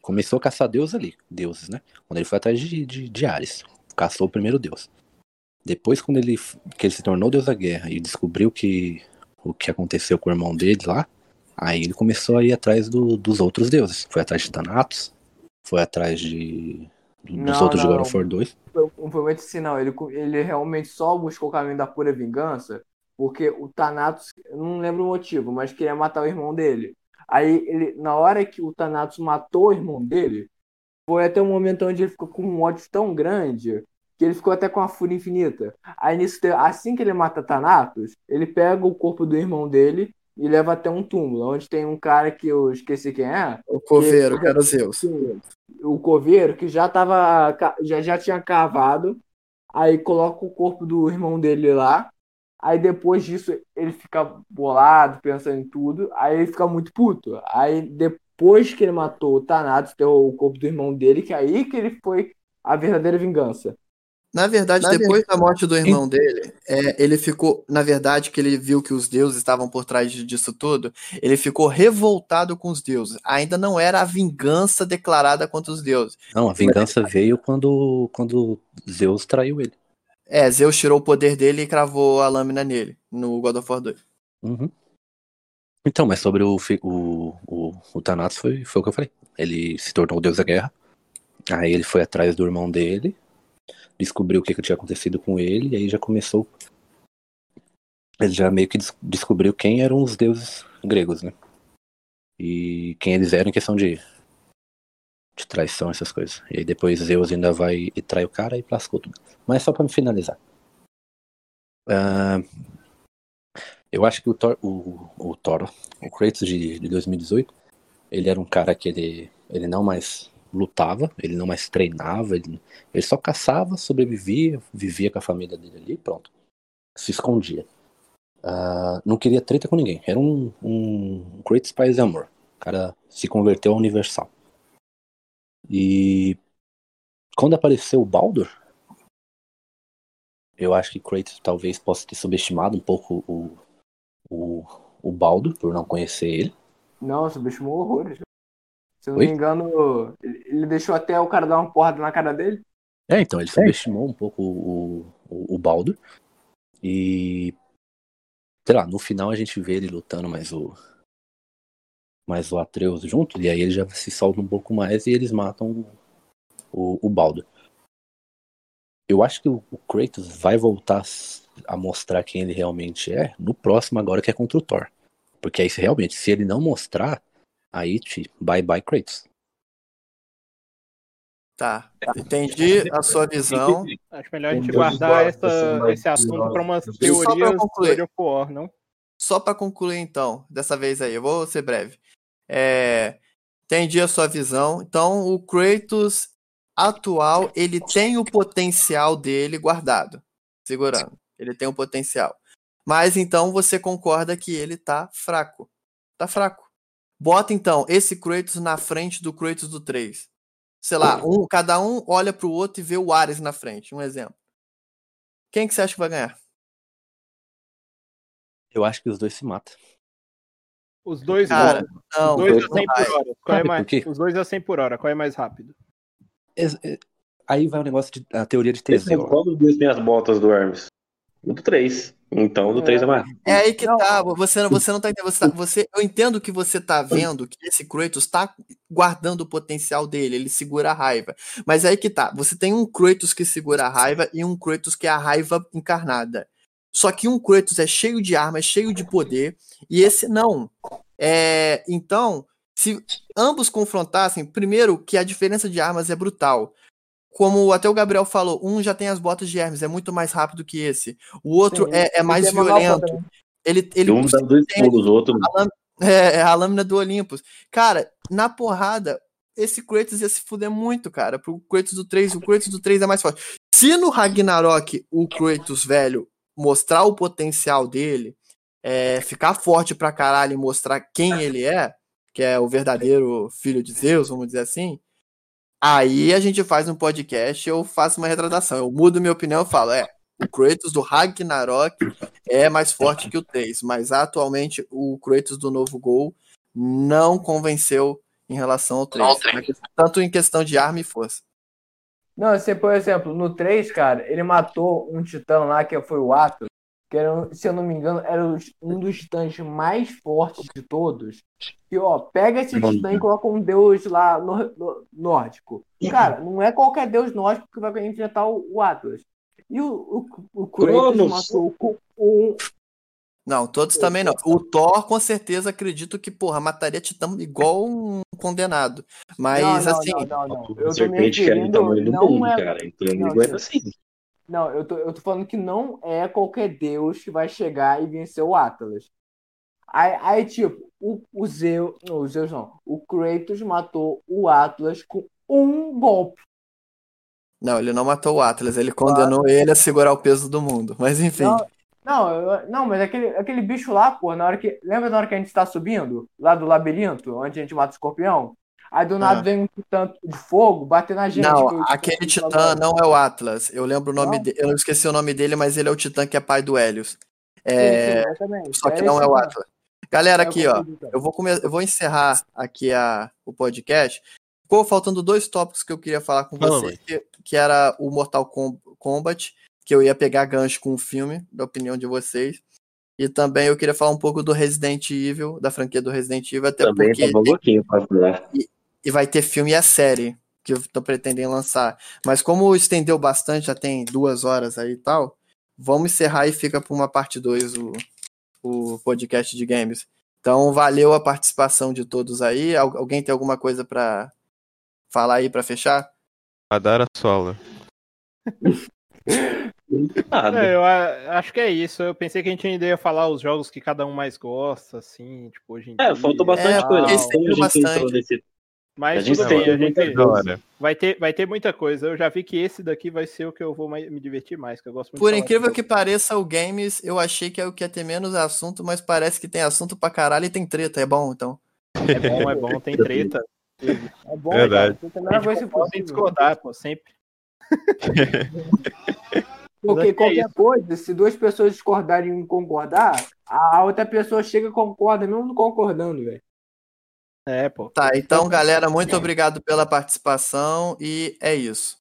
começou a caçar deuses ali. Deuses, né? Quando ele foi atrás de, de, de Ares. Caçou o primeiro deus. Depois, quando ele, que ele se tornou deus da guerra e descobriu que, o que aconteceu com o irmão dele lá, aí ele começou a ir atrás do- dos outros deuses. Foi atrás de Thanatos, foi atrás de, dos Não, outros de não, God of War 2. Não foi muito assim, não. Ele, ele realmente só buscou o caminho da pura vingança, porque o Thanatos, eu não lembro o motivo, mas queria matar o irmão dele. Aí, ele, na hora que o Thanatos matou o irmão dele, foi até um momento onde ele ficou com um ódio tão grande que ele ficou até com a fúria infinita. Aí, nisso, assim que ele mata Thanatos, ele pega o corpo do irmão dele e leva até um túmulo, onde tem um cara que eu esqueci quem é, O coveiro, que era o Zeus. Sim. o coveiro que já tava. Já, já tinha cavado. Aí coloca o corpo do irmão dele lá. Aí depois disso ele fica bolado, pensando em tudo. Aí ele fica muito puto. Aí depois que ele matou o Thanatos, o corpo do irmão dele, que é aí que ele foi a verdadeira vingança. Na verdade, na depois verdade... da morte do irmão dele, é, ele ficou. Na verdade, que ele viu que os deuses estavam por trás disso tudo, ele ficou revoltado com os deuses. Ainda não era a vingança declarada contra os deuses. Não, a vingança Mas... veio quando, quando Zeus traiu ele. É, Zeus tirou o poder dele e cravou a lâmina nele, no God of War 2. Uhum. Então, mas sobre o, o, o, o Thanatos foi, foi o que eu falei. Ele se tornou o deus da guerra. Aí ele foi atrás do irmão dele descobriu o que, que tinha acontecido com ele, e aí já começou. Ele já meio que des descobriu quem eram os deuses gregos, né? E quem eles eram em questão de, de traição, essas coisas. E aí depois Zeus ainda vai e trai o cara e lascou tudo. Mas só para me finalizar. Uh, eu acho que o Thor, o, o, Thor, o Kratos de, de 2018, ele era um cara que ele, ele não mais lutava, ele não mais treinava, ele, ele só caçava, sobrevivia, vivia com a família dele ali pronto. Se escondia. Uh, não queria treta com ninguém. Era um, um Paz de Amor. O cara se converteu ao Universal. E quando apareceu o Baldur, eu acho que Kratos talvez possa ter subestimado um pouco o, o, o Baldur, por não conhecer ele. Não, subestimou horrores. Se eu não Oi? me engano, ele deixou até o cara dar uma porrada na cara dele. É, então, ele subestimou um pouco o, o, o Baldo. E. Sei lá, no final a gente vê ele lutando mais o. Mais o Atreus junto, e aí ele já se solta um pouco mais e eles matam o, o Baldo. Eu acho que o, o Kratos vai voltar a mostrar quem ele realmente é no próximo agora que é contra o Thor. Porque aí realmente, se ele não mostrar, Aí, bye bye Kratos. Tá, entendi a sua visão. Acho melhor a gente guardar essa, esse assunto para umas teorias de War, não? Só para concluir, então, dessa vez aí, eu vou ser breve. É, entendi a sua visão. Então, o Kratos atual, ele tem o potencial dele guardado, segurando. Ele tem o potencial. Mas então você concorda que ele tá fraco. Tá fraco. Bota então esse Kratos na frente do Kratos do 3. Sei lá, um, cada um olha pro outro e vê o Ares na frente. Um exemplo. Quem que você acha que vai ganhar? Eu acho que os dois se matam. Os dois, Cara, não, os dois a 100 por hora. Qual é mais, os dois a 100 por hora. Qual é mais rápido? É, é, aí vai o negócio de a teoria de Teseu. Qual dos dois tem as botas do Hermes? O do 3. Então, do 3 é mais. É aí que não. tá. Você, você não tá entendendo. Você, tá, você eu entendo que você tá vendo que esse Kratos tá guardando o potencial dele, ele segura a raiva. Mas é aí que tá. Você tem um Kratos que segura a raiva e um Kratos que é a raiva encarnada. Só que um Kratos é cheio de armas, cheio de poder, e esse não. É, então, se ambos confrontassem, primeiro que a diferença de armas é brutal como até o Gabriel falou, um já tem as botas de Hermes, é muito mais rápido que esse. O outro Sim, é, é, mais violento. Ele, ele um dá dois pulos, o outro. A é, é, a lâmina do Olympus. Cara, na porrada, esse Kratos ia se fuder muito, cara. Pro Kratos do 3, o Kratos do 3 é mais forte. Se no Ragnarok o Kratos velho mostrar o potencial dele, é, ficar forte pra caralho e mostrar quem ele é, que é o verdadeiro filho de Zeus, vamos dizer assim, Aí a gente faz um podcast, eu faço uma retratação. Eu mudo minha opinião e falo, é, o Kratos do Ragnarok é mais forte que o 3, mas atualmente o Kratos do novo Gol não convenceu em relação ao 3, tanto em questão de arma e força. Não, você, por exemplo, no 3, cara, ele matou um titã lá que foi o Atos, que era, se eu não me engano, era um dos titãs mais fortes de todos. Que, ó, pega esse titã e coloca um deus lá no, no, nórdico. Cara, não é qualquer deus nórdico que vai enfrentar o, o Atlas. E o, o, o Kratos matou o, Não, todos também não. O Thor, com certeza, acredito que, porra, mataria Titã igual um condenado. Mas, não, não, assim. Não, não, não. Eu tô me referindo, não é... cara. Então não, aguenta assim. Não, eu tô, eu tô falando que não é qualquer deus que vai chegar e vencer o Atlas. Aí, aí tipo, o, o Zeus. Não, o Zeus não. O Kratos matou o Atlas com um golpe. Não, ele não matou o Atlas, ele condenou ele a segurar o peso do mundo. Mas enfim. Não, não, eu- não, mas aquele, aquele bicho lá, pô, na hora que. Lembra na hora que a gente tá subindo? Lá do labirinto, onde a gente mata o escorpião? Aí do nada Ah. vem um titã de fogo bater na gente. não, aquele titã não é o Atlas. Eu lembro o nome dele. Eu não esqueci o nome dele, mas ele é o titã que é pai do Helios. Sim, É, sim, exatamente. Só que É não esse é o. Atlas. Galera, É aqui, ó. então. Eu vou, come... eu vou encerrar aqui a... o podcast. Ficou faltando dois tópicos que eu queria falar com vocês, que, que era o Mortal Kombat, que eu ia pegar gancho com o filme, da opinião de vocês. E também eu queria falar um pouco do Resident Evil, da franquia do Resident Evil, até Também porque tá pouquinho pra falar. e vai ter filme e a série que estão pretendendo lançar. Mas como estendeu bastante, já tem duas horas aí e tal, vamos encerrar e fica para uma parte 2 o, o podcast de games. Então, valeu a participação de todos aí. Al- alguém tem alguma coisa para falar aí para fechar? Adara Sola. Nada. É, eu a- acho que é isso. Eu pensei que a gente ainda ia falar os jogos que cada um mais gosta, assim, tipo, hoje em É, dia. faltou bastante É, coisa. a entrou bastante. nesse- Mas a gente tudo tem bem, a gente Da hora. vai ter, vai ter muita coisa. Eu já vi que esse daqui vai ser o que eu vou mais- me divertir mais, que eu gosto muito Por incrível que pareça, o games eu achei que é o que ia ter menos assunto, mas parece que tem assunto pra caralho e tem treta. É bom, então. É bom, é bom, tem treta. É bom, Verdade. cara. Tem A melhor coisa possível. discordar, pô, sempre. Porque É qualquer isso. coisa, se duas pessoas discordarem e um concordar, a outra pessoa chega e concorda, mesmo não concordando, velho. É, pô. Tá, então, galera, muito obrigado pela participação e é isso.